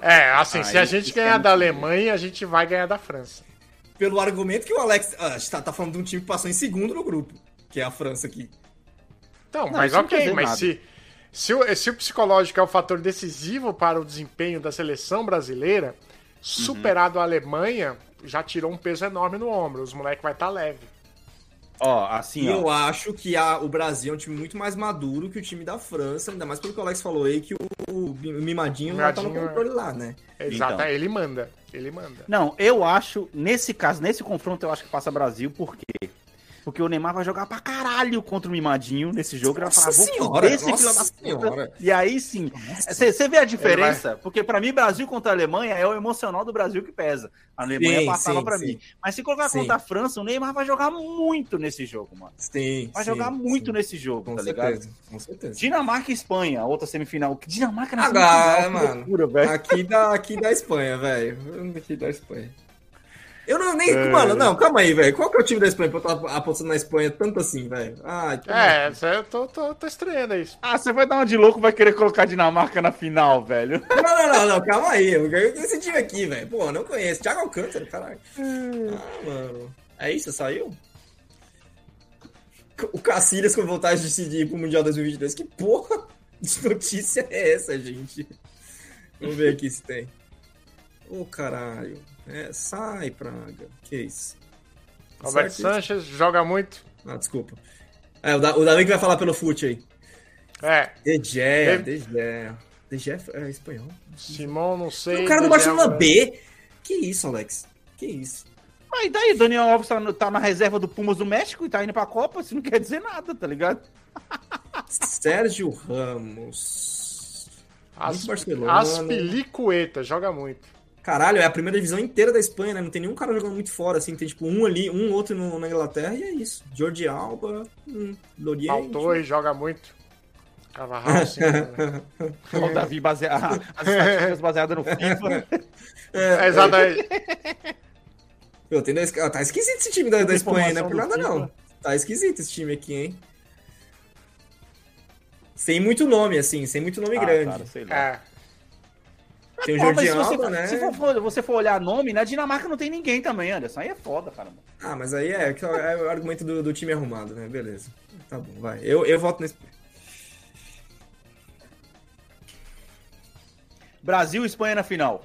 [SPEAKER 5] É, assim, se a gente
[SPEAKER 4] é
[SPEAKER 5] ganhar
[SPEAKER 4] muito
[SPEAKER 5] da. Alemanha, a gente vai ganhar da França.
[SPEAKER 6] Pelo argumento que o Alex. Ah, a gente tá, tá falando de um time que passou em segundo no grupo, que é a França aqui.
[SPEAKER 5] Então,
[SPEAKER 4] Não,
[SPEAKER 5] mas ok, mas
[SPEAKER 4] nada.
[SPEAKER 5] se, se, o, se o psicológico é o fator decisivo para o desempenho da seleção brasileira, superado a Alemanha, já tirou um peso enorme no ombro. Os moleques vai estar leve.
[SPEAKER 4] Ó, assim,
[SPEAKER 6] E
[SPEAKER 4] ó.
[SPEAKER 6] eu acho que a- o Brasil é um time muito mais maduro que o time da França, ainda mais pelo que o Alex falou aí, que o, o Mimadinho já tá no
[SPEAKER 5] Mimadinho
[SPEAKER 6] controle lá, né?
[SPEAKER 5] Exato,
[SPEAKER 4] Então.
[SPEAKER 5] ele manda. Ele manda.
[SPEAKER 4] Não, eu acho, nesse caso, nesse confronto, eu acho que passa Brasil, por quê? Porque o Neymar vai jogar pra caralho contra o Mimadinho nesse jogo. Ele vai falar,
[SPEAKER 6] Nossa senhora,
[SPEAKER 4] esse
[SPEAKER 6] nossa senhora.
[SPEAKER 4] E aí sim. Você vê a diferença? Porque pra mim, Brasil contra a Alemanha é o emocional do Brasil que pesa. A Alemanha
[SPEAKER 6] Sim,
[SPEAKER 4] passava
[SPEAKER 6] sim.
[SPEAKER 4] mim. Mas se colocar
[SPEAKER 6] Sim.
[SPEAKER 4] contra a França, o Neymar vai jogar muito nesse jogo, mano.
[SPEAKER 6] Sim.
[SPEAKER 4] Vai
[SPEAKER 6] sim,
[SPEAKER 4] jogar muito nesse jogo,
[SPEAKER 6] Com
[SPEAKER 4] tá ligado?
[SPEAKER 6] certeza. Com certeza.
[SPEAKER 4] Dinamarca e Espanha, outra semifinal. Dinamarca na
[SPEAKER 6] Agora,
[SPEAKER 4] semifinal, que
[SPEAKER 6] mano.
[SPEAKER 4] loucura.
[SPEAKER 6] Aqui da, aqui da Espanha, velho. Aqui da Espanha. Eu não nem.
[SPEAKER 4] É.
[SPEAKER 6] Mano, não, calma aí, velho. Qual que é o time da Espanha pra eu estar apostando na Espanha tanto assim, velho? Ai, que
[SPEAKER 5] É, cê- eu tô, tô, tô estranhando isso.
[SPEAKER 4] Ah, você vai dar uma de louco, vai querer colocar a Dinamarca na final, velho.
[SPEAKER 6] Não, não, não, não, calma aí. Eu ganhei esse time aqui, velho. Pô, não conheço. Thiago Alcântara, caralho. Ah, mano. É isso? Saiu? O Cacilhas com vontade de decidir ir pro Mundial 2022. Que porra de notícia é essa, gente? Vamos ver aqui se tem. Ô, caralho. É, sai, Praga. Que isso?
[SPEAKER 5] Roberto
[SPEAKER 6] Certo?
[SPEAKER 5] Sanches joga muito.
[SPEAKER 6] Ah, desculpa. É, o, da, o Davi que vai falar pelo fute aí.
[SPEAKER 5] É,
[SPEAKER 6] De Gea,
[SPEAKER 5] Ele-
[SPEAKER 6] De Gea. De Gea é espanhol.
[SPEAKER 5] Simão, não sei.
[SPEAKER 6] o cara do Barcelona B. Que isso, Alex? Que isso?
[SPEAKER 4] Mas daí, Daniel Alves tá, tá na reserva do Pumas do México e tá indo pra Copa, isso não quer dizer nada, tá ligado?
[SPEAKER 6] Sérgio Ramos.
[SPEAKER 5] As,
[SPEAKER 6] Barcelona.
[SPEAKER 5] Aspilicueta, joga muito.
[SPEAKER 6] Caralho, é a primeira divisão inteira da Espanha, né? Não tem nenhum cara jogando muito fora, assim. Tem tipo um ali, um outro no- na Inglaterra e é isso. Jordi Alba, hum, Loriente.
[SPEAKER 5] Faltou e joga muito. Cavarral, sim. né?
[SPEAKER 4] O Davi baseado, as estatísticas baseadas no FIFA.
[SPEAKER 5] É, exatamente.
[SPEAKER 6] Pô, tem dois... ah, tá esquisito esse time da, da Espanha, não é por nada não. Tá esquisito esse time aqui, hein? Sem muito nome, assim, sem muito nome
[SPEAKER 4] Ah,
[SPEAKER 6] grande.
[SPEAKER 4] cara, sei lá.
[SPEAKER 5] É.
[SPEAKER 6] Tem o
[SPEAKER 4] Pô,
[SPEAKER 6] Jordi
[SPEAKER 4] se você,
[SPEAKER 6] Alba, né?
[SPEAKER 4] se for, você for olhar nome, na Dinamarca não tem ninguém também, Anderson. Aí é foda, caramba.
[SPEAKER 6] Ah, mas aí é, que é o argumento do, do time arrumado, né? Beleza. Tá bom, vai. Eu, eu voto nesse.
[SPEAKER 4] Brasil e Espanha na final.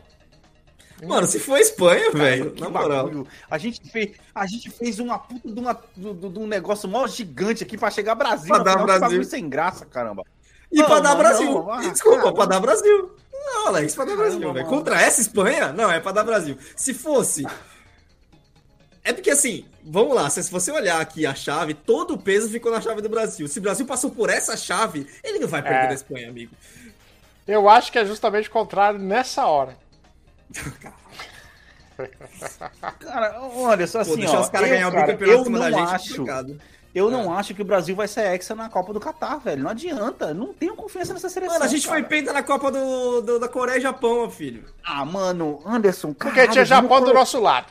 [SPEAKER 6] Mano, se for Espanha, velho, na moral.
[SPEAKER 4] A gente fez, a gente fez uma puta de, uma, de, de- um negócio mó gigante aqui pra chegar Brasil.
[SPEAKER 6] Pra dar
[SPEAKER 4] final,
[SPEAKER 6] Brasil.
[SPEAKER 4] sem graça, caramba.
[SPEAKER 6] E
[SPEAKER 4] Não,
[SPEAKER 6] pra dar
[SPEAKER 4] mano,
[SPEAKER 6] Brasil.
[SPEAKER 4] não, ah,
[SPEAKER 6] Desculpa,
[SPEAKER 4] cara.
[SPEAKER 6] pra dar Brasil. Não, Alex, pra dar Brasil,
[SPEAKER 4] Caramba,
[SPEAKER 6] velho. Contra essa Espanha? Não, é pra dar Brasil. Se fosse. É porque assim, vamos lá, se você olhar aqui a chave, todo o peso ficou na chave do Brasil. Se o Brasil passou por essa chave, ele não vai perder
[SPEAKER 5] É.
[SPEAKER 6] da Espanha, amigo.
[SPEAKER 5] Eu acho que é justamente o contrário nessa hora.
[SPEAKER 4] Cara, olha, só
[SPEAKER 6] Pô,
[SPEAKER 4] assim,
[SPEAKER 6] deixar
[SPEAKER 4] ó,
[SPEAKER 6] os caras
[SPEAKER 4] eu,
[SPEAKER 6] ganhar o bicampeonato
[SPEAKER 4] eu
[SPEAKER 6] em cima da
[SPEAKER 4] não
[SPEAKER 6] gente é
[SPEAKER 4] eu não acho que o Brasil vai ser hexa na Copa do Catar, velho. Não adianta, não tenho confiança nessa seleção.
[SPEAKER 6] Mano, a gente
[SPEAKER 4] cara.
[SPEAKER 6] foi penta na Copa do, do- da Coreia e Japão, meu filho.
[SPEAKER 4] Ah, mano, Anderson,
[SPEAKER 5] Porque
[SPEAKER 4] caralho,
[SPEAKER 5] tinha Japão do nosso lado.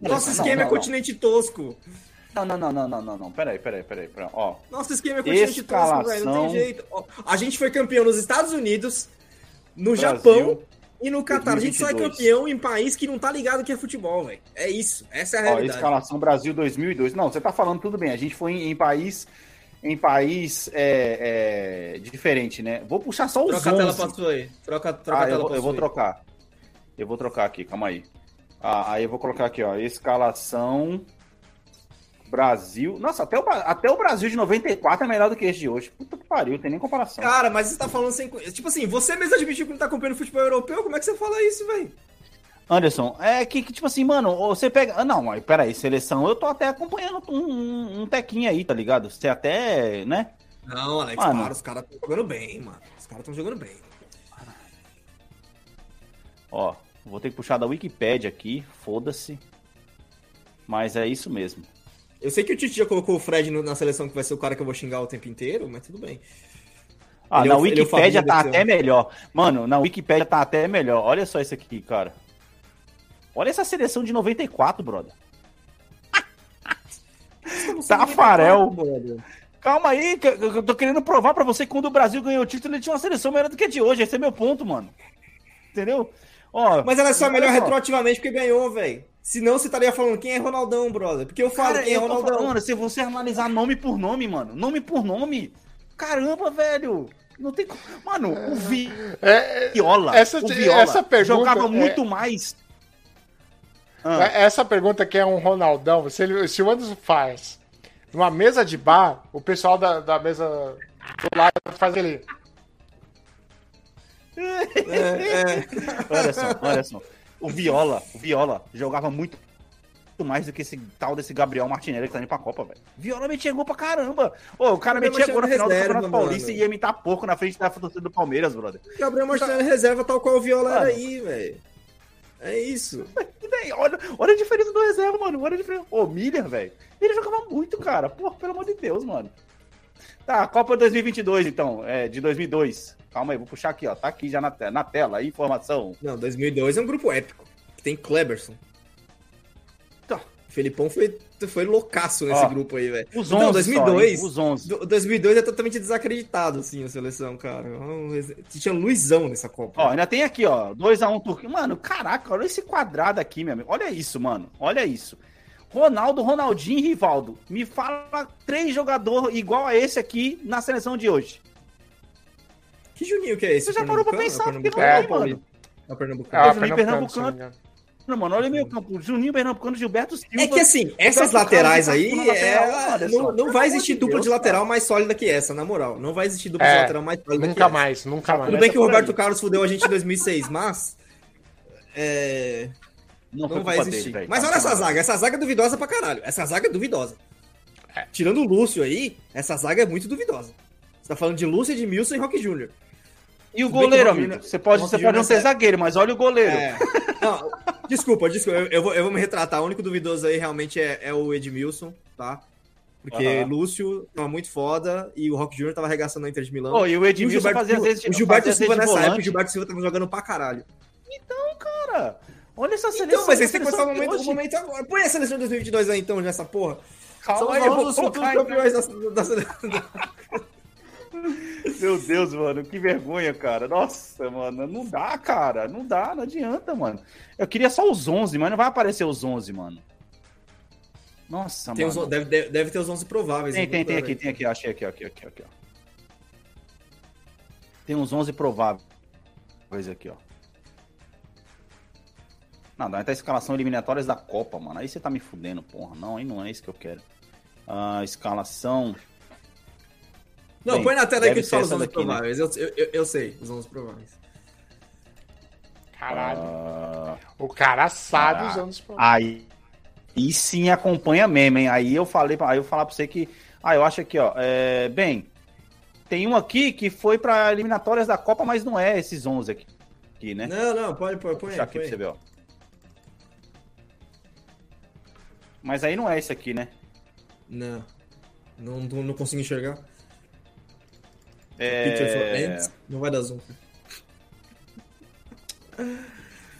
[SPEAKER 6] Nosso
[SPEAKER 4] Não,
[SPEAKER 6] esquema
[SPEAKER 4] não,
[SPEAKER 6] é
[SPEAKER 4] não.
[SPEAKER 6] continente tosco.
[SPEAKER 4] Não, não, não, não, não, não, não. Peraí, peraí, peraí. peraí. Ó,
[SPEAKER 6] Nosso esquema é continente
[SPEAKER 4] Escalação.
[SPEAKER 6] tosco, velho. Não tem jeito. Ó, A gente foi campeão nos Estados Unidos, no
[SPEAKER 4] Brasil,
[SPEAKER 6] Japão e no Catar. A gente só é
[SPEAKER 4] 2022.
[SPEAKER 6] campeão em país que não tá ligado que é futebol, velho. É isso. Essa é a
[SPEAKER 4] ó,
[SPEAKER 6] realidade.
[SPEAKER 4] escalação Brasil 2002. Não, você tá falando tudo bem. A gente foi em, em país, em país é, é, diferente, né? Vou puxar só os
[SPEAKER 6] Troca a tela
[SPEAKER 4] 11.
[SPEAKER 6] pra sua aí. Troca, troca
[SPEAKER 4] Ah,
[SPEAKER 6] a tela
[SPEAKER 4] eu, vou, eu vou trocar. Eu vou trocar aqui, calma aí. Ah, aí eu vou colocar aqui, ó. Escalação Brasil. Nossa, até o, até o Brasil de 94 é melhor do que esse de hoje. Puta que pariu, tem nem comparação.
[SPEAKER 6] Cara, mas você tá falando sem. Tipo assim, você mesmo admitiu que não tá acompanhando futebol europeu? Como é que você fala isso, velho?
[SPEAKER 4] Anderson, é que, que, tipo assim, mano, você pega. Ah, não, peraí, seleção, eu tô até acompanhando um, um, um tequinho aí, tá ligado? Você até, né?
[SPEAKER 6] Não, Alex,
[SPEAKER 4] Mano.
[SPEAKER 6] para, os caras estão jogando bem, mano. Os caras estão jogando bem.
[SPEAKER 4] Ó, vou ter que puxar da Wikipedia aqui, foda-se. Mas é isso mesmo.
[SPEAKER 6] Eu sei que o Tite já colocou o Fred na seleção que vai ser o cara que eu vou xingar o tempo inteiro, mas tudo bem.
[SPEAKER 4] Ah,
[SPEAKER 6] Ele é
[SPEAKER 4] na
[SPEAKER 6] é
[SPEAKER 4] Wikipédia
[SPEAKER 6] Fabinho
[SPEAKER 4] tá até melhor. Mano, na Wikipédia tá até melhor. Olha só isso aqui, cara. Olha essa seleção de 94, brother. Tafarel. Calma aí, que eu tô querendo provar pra você que quando o Brasil ganhou o título, ele tinha uma seleção melhor do que a de hoje. Esse é meu ponto, mano. Entendeu? Ó,
[SPEAKER 6] Mas ela é só melhor retroativamente porque ganhou, velho. Senão você estaria falando quem é Ronaldão, brother. Porque eu falo
[SPEAKER 4] Cara,
[SPEAKER 6] quem é Ronaldão.
[SPEAKER 4] falando, se você analisar nome por nome, mano. Nome por nome. Caramba, velho. Não tem como. Mano, o Vi-
[SPEAKER 5] É,
[SPEAKER 4] Viola.
[SPEAKER 5] Essa-
[SPEAKER 4] o Viola
[SPEAKER 5] essa pergunta
[SPEAKER 4] jogava
[SPEAKER 5] é-
[SPEAKER 4] muito mais. Ah,
[SPEAKER 5] é- essa pergunta que é um Ronaldão, se, ele, se o Anderson faz numa mesa de bar, o pessoal da, da mesa do lado faz ele.
[SPEAKER 6] É,
[SPEAKER 4] Olha só, olha só. O Viola, o Viola jogava muito mais do que esse tal desse Gabriel Martinelli que tá indo pra Copa, velho. Viola metia gol pra caramba. Ô, o cara metia gol na final do
[SPEAKER 6] reserva,
[SPEAKER 4] Campeonato Paulista e ia imitar pouco na frente da torcida do Palmeiras, brother.
[SPEAKER 6] Gabriel Martinelli reserva tal qual o Viola
[SPEAKER 4] Mano.
[SPEAKER 6] era aí, velho. É isso.
[SPEAKER 4] Olha, olha a diferença do reserva, mano. Olha a diferença. Ô, Miller, velho. Ele jogava muito, cara. Pô, pelo amor de Deus, mano. Tá, Copa 2022, então. É, de 2002. Calma aí, vou puxar aqui, ó. Tá aqui já na, te na tela, aí, informação.
[SPEAKER 6] Não, 2002 é um grupo épico. Tem Kleberson.
[SPEAKER 4] Tá.
[SPEAKER 6] Felipão foi, foi loucaço nesse
[SPEAKER 4] Ó,
[SPEAKER 6] grupo aí, velho.
[SPEAKER 4] Os 11
[SPEAKER 6] Não,
[SPEAKER 4] só,
[SPEAKER 6] 2002.
[SPEAKER 4] hein? Os 11.
[SPEAKER 6] Do- 2002 é totalmente desacreditado, assim, a seleção, cara. Res- Tinha Luizão nessa Copa.
[SPEAKER 4] Ó, ainda tem aqui, ó. 2x1 Turquia. Mano, caraca, olha esse quadrado aqui, meu amigo. Olha isso, mano. Olha isso. Ronaldo, Ronaldinho e Rivaldo. Me fala três jogadores igual a esse aqui na seleção de hoje.
[SPEAKER 6] Que Juninho que é esse?
[SPEAKER 4] Você já parou pra pensar?
[SPEAKER 6] É
[SPEAKER 4] Porque não
[SPEAKER 6] Pernambucano?
[SPEAKER 4] é, mano.
[SPEAKER 6] É o Pernambucano.
[SPEAKER 5] Ah,
[SPEAKER 4] Juninho
[SPEAKER 5] Pernambucano, não
[SPEAKER 4] mano, olha o meio campo. Juninho, Pernambucano, Gilberto Silva.
[SPEAKER 6] É que assim, essas laterais aí,
[SPEAKER 4] lateral,
[SPEAKER 6] é- não, não vai existir dupla de lateral mais sólida que essa, na moral. Não vai existir dupla
[SPEAKER 5] É,
[SPEAKER 6] de lateral mais sólida que
[SPEAKER 5] Nunca
[SPEAKER 6] essa.
[SPEAKER 5] mais, nunca mais.
[SPEAKER 6] Tudo bem que o. Roberto Carlos fudeu a gente em 2006, mas... É,
[SPEAKER 4] Não,
[SPEAKER 6] não vai existir.
[SPEAKER 4] dele,
[SPEAKER 6] mas
[SPEAKER 4] Tá,
[SPEAKER 6] olha
[SPEAKER 4] tá
[SPEAKER 6] essa zaga. Essa zaga é duvidosa pra caralho. Essa zaga é duvidosa.
[SPEAKER 5] É.
[SPEAKER 6] Tirando o Lúcio aí, essa zaga é muito duvidosa. Você tá falando de Lúcio, Edmilson e Rock Júnior.
[SPEAKER 4] E o goleiro,
[SPEAKER 6] o
[SPEAKER 4] amigo? Você pode,
[SPEAKER 6] o Rock
[SPEAKER 4] você pode não ser
[SPEAKER 6] é-
[SPEAKER 4] zagueiro, mas olha o goleiro.
[SPEAKER 6] É. Não, desculpa, desculpa. Eu, eu vou, eu vou me retratar. O único duvidoso aí realmente é, é o Edmilson, tá? Porque
[SPEAKER 4] Aham.
[SPEAKER 6] Lúcio tava muito foda e o Rock Júnior tava arregaçando a Inter de Milão.
[SPEAKER 4] Ô, e o
[SPEAKER 6] E
[SPEAKER 4] Edmilson fazia às vezes
[SPEAKER 6] o Gilberto
[SPEAKER 4] fazia às
[SPEAKER 6] Silva
[SPEAKER 4] vezes de
[SPEAKER 6] nessa época, o
[SPEAKER 4] volante.
[SPEAKER 6] Gilberto Silva tava jogando pra caralho.
[SPEAKER 4] Cara, olha essa seleção.
[SPEAKER 6] Então, mas aí você botar o momento, o momento agora. Põe a seleção de 2022 aí então, nessa porra.
[SPEAKER 4] Calma,
[SPEAKER 6] São aí os futuros
[SPEAKER 4] colocar,
[SPEAKER 6] campeões da, da seleção.
[SPEAKER 4] Meu Deus, mano, que vergonha, cara. Nossa, mano, não dá, cara. Não dá, não adianta, mano. Eu queria só os 11, mas não vai aparecer os 11, mano. Nossa,
[SPEAKER 6] Tem
[SPEAKER 4] mano.
[SPEAKER 6] os, deve, deve, deve ter os 11 prováveis.
[SPEAKER 4] Tem, tem, tem aqui, tem aqui, achei aqui, aqui, aqui, aqui, ó. Tem uns 11 prováveis aqui, ó. Não, dá até escalação eliminatórias da Copa, mano. Aí você tá me fudendo, porra. Não, aí não é isso que eu quero. Ah, escalação.
[SPEAKER 6] Não,
[SPEAKER 4] Bem,
[SPEAKER 6] põe na tela aí que
[SPEAKER 4] ser
[SPEAKER 6] falo os
[SPEAKER 4] essa
[SPEAKER 6] 11
[SPEAKER 4] daqui, né?
[SPEAKER 6] prováveis. Eu, eu, eu, eu sei, os 11 prováveis.
[SPEAKER 5] Caralho.
[SPEAKER 4] Ah,
[SPEAKER 5] O cara sabe os anos prováveis.
[SPEAKER 4] aí, e sim acompanha mesmo, hein? Aí eu falei, pra- aí eu falar pra você que. Ah, eu acho aqui, ó. É, bem, tem um aqui que foi pra eliminatórias da Copa, mas não é esses 11 aqui, aqui né?
[SPEAKER 6] Não, não, pode, pode, põe
[SPEAKER 4] aqui
[SPEAKER 6] põe
[SPEAKER 4] pra você ver, ó. Mas aí não é esse aqui, né?
[SPEAKER 6] Não. Não, não, não consigo enxergar.
[SPEAKER 4] É...
[SPEAKER 6] Não vai dar zoom.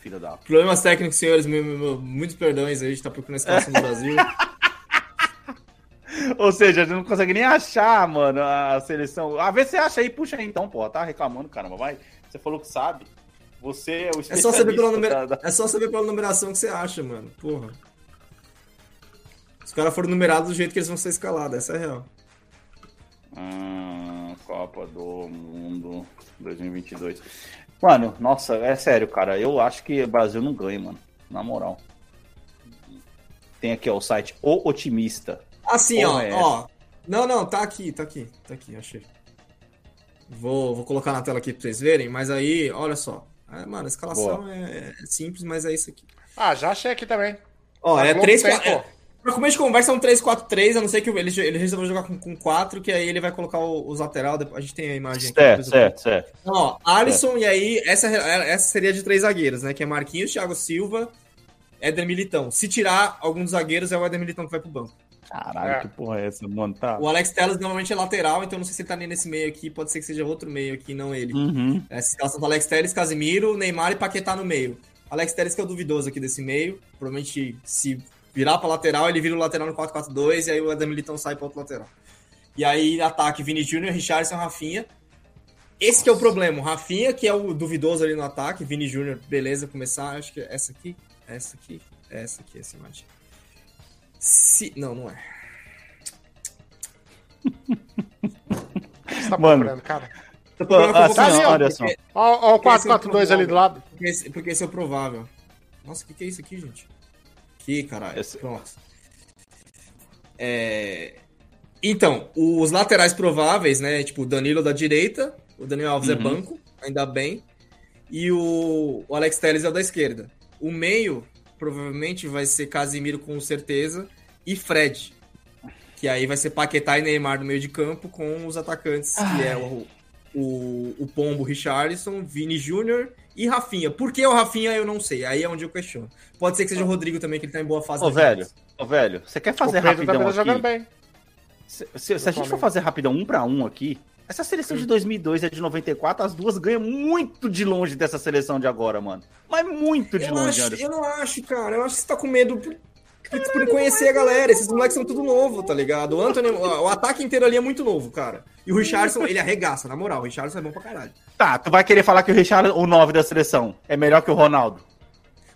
[SPEAKER 4] Filho da.
[SPEAKER 6] Problemas técnicos, senhores, muitos perdões aí, a gente tá procurando a escalação do Brasil.
[SPEAKER 4] Ou seja, a gente não consegue nem achar, mano, a seleção. Ah, vê se você acha aí, puxa aí então, pô. Tá reclamando, caramba, vai. Você falou que sabe. Você é o
[SPEAKER 6] É só, saber pela
[SPEAKER 4] especialista
[SPEAKER 6] numera...
[SPEAKER 4] da-
[SPEAKER 6] é só saber pela numeração que você acha, mano. Porra. Os caras foram numerados do jeito que eles vão ser escalados, essa é a real.
[SPEAKER 4] Hum, Copa do Mundo 2022. Mano, nossa, é sério, cara. Eu acho que o Brasil não ganha, mano. Na moral. Tem aqui, ó, o site O Otimista.
[SPEAKER 6] Assim, ó,
[SPEAKER 4] é
[SPEAKER 6] ó. Não, não, tá aqui, tá aqui, tá aqui, achei. Vou, vou colocar na tela aqui pra vocês verem, mas aí, olha só. É, mano, a escalação é, é simples, mas é isso aqui.
[SPEAKER 5] Ah, já achei aqui também.
[SPEAKER 6] Ó,
[SPEAKER 5] A
[SPEAKER 6] é
[SPEAKER 5] Globo
[SPEAKER 6] 3
[SPEAKER 5] tem,
[SPEAKER 6] 4
[SPEAKER 5] pô.
[SPEAKER 6] é, Pra começo de conversa é um 3-4-3, a não ser que ele, ele resolveu jogar com, com 4, que aí ele vai colocar o- os lateral. depois- A gente tem a imagem aqui.
[SPEAKER 4] Certo, certo, certo.
[SPEAKER 6] Então, ó, Alisson, e aí, essa, essa seria de três zagueiros, né? Que é Marquinhos, Thiago Silva, Éder Militão. Se tirar alguns zagueiros, é o Éder Militão que vai pro banco.
[SPEAKER 4] Caralho,
[SPEAKER 5] É.
[SPEAKER 4] que porra é essa, mano? Tá.
[SPEAKER 6] O Alex Telles normalmente é lateral, então não sei se ele tá nem nesse meio aqui, pode ser que seja outro meio aqui, não ele.
[SPEAKER 4] Uhum.
[SPEAKER 6] Essa escalação do Alex Telles, Casimiro, Neymar e Paquetá no meio. Alex Telles que é o duvidoso aqui desse meio. Provavelmente, se virar pra lateral, ele vira o lateral no 4-4-2 e aí o Éder Militão sai pra outro lateral. E aí, ataque, Vini Júnior, Richardson, Rafinha. Esse que é o problema. O Rafinha, que é o duvidoso ali no ataque. Vini Júnior, beleza, começar. Acho que é essa aqui, essa aqui, essa aqui, essa imagem. Se... Não, não é.
[SPEAKER 5] Você tá
[SPEAKER 4] Mano.
[SPEAKER 5] procurando, cara.
[SPEAKER 6] Tô procurando
[SPEAKER 4] assim, ó, olha
[SPEAKER 6] porque-
[SPEAKER 4] só.
[SPEAKER 5] Ó, ó o
[SPEAKER 6] Porque esse é o
[SPEAKER 5] 4-4-2 ali do lado.
[SPEAKER 6] Porque esse, porque esse é o provável. Nossa, o que, que é isso aqui, gente? Que caralho. É... Então, os laterais prováveis, né? Tipo, o Danilo da direita, o Daniel Alves é
[SPEAKER 4] Uhum.
[SPEAKER 6] banco, ainda bem. E o, o Alex Telles é o da esquerda. O meio, provavelmente vai ser Casimiro com certeza e Fred. Que aí vai ser Paquetá e Neymar no meio de campo com os atacantes, que é o, o, o Pombo Richarlison, Vini Júnior e Rafinha. Por que o Rafinha eu não sei. Aí é onde eu questiono. Pode ser que seja o Rodrigo também, que ele tá em boa fase.
[SPEAKER 4] Ô, velho, ô, velho, você quer fazer
[SPEAKER 5] também
[SPEAKER 4] rapidão
[SPEAKER 5] tá jogando
[SPEAKER 4] aqui?
[SPEAKER 5] bem.
[SPEAKER 4] Se, se- se a gente for fazer rapidão um pra um aqui, essa seleção de 2002 e a de 94, as duas ganham muito de longe dessa seleção de agora, mano. Mas muito de
[SPEAKER 6] Eu,
[SPEAKER 4] longe,
[SPEAKER 6] acho, eu não acho, cara. Eu acho que você tá com medo por, por, por conhecer a galera. Esses moleques são tudo novo, tá ligado? O Anthony, o, ataque inteiro ali é muito novo, cara. E o Richardson, ele arregaça, na moral. O Richardson é bom pra caralho.
[SPEAKER 4] Tá, tu vai querer falar que o Richard, o 9 da seleção, é melhor que o Ronaldo?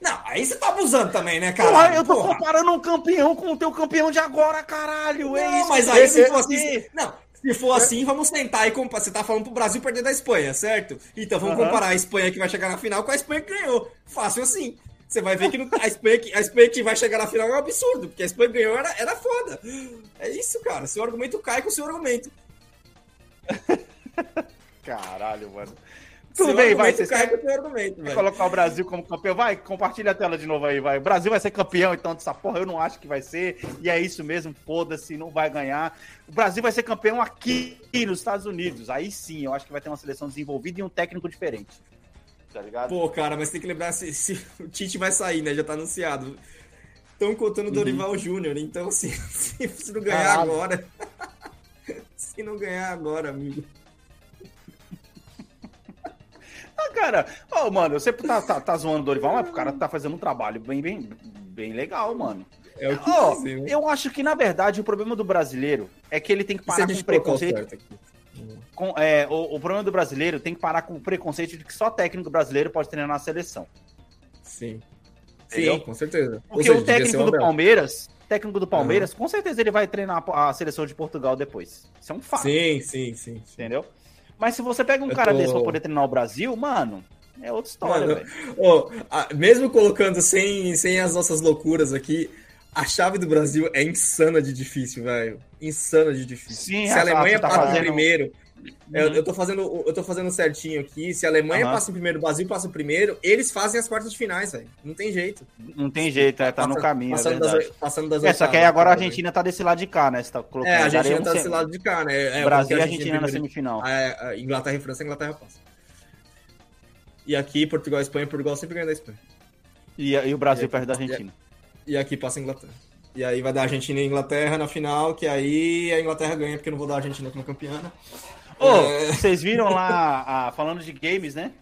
[SPEAKER 6] Não, aí você tá abusando também, né,
[SPEAKER 4] Porra,
[SPEAKER 6] cara?
[SPEAKER 4] eu tô comparando um campeão com o teu campeão de agora, caralho. é
[SPEAKER 6] Não,
[SPEAKER 4] isso.
[SPEAKER 6] mas aí se for assim. Não, se for assim, vamos sentar e comparar. Você tá falando pro Brasil perder da Espanha, certo? Então vamos comparar a Espanha que vai chegar na final com a Espanha que ganhou. Fácil assim. Você vai ver que não- a, Espanha que, a Espanha que vai chegar na final é um absurdo, porque a Espanha ganhou era, era foda. É isso, cara. Seu argumento cai com o seu argumento.
[SPEAKER 4] Caralho, mano. Tudo
[SPEAKER 6] Seu
[SPEAKER 4] bem, vai. Vocês
[SPEAKER 6] cai com o seu argumento, velho.
[SPEAKER 4] colocar o Brasil como campeão? Vai, compartilha a tela de novo aí, vai. O Brasil vai ser campeão, então, dessa porra eu não acho que vai ser. E é isso mesmo, foda-se, não vai ganhar. O Brasil vai ser campeão aqui nos Estados Unidos. Aí sim, eu acho que vai ter uma seleção desenvolvida e um técnico diferente. Tá ligado?
[SPEAKER 6] Pô, cara, mas tem que lembrar se, se o Tite vai sair, né? Já tá anunciado. Estão contando o Dorival Júnior, então assim, se, se não ganhar
[SPEAKER 5] Caralho.
[SPEAKER 6] agora. se não ganhar agora, amigo.
[SPEAKER 4] Ah, cara, ô, mano, você tá, tá, tá zoando o Dorival, mas o cara tá fazendo um trabalho bem, bem, bem legal, mano.
[SPEAKER 6] É o que dizer, né?
[SPEAKER 4] eu acho que, na verdade, o problema do brasileiro é que ele tem que parar com o
[SPEAKER 6] colocar o
[SPEAKER 4] preconceito. Com- é, o, o problema do brasileiro tem que parar com o preconceito de que só técnico brasileiro pode treinar na seleção.
[SPEAKER 6] Sim.
[SPEAKER 4] Entendeu?
[SPEAKER 6] Sim, com certeza. Ou
[SPEAKER 4] Porque
[SPEAKER 6] seja,
[SPEAKER 4] o técnico do. Palmeiras, técnico do Palmeiras, com certeza ele vai treinar a seleção de Portugal depois. Isso é um fato,
[SPEAKER 6] Sim, sim, sim. sim.
[SPEAKER 4] entendeu? Mas se você pega um
[SPEAKER 6] Eu
[SPEAKER 4] cara
[SPEAKER 6] tô-
[SPEAKER 4] desse pra poder treinar o Brasil, mano, é outra história,
[SPEAKER 6] Mano,
[SPEAKER 4] velho.
[SPEAKER 6] A- mesmo colocando sem, sem as nossas loucuras aqui, a chave do Brasil é insana de difícil, velho. Insana de difícil.
[SPEAKER 4] Sim,
[SPEAKER 6] se a
[SPEAKER 4] a-
[SPEAKER 6] Alemanha
[SPEAKER 4] tá
[SPEAKER 6] passa
[SPEAKER 4] fazendo-
[SPEAKER 6] primeiro, eu,
[SPEAKER 4] Uhum.
[SPEAKER 6] eu tô fazendo, eu tô fazendo certinho aqui. Se a Alemanha
[SPEAKER 4] Aham.
[SPEAKER 6] passa em primeiro, o Brasil passa em primeiro, eles fazem as quartas de finais, velho. Não tem jeito.
[SPEAKER 4] Não tem jeito, é, tá no
[SPEAKER 6] Passa-
[SPEAKER 4] caminho, é
[SPEAKER 6] passando
[SPEAKER 4] verdade.
[SPEAKER 6] das, passando das
[SPEAKER 4] É, só que aí agora a
[SPEAKER 6] cara,
[SPEAKER 4] Argentina tá desse lado de cá, né? Você tá colocando.
[SPEAKER 6] É, a Argentina tá
[SPEAKER 4] se-
[SPEAKER 6] desse lado de cá, né? É,
[SPEAKER 4] Brasil
[SPEAKER 6] porque
[SPEAKER 4] e
[SPEAKER 6] a
[SPEAKER 4] Argentina na semifinal.
[SPEAKER 6] É, a Inglaterra e França, Inglaterra passa. E aqui, Portugal e Espanha, Portugal sempre ganha da Espanha.
[SPEAKER 4] E, e o Brasil
[SPEAKER 6] E-
[SPEAKER 4] perto da Argentina.
[SPEAKER 6] E aqui passa a Inglaterra. E aí vai dar Argentina e Inglaterra na final, que aí a Inglaterra ganha, porque eu não vou dar a Argentina como campeã. É.
[SPEAKER 4] vocês viram lá, a- falando de games, né?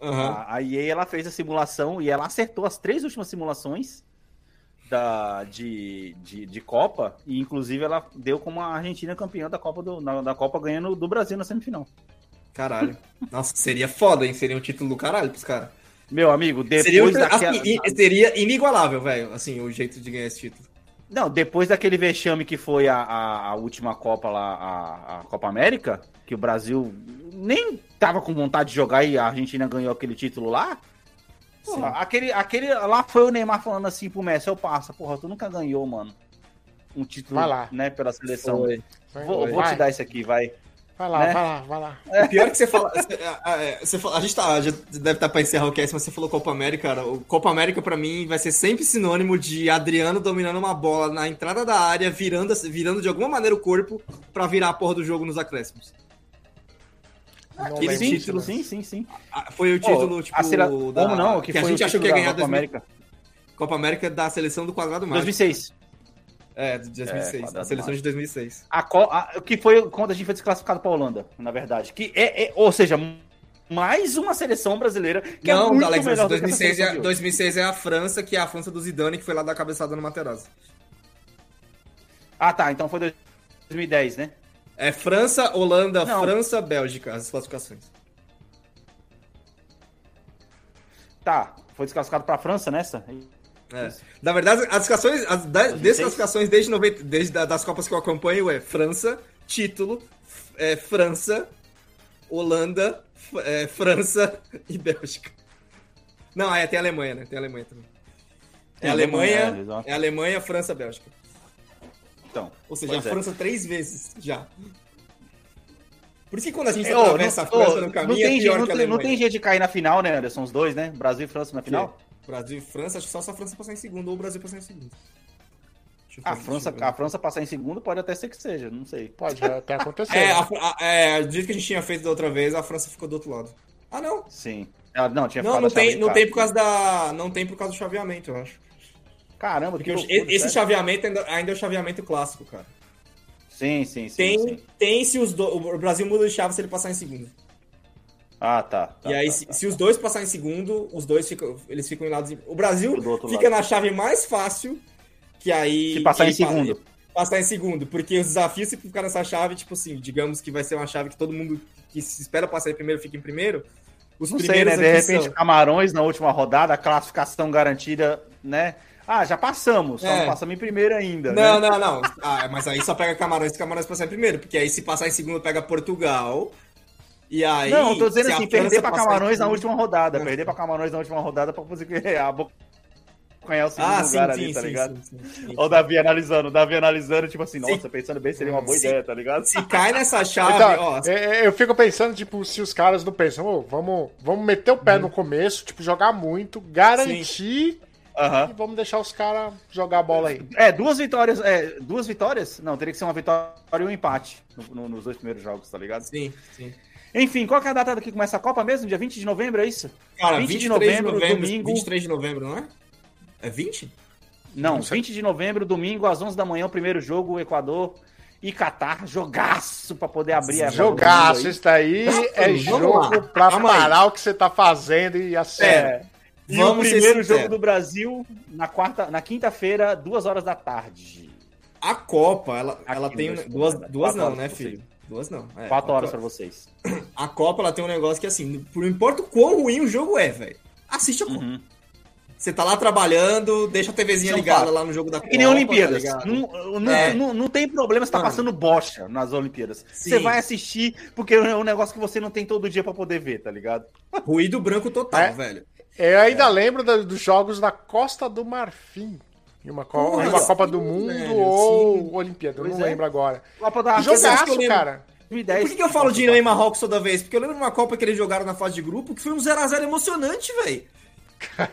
[SPEAKER 6] Aham.
[SPEAKER 4] A, a EA ela fez a simulação e ela acertou as três últimas simulações da, de, de, de Copa. E inclusive ela deu como a Argentina campeã da Copa, do, na- da Copa ganhando do Brasil na semifinal.
[SPEAKER 6] Caralho. Nossa, seria foda, hein? Seria um título do caralho pros caras.
[SPEAKER 4] Meu amigo, depois
[SPEAKER 6] Seria,
[SPEAKER 4] daquela.
[SPEAKER 6] assim, seria inigualável, velho, assim, o jeito de ganhar esse título.
[SPEAKER 4] Não, depois daquele vexame que foi a, a, a última Copa lá, a, a Copa América, que o Brasil nem tava com vontade de jogar e a Argentina ganhou aquele título lá. Porra, aquele, aquele lá foi o Neymar falando assim pro Messi, eu passo, porra, tu nunca ganhou, mano. Um título,
[SPEAKER 5] Vai lá.
[SPEAKER 4] né, pela seleção.
[SPEAKER 6] Foi.
[SPEAKER 4] Vou,
[SPEAKER 6] Foi.
[SPEAKER 4] vou te
[SPEAKER 5] Vai.
[SPEAKER 4] dar isso aqui, vai.
[SPEAKER 5] Vai lá,
[SPEAKER 4] né?
[SPEAKER 5] vai lá, vai lá.
[SPEAKER 6] O pior é que você fala. você- a- a- você fala- a gente tá. Já deve estar pra encerrar o cast, mas você falou Copa América, cara. O Copa América, pra mim, vai ser sempre sinônimo de Adriano dominando uma bola na entrada da área, virando, virando de alguma maneira o corpo pra virar a porra do jogo nos acréscimos. Aquele
[SPEAKER 4] sim,
[SPEAKER 6] título,
[SPEAKER 4] sim, sim, sim.
[SPEAKER 6] Ah, Foi o título,
[SPEAKER 4] Pô,
[SPEAKER 6] tipo.
[SPEAKER 4] a
[SPEAKER 6] da-
[SPEAKER 4] Como não? Que,
[SPEAKER 6] a
[SPEAKER 4] foi
[SPEAKER 6] gente
[SPEAKER 4] o
[SPEAKER 6] achou que ia
[SPEAKER 4] da
[SPEAKER 6] ganhar
[SPEAKER 4] Copa
[SPEAKER 6] 2000
[SPEAKER 4] América.
[SPEAKER 6] Copa América da seleção do quadrado mágico.
[SPEAKER 4] 2006.
[SPEAKER 6] É, de 2006.
[SPEAKER 4] É,
[SPEAKER 6] a seleção de
[SPEAKER 4] mágico.
[SPEAKER 6] 2006.
[SPEAKER 4] A, co- a- que foi quando a gente foi desclassificado pra Holanda, na verdade. Que é, é- ou seja, mais uma seleção brasileira que é
[SPEAKER 6] não,
[SPEAKER 4] muito
[SPEAKER 6] Alex,
[SPEAKER 4] melhor do que
[SPEAKER 6] 2006
[SPEAKER 4] seleção
[SPEAKER 6] é,
[SPEAKER 4] de hoje.
[SPEAKER 6] 2006 é a França, que é a França do Zidane, que foi lá dar cabeçada no Materazzi.
[SPEAKER 4] Ah, tá. Então foi 2010, né?
[SPEAKER 6] É França, Holanda,
[SPEAKER 4] Não.
[SPEAKER 6] França, Bélgica, as classificações.
[SPEAKER 4] Tá. Foi desclassificado pra França nessa?
[SPEAKER 6] É. Na verdade, as classificações, as da-
[SPEAKER 4] 2006?
[SPEAKER 6] desclassificações desde, 90, desde da- das Copas que eu acompanho é França, título, é, França, Holanda, é, França e Bélgica. Não, é, tem a Alemanha, né? Tem a Alemanha também. É
[SPEAKER 4] Alemanha,
[SPEAKER 6] Alemanha,
[SPEAKER 4] é,
[SPEAKER 6] é Alemanha, França, Bélgica.
[SPEAKER 4] Então.
[SPEAKER 6] Ou seja, a
[SPEAKER 4] é.
[SPEAKER 6] França três vezes já. Por isso que quando a gente
[SPEAKER 4] Ô,
[SPEAKER 6] atravessa
[SPEAKER 4] não,
[SPEAKER 6] a França
[SPEAKER 4] ô,
[SPEAKER 6] no
[SPEAKER 4] não
[SPEAKER 6] caminho,
[SPEAKER 4] tem,
[SPEAKER 6] é pior
[SPEAKER 4] não,
[SPEAKER 6] que a
[SPEAKER 4] tem, não
[SPEAKER 6] Alemanha.
[SPEAKER 4] tem jeito de cair na final, né, Anderson? Os dois, né? Brasil e França na final?
[SPEAKER 6] Brasil e França, acho que só se a França passar em segundo ou o Brasil passar em segundo.
[SPEAKER 4] A França, a França passar em segundo pode até ser que seja, não sei.
[SPEAKER 5] Pode até acontecer.
[SPEAKER 6] É,
[SPEAKER 5] né?
[SPEAKER 6] a, a, é, do jeito que a gente tinha feito da outra vez, a França ficou do outro lado. Ah, não.
[SPEAKER 4] Sim. Ela, não, tinha
[SPEAKER 6] Não, não tem, não tem por causa da. Não tem por causa do chaveamento, eu acho.
[SPEAKER 4] Caramba,
[SPEAKER 6] Porque
[SPEAKER 4] loucura,
[SPEAKER 6] esse
[SPEAKER 4] sério.
[SPEAKER 6] chaveamento ainda, ainda é o chaveamento clássico, cara.
[SPEAKER 4] Sim, sim, sim.
[SPEAKER 6] Tem,
[SPEAKER 4] sim.
[SPEAKER 6] tem se os do... o Brasil muda de chave se ele passar em segundo.
[SPEAKER 4] Ah, tá. tá,
[SPEAKER 6] e aí,
[SPEAKER 4] tá,
[SPEAKER 6] se,
[SPEAKER 4] tá.
[SPEAKER 6] se os dois passarem em segundo, os dois ficam, eles ficam em lados. O Brasil fica
[SPEAKER 4] lado.
[SPEAKER 6] na chave mais fácil, que aí.
[SPEAKER 4] Se passar em segundo.
[SPEAKER 6] pa- Passar em segundo, porque os desafios, se ficar nessa chave, tipo assim, digamos que vai ser uma chave que todo mundo que se espera passar em primeiro fica em primeiro. Os
[SPEAKER 4] Não sei, né? De
[SPEAKER 6] aqui
[SPEAKER 4] repente,
[SPEAKER 6] são-
[SPEAKER 4] Camarões na última rodada, a classificação garantida, né? Ah, já passamos, só
[SPEAKER 6] É.
[SPEAKER 4] não passamos em primeiro ainda.
[SPEAKER 6] Não,
[SPEAKER 4] né?
[SPEAKER 6] não, não. Ah, mas aí só pega Camarões se Camarões passar em primeiro, porque aí se passar em segundo pega Portugal. E aí.
[SPEAKER 4] não, eu tô dizendo assim, perder pra Camarões na última rodada. Perder pra Camarões na última rodada pra conseguir a bo- ganhar o segundo
[SPEAKER 6] Ah, sim,
[SPEAKER 4] lugar
[SPEAKER 6] sim,
[SPEAKER 4] ali, tá
[SPEAKER 6] sim,
[SPEAKER 4] ligado?
[SPEAKER 6] sim, sim, sim.
[SPEAKER 4] Olha o Davi analisando, o Davi analisando, tipo assim,
[SPEAKER 6] Sim.
[SPEAKER 4] nossa, pensando bem, seria uma boa ideia, tá ligado?
[SPEAKER 6] Se cai nessa chave,
[SPEAKER 5] Então,
[SPEAKER 6] ó.
[SPEAKER 5] é- é, eu fico pensando, tipo, se os caras não pensam, "Ô, vamos, vamos meter o pé
[SPEAKER 6] Uhum.
[SPEAKER 5] no começo, tipo, jogar muito, garantir
[SPEAKER 4] Aham.
[SPEAKER 5] e vamos deixar os caras jogar a bola aí.
[SPEAKER 4] É, duas vitórias, é, duas vitórias? Não, teria que ser uma vitória e um empate no- no- nos dois primeiros jogos, tá ligado?
[SPEAKER 6] Sim, sim.
[SPEAKER 4] Enfim, qual que é a data que começa a Copa mesmo? Dia 20 de novembro, é isso?
[SPEAKER 6] Cara,
[SPEAKER 4] 20
[SPEAKER 6] 20
[SPEAKER 4] de
[SPEAKER 6] de
[SPEAKER 4] novembro,
[SPEAKER 6] novembro,
[SPEAKER 4] domingo.
[SPEAKER 6] 23 de novembro, não é? É 20?
[SPEAKER 4] Não, 20 de novembro, domingo, às 11 da manhã, o primeiro jogo, Equador e Catar. Jogaço pra poder abrir a
[SPEAKER 5] Jogaço,
[SPEAKER 4] aí.
[SPEAKER 5] isso daí é jogo
[SPEAKER 6] lá,
[SPEAKER 5] pra
[SPEAKER 6] calma aí.
[SPEAKER 5] parar o que você tá fazendo e acerta.
[SPEAKER 4] É. E
[SPEAKER 6] Vamos
[SPEAKER 4] o primeiro jogo do Brasil na quarta, na quinta-feira, duas horas da tarde.
[SPEAKER 6] A Copa, ela,
[SPEAKER 4] Aqui
[SPEAKER 6] ela tem um- duas,
[SPEAKER 4] né?
[SPEAKER 6] duas não, né, filho? Duas não. É,
[SPEAKER 4] Quatro horas
[SPEAKER 6] a,
[SPEAKER 4] pra vocês.
[SPEAKER 6] a Copa, ela tem um negócio que, assim, não importa o quão ruim o jogo é, velho. Assiste a Copa.
[SPEAKER 4] Uhum.
[SPEAKER 6] Você tá lá trabalhando, deixa a TVzinha
[SPEAKER 4] São
[SPEAKER 6] ligada
[SPEAKER 4] fatos.
[SPEAKER 6] lá no jogo da
[SPEAKER 4] É que nem Olimpíadas.
[SPEAKER 6] Tá
[SPEAKER 4] não, não,
[SPEAKER 6] É.
[SPEAKER 4] não, não tem problema se tá
[SPEAKER 6] Mano.
[SPEAKER 4] passando bocha nas Olimpíadas.
[SPEAKER 6] Sim.
[SPEAKER 4] Você vai assistir porque é um negócio que você não tem todo dia pra poder ver, tá ligado?
[SPEAKER 6] Ruído branco total,
[SPEAKER 5] É.
[SPEAKER 6] velho.
[SPEAKER 5] Eu ainda lembro da- dos jogos da Costa do Marfim. Em uma, co
[SPEAKER 6] Porra,
[SPEAKER 5] uma
[SPEAKER 6] sim,
[SPEAKER 5] Copa do Mundo
[SPEAKER 6] velho,
[SPEAKER 5] ou
[SPEAKER 6] sim.
[SPEAKER 5] Olimpíada, eu
[SPEAKER 4] Pois
[SPEAKER 5] não
[SPEAKER 4] é.
[SPEAKER 5] lembro agora.
[SPEAKER 4] Copa da
[SPEAKER 6] eu
[SPEAKER 5] Jogaço, cara.
[SPEAKER 4] 2010.
[SPEAKER 6] Por que, que eu falo de Irã e Marrocos toda vez? Porque eu lembro de uma Copa que eles jogaram na fase de grupo que foi um 0x0 emocionante, velho.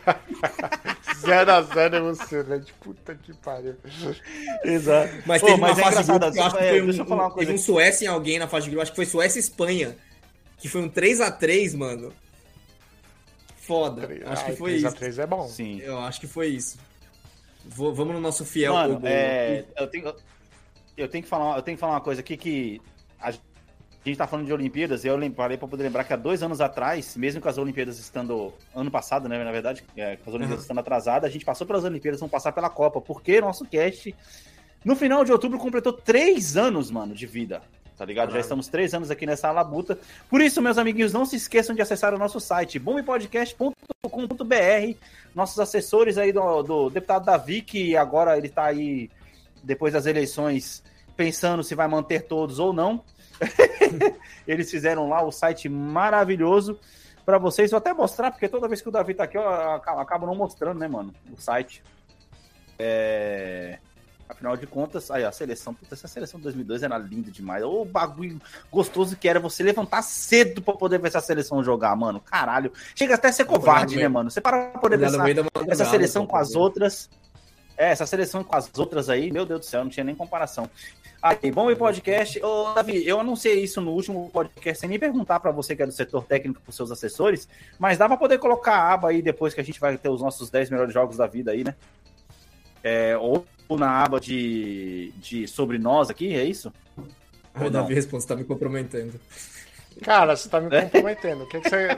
[SPEAKER 5] 0x0 emocionante. Puta que pariu.
[SPEAKER 4] Exato.
[SPEAKER 6] Mas
[SPEAKER 4] Pô,
[SPEAKER 6] teve
[SPEAKER 4] mas
[SPEAKER 6] uma
[SPEAKER 4] é
[SPEAKER 6] fase de grupo que eu acho que foi um,
[SPEAKER 4] deixa eu falar uma
[SPEAKER 6] um-
[SPEAKER 4] coisa
[SPEAKER 6] teve um Suécia em alguém na fase de grupo, acho que foi Suécia e Espanha. Que foi um 3x3, mano. Foda. Acho que foi isso.
[SPEAKER 5] 3x3 é bom.
[SPEAKER 4] Sim.
[SPEAKER 6] Eu acho que foi isso. Vou- vamos no nosso fiel
[SPEAKER 4] Mano,
[SPEAKER 6] Ogol.
[SPEAKER 4] é, eu, tenho, eu, tenho que falar, eu tenho que falar uma coisa aqui que a gente tá falando de Olimpíadas e eu parei pra poder lembrar que há dois anos atrás, mesmo com as Olimpíadas estando. Ano passado, né? Na verdade, é, com as Olimpíadas
[SPEAKER 6] Uhum.
[SPEAKER 4] estando atrasadas, a gente passou pelas Olimpíadas, vamos passar pela Copa, porque nosso cast, no final de outubro, completou três anos, mano, de vida. Tá ligado? Já estamos três anos aqui nessa labuta. Por isso, meus amiguinhos, não se esqueçam de acessar o nosso site, bombpodcast.com.br. Nossos assessores aí do, do deputado Davi, que agora ele tá aí, depois das eleições, pensando se vai manter todos ou não. Eles fizeram lá o site maravilhoso para vocês. Vou até mostrar, porque toda vez que o Davi tá aqui, eu acabo não mostrando, né, mano? O site. É... Afinal de contas, aí ó, a seleção, puta, essa seleção de 2002 era linda demais. O bagulho gostoso que era você levantar cedo pra poder ver essa seleção jogar, mano. Caralho. Chega até a ser covarde, né,
[SPEAKER 6] meio-
[SPEAKER 4] mano? Você para pra poder
[SPEAKER 6] madrugada,
[SPEAKER 4] essa seleção com as outras. É, essa seleção com as outras aí, meu Deus do céu, não tinha nem comparação. Aí, bom e podcast. Ô, Davi, eu anunciei isso no último podcast, sem nem perguntar pra você que é do setor técnico, pros seus assessores, mas dá pra poder colocar a aba aí depois que a gente vai ter os nossos 10 melhores jogos da vida aí, né? É, ou na aba de, de sobre nós aqui, é isso?
[SPEAKER 6] O
[SPEAKER 4] Ou não?
[SPEAKER 6] Davi responde, você tá me comprometendo.
[SPEAKER 5] Cara, você tá me
[SPEAKER 4] É?
[SPEAKER 5] comprometendo. O que, que você.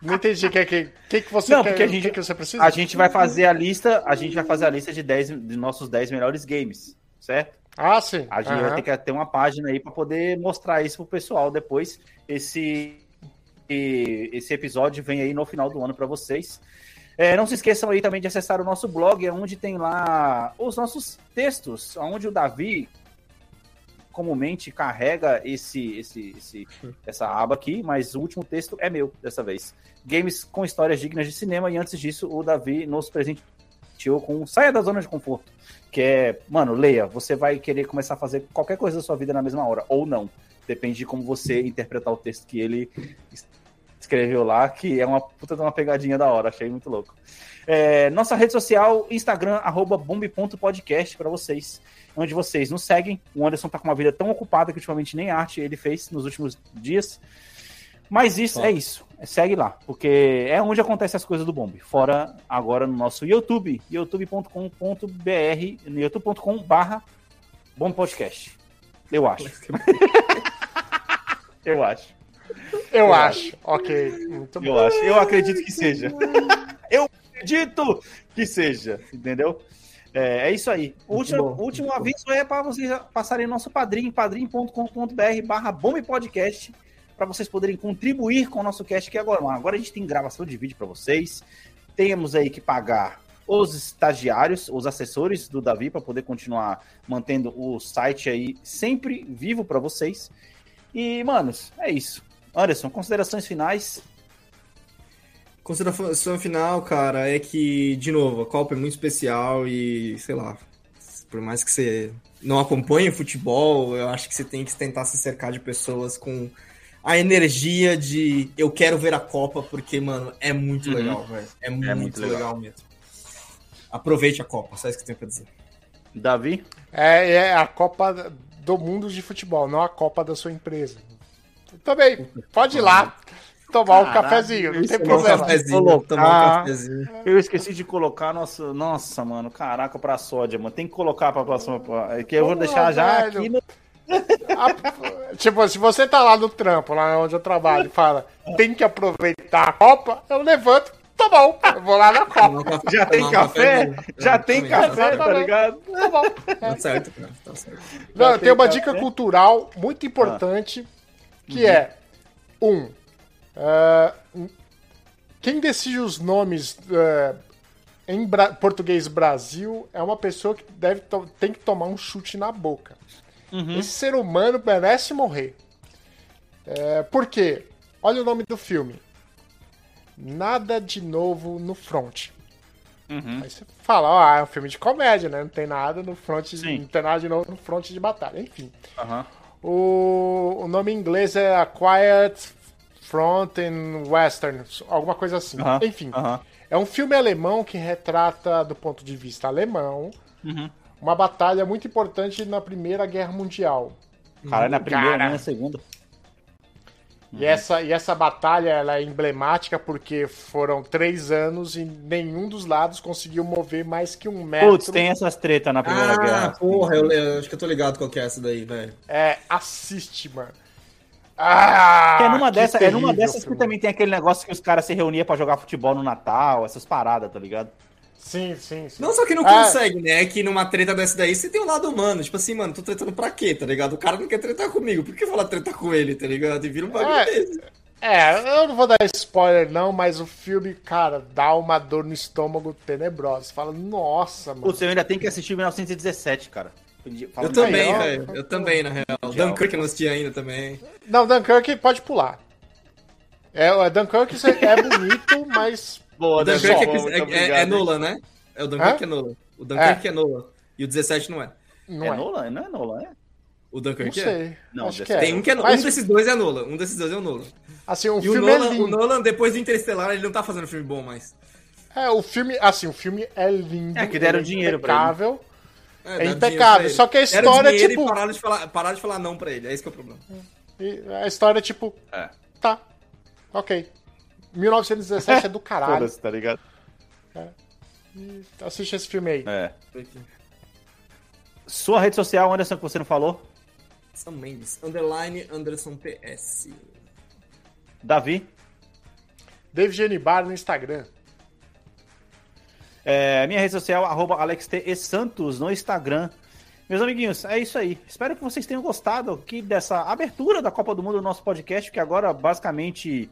[SPEAKER 5] Não entendi. O que, que, que, que você
[SPEAKER 4] Não,
[SPEAKER 5] quer?
[SPEAKER 4] porque a gente-
[SPEAKER 5] que, você precisa?
[SPEAKER 4] A gente vai fazer a lista, a gente vai fazer a lista de 10 de nossos 10 melhores games, certo?
[SPEAKER 5] Ah, sim.
[SPEAKER 4] A gente
[SPEAKER 5] Aham.
[SPEAKER 4] vai ter que ter uma página aí para poder mostrar isso pro pessoal depois. Esse, e- esse episódio vem aí no final do ano para vocês. É, não se esqueçam aí também de acessar o nosso blog, é onde tem lá os nossos textos, onde o Davi comumente carrega esse, esse, esse, essa aba aqui, mas o último texto é meu dessa vez. Games com histórias dignas de cinema, e antes disso, o Davi nos presenteou com Saia da Zona de Conforto. Que é, mano, leia, você vai querer começar a fazer qualquer coisa da sua vida na mesma hora, ou não. Depende de como você interpretar o texto que ele escreveu lá, que é uma puta de uma pegadinha da hora, achei muito louco. É, nossa rede social, Instagram, arroba bombe.podcast para vocês, onde vocês nos seguem. O Anderson tá com uma vida tão ocupada que ultimamente nem arte ele fez nos últimos dias. Mas isso é isso. Segue lá, porque é onde acontecem as coisas do Bombe. Fora agora no nosso YouTube, youtube.com.br, youtube.com barra Bom Podcast. Eu acho. Eu acho.
[SPEAKER 5] Eu acho. Ok. Muito bom.
[SPEAKER 4] Eu acho. Eu acredito que seja. Eu acredito que seja. Entendeu? É, é isso aí. O último,
[SPEAKER 5] bom,
[SPEAKER 4] último aviso é para vocês passarem nosso padrinho, padrim.com.br barra Podcast, para vocês poderem contribuir com o nosso cast aqui agora. Agora a gente tem gravação de vídeo para vocês. Temos aí que pagar os estagiários, os assessores do Davi para poder continuar mantendo o site aí sempre vivo para vocês. E, manos, é isso. Anderson, considerações finais.
[SPEAKER 6] Consideração final, cara, é que, de novo, a Copa é muito especial e, sei lá, por mais que você não acompanhe o futebol, eu acho que você tem que tentar se cercar de pessoas com a energia de eu quero ver a Copa, porque, mano, é muito
[SPEAKER 4] Uhum.
[SPEAKER 6] legal, velho. É muito,
[SPEAKER 4] muito
[SPEAKER 6] legal.
[SPEAKER 4] legal.
[SPEAKER 6] mesmo. Aproveite a Copa, só isso que eu tenho pra dizer.
[SPEAKER 4] Davi?
[SPEAKER 5] É, é a Copa do Mundo de Futebol, não a Copa da sua empresa. Também, pode ir lá tomar um
[SPEAKER 4] Caralho,
[SPEAKER 5] cafezinho, não tem
[SPEAKER 6] um
[SPEAKER 5] problema.
[SPEAKER 6] cafezinho,
[SPEAKER 4] Colocar-
[SPEAKER 6] tomar um cafezinho.
[SPEAKER 4] Eu esqueci de colocar nossa, nossa, mano, caraca, pra sódia, mano. Tem que colocar pra próxima. pra- Que eu vou
[SPEAKER 5] Pô,
[SPEAKER 4] deixar já
[SPEAKER 5] velho.
[SPEAKER 4] aqui no.
[SPEAKER 5] A- tipo, se você tá lá no trampo, lá onde eu trabalho, e fala, tem que aproveitar a Copa, eu levanto, tá bom, vou lá na
[SPEAKER 6] um
[SPEAKER 5] Copa.
[SPEAKER 6] café-
[SPEAKER 4] Já tem
[SPEAKER 6] um
[SPEAKER 4] café? Já tem
[SPEAKER 6] Exatamente.
[SPEAKER 4] café, tá ligado?
[SPEAKER 5] Tá bom.
[SPEAKER 6] Tá certo, cara. Tá certo.
[SPEAKER 5] Não,
[SPEAKER 4] Já
[SPEAKER 5] tem
[SPEAKER 4] tem
[SPEAKER 5] uma
[SPEAKER 4] café?
[SPEAKER 5] dica cultural muito importante, que é, um, ah, quem decide os nomes ah, em bra- português Brasil é uma pessoa que deve tem que tomar um chute na boca. Esse ser humano merece morrer. É, por quê? Olha o nome do filme. Nada de novo no front.
[SPEAKER 4] Uhum.
[SPEAKER 5] Aí você fala, ó, é um filme de comédia, né? Não tem nada no front,
[SPEAKER 4] Sim.
[SPEAKER 5] não tem nada de novo no front de batalha. Enfim.
[SPEAKER 4] Aham.
[SPEAKER 5] O, o nome em inglês é A Quiet Front in Western, alguma coisa assim.
[SPEAKER 4] Aham.
[SPEAKER 5] Enfim,
[SPEAKER 4] Aham.
[SPEAKER 5] é um filme alemão que retrata, do ponto de vista alemão,
[SPEAKER 4] Uhum.
[SPEAKER 5] uma batalha muito importante na Primeira Guerra Mundial.
[SPEAKER 4] Caralho, na primeira,
[SPEAKER 5] Cara.
[SPEAKER 4] nem na segunda.
[SPEAKER 5] E, essa, e essa batalha ela é emblemática porque foram três anos e nenhum dos lados conseguiu mover mais que um metro.
[SPEAKER 4] Putz, tem essas tretas na primeira
[SPEAKER 6] Ah,
[SPEAKER 4] guerra.
[SPEAKER 6] porra, eu, eu acho que eu tô ligado qual que é essa daí, velho.
[SPEAKER 5] É, assiste, mano. Ah,
[SPEAKER 4] Que é numa,
[SPEAKER 5] que
[SPEAKER 4] dessa, é numa
[SPEAKER 5] terrível
[SPEAKER 4] dessas que também tem aquele negócio que os caras se reuniam pra jogar futebol no Natal, essas paradas, tá ligado?
[SPEAKER 5] Sim, sim, sim.
[SPEAKER 6] Não só que não
[SPEAKER 5] Ah.
[SPEAKER 6] consegue, né? É que numa treta dessa daí você tem um lado humano. Tipo assim, mano, tô tretando pra quê, tá ligado? O cara não quer tretar comigo. Por que falar tretar com ele, tá ligado? E vira um bagulho
[SPEAKER 5] É.
[SPEAKER 6] desse.
[SPEAKER 5] É, eu não vou dar spoiler não, mas o filme, cara, dá uma dor no estômago tenebrosa. Você fala, nossa, mano.
[SPEAKER 4] Eu ainda tenho que assistir 1917, cara.
[SPEAKER 6] Eu
[SPEAKER 4] Falando
[SPEAKER 6] também, velho. Eu também, na real. Dunkirk eu não assisti ainda também.
[SPEAKER 5] Não, Dunkirk pode pular. É, Dunkirk é é bonito, mas...
[SPEAKER 4] Boa,
[SPEAKER 6] O Dunkirk é, é, é, é? Nolan, né? É o Dunkirk é Nolan. O Dunkirk é. Nolan. E o 17 não é.
[SPEAKER 5] Não
[SPEAKER 4] É
[SPEAKER 5] é.
[SPEAKER 4] Nolan? Não é Nolan, é?
[SPEAKER 6] O
[SPEAKER 5] Não
[SPEAKER 6] Dunkirk é.
[SPEAKER 5] sei.
[SPEAKER 4] Não,
[SPEAKER 5] Acho que é.
[SPEAKER 6] Tem um que é.
[SPEAKER 5] Mas,
[SPEAKER 6] Um desses dois é Nolan. Um desses dois é o Nolan.
[SPEAKER 5] assim, o
[SPEAKER 6] E o
[SPEAKER 5] filme
[SPEAKER 6] Nolan,
[SPEAKER 5] é
[SPEAKER 6] o. Nolan, depois do Interestelar, ele não tá fazendo filme bom mais.
[SPEAKER 5] É, o filme, assim, o filme é lindo.
[SPEAKER 4] É, que deram
[SPEAKER 5] ele
[SPEAKER 4] dinheiro pra
[SPEAKER 5] impecável.
[SPEAKER 6] deram
[SPEAKER 5] É
[SPEAKER 6] dinheiro
[SPEAKER 5] impecável,
[SPEAKER 6] ele.
[SPEAKER 5] só que a história,
[SPEAKER 6] dinheiro
[SPEAKER 5] tipo-
[SPEAKER 6] E pararam de, falar, pararam de falar não pra ele. É esse que é o problema.
[SPEAKER 5] E a história é tipo,
[SPEAKER 4] É.
[SPEAKER 5] tá, ok. 1917 é do caralho.
[SPEAKER 4] Foda-se, tá ligado?
[SPEAKER 5] Assiste esse filme aí.
[SPEAKER 4] É. Sua rede social, Anderson, que você não falou?
[SPEAKER 6] Sam Mendes. Underline Anderson PS.
[SPEAKER 4] Davi?
[SPEAKER 5] David Genibar no Instagram.
[SPEAKER 4] É, minha rede social, arroba AlexTESantos no Instagram. Meus amiguinhos, é isso aí. Espero que vocês tenham gostado aqui dessa abertura da Copa do Mundo do nosso podcast, que agora, basicamente,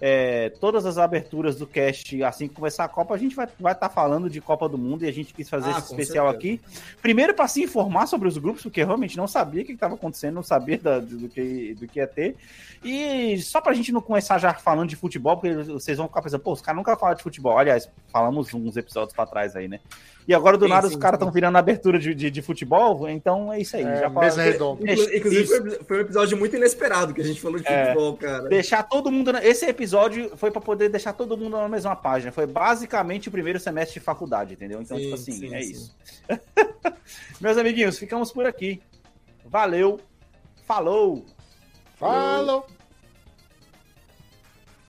[SPEAKER 4] é, todas as aberturas do cast, assim que começar a Copa, a gente vai estar vai tá falando de Copa do Mundo e a gente quis fazer
[SPEAKER 6] Ah,
[SPEAKER 4] esse especial
[SPEAKER 6] certeza.
[SPEAKER 4] aqui. Primeiro, para se informar sobre os grupos, porque realmente não sabia o que estava acontecendo, não sabia da- do, que, do que ia ter. E só pra gente não começar já falando de futebol, porque vocês vão ficar pensando, pô, os caras nunca falam de futebol. Aliás, falamos uns episódios pra trás aí, né? E agora do
[SPEAKER 6] sim,
[SPEAKER 4] nada
[SPEAKER 6] sim,
[SPEAKER 4] os caras estão virando abertura de, de, de, futebol, então é isso aí.
[SPEAKER 5] É,
[SPEAKER 4] já
[SPEAKER 6] Inclusive
[SPEAKER 4] isso.
[SPEAKER 6] foi um episódio muito inesperado que a gente falou de
[SPEAKER 4] é,
[SPEAKER 6] futebol, cara.
[SPEAKER 4] Deixar todo mundo. Na... Esse episódio foi para poder deixar todo mundo na mesma página. Foi basicamente o primeiro semestre de faculdade, entendeu? Então, tipo
[SPEAKER 6] sim,
[SPEAKER 4] tipo assim, é isso. Meus amiguinhos, ficamos por aqui. Valeu. Falou.
[SPEAKER 5] Falou.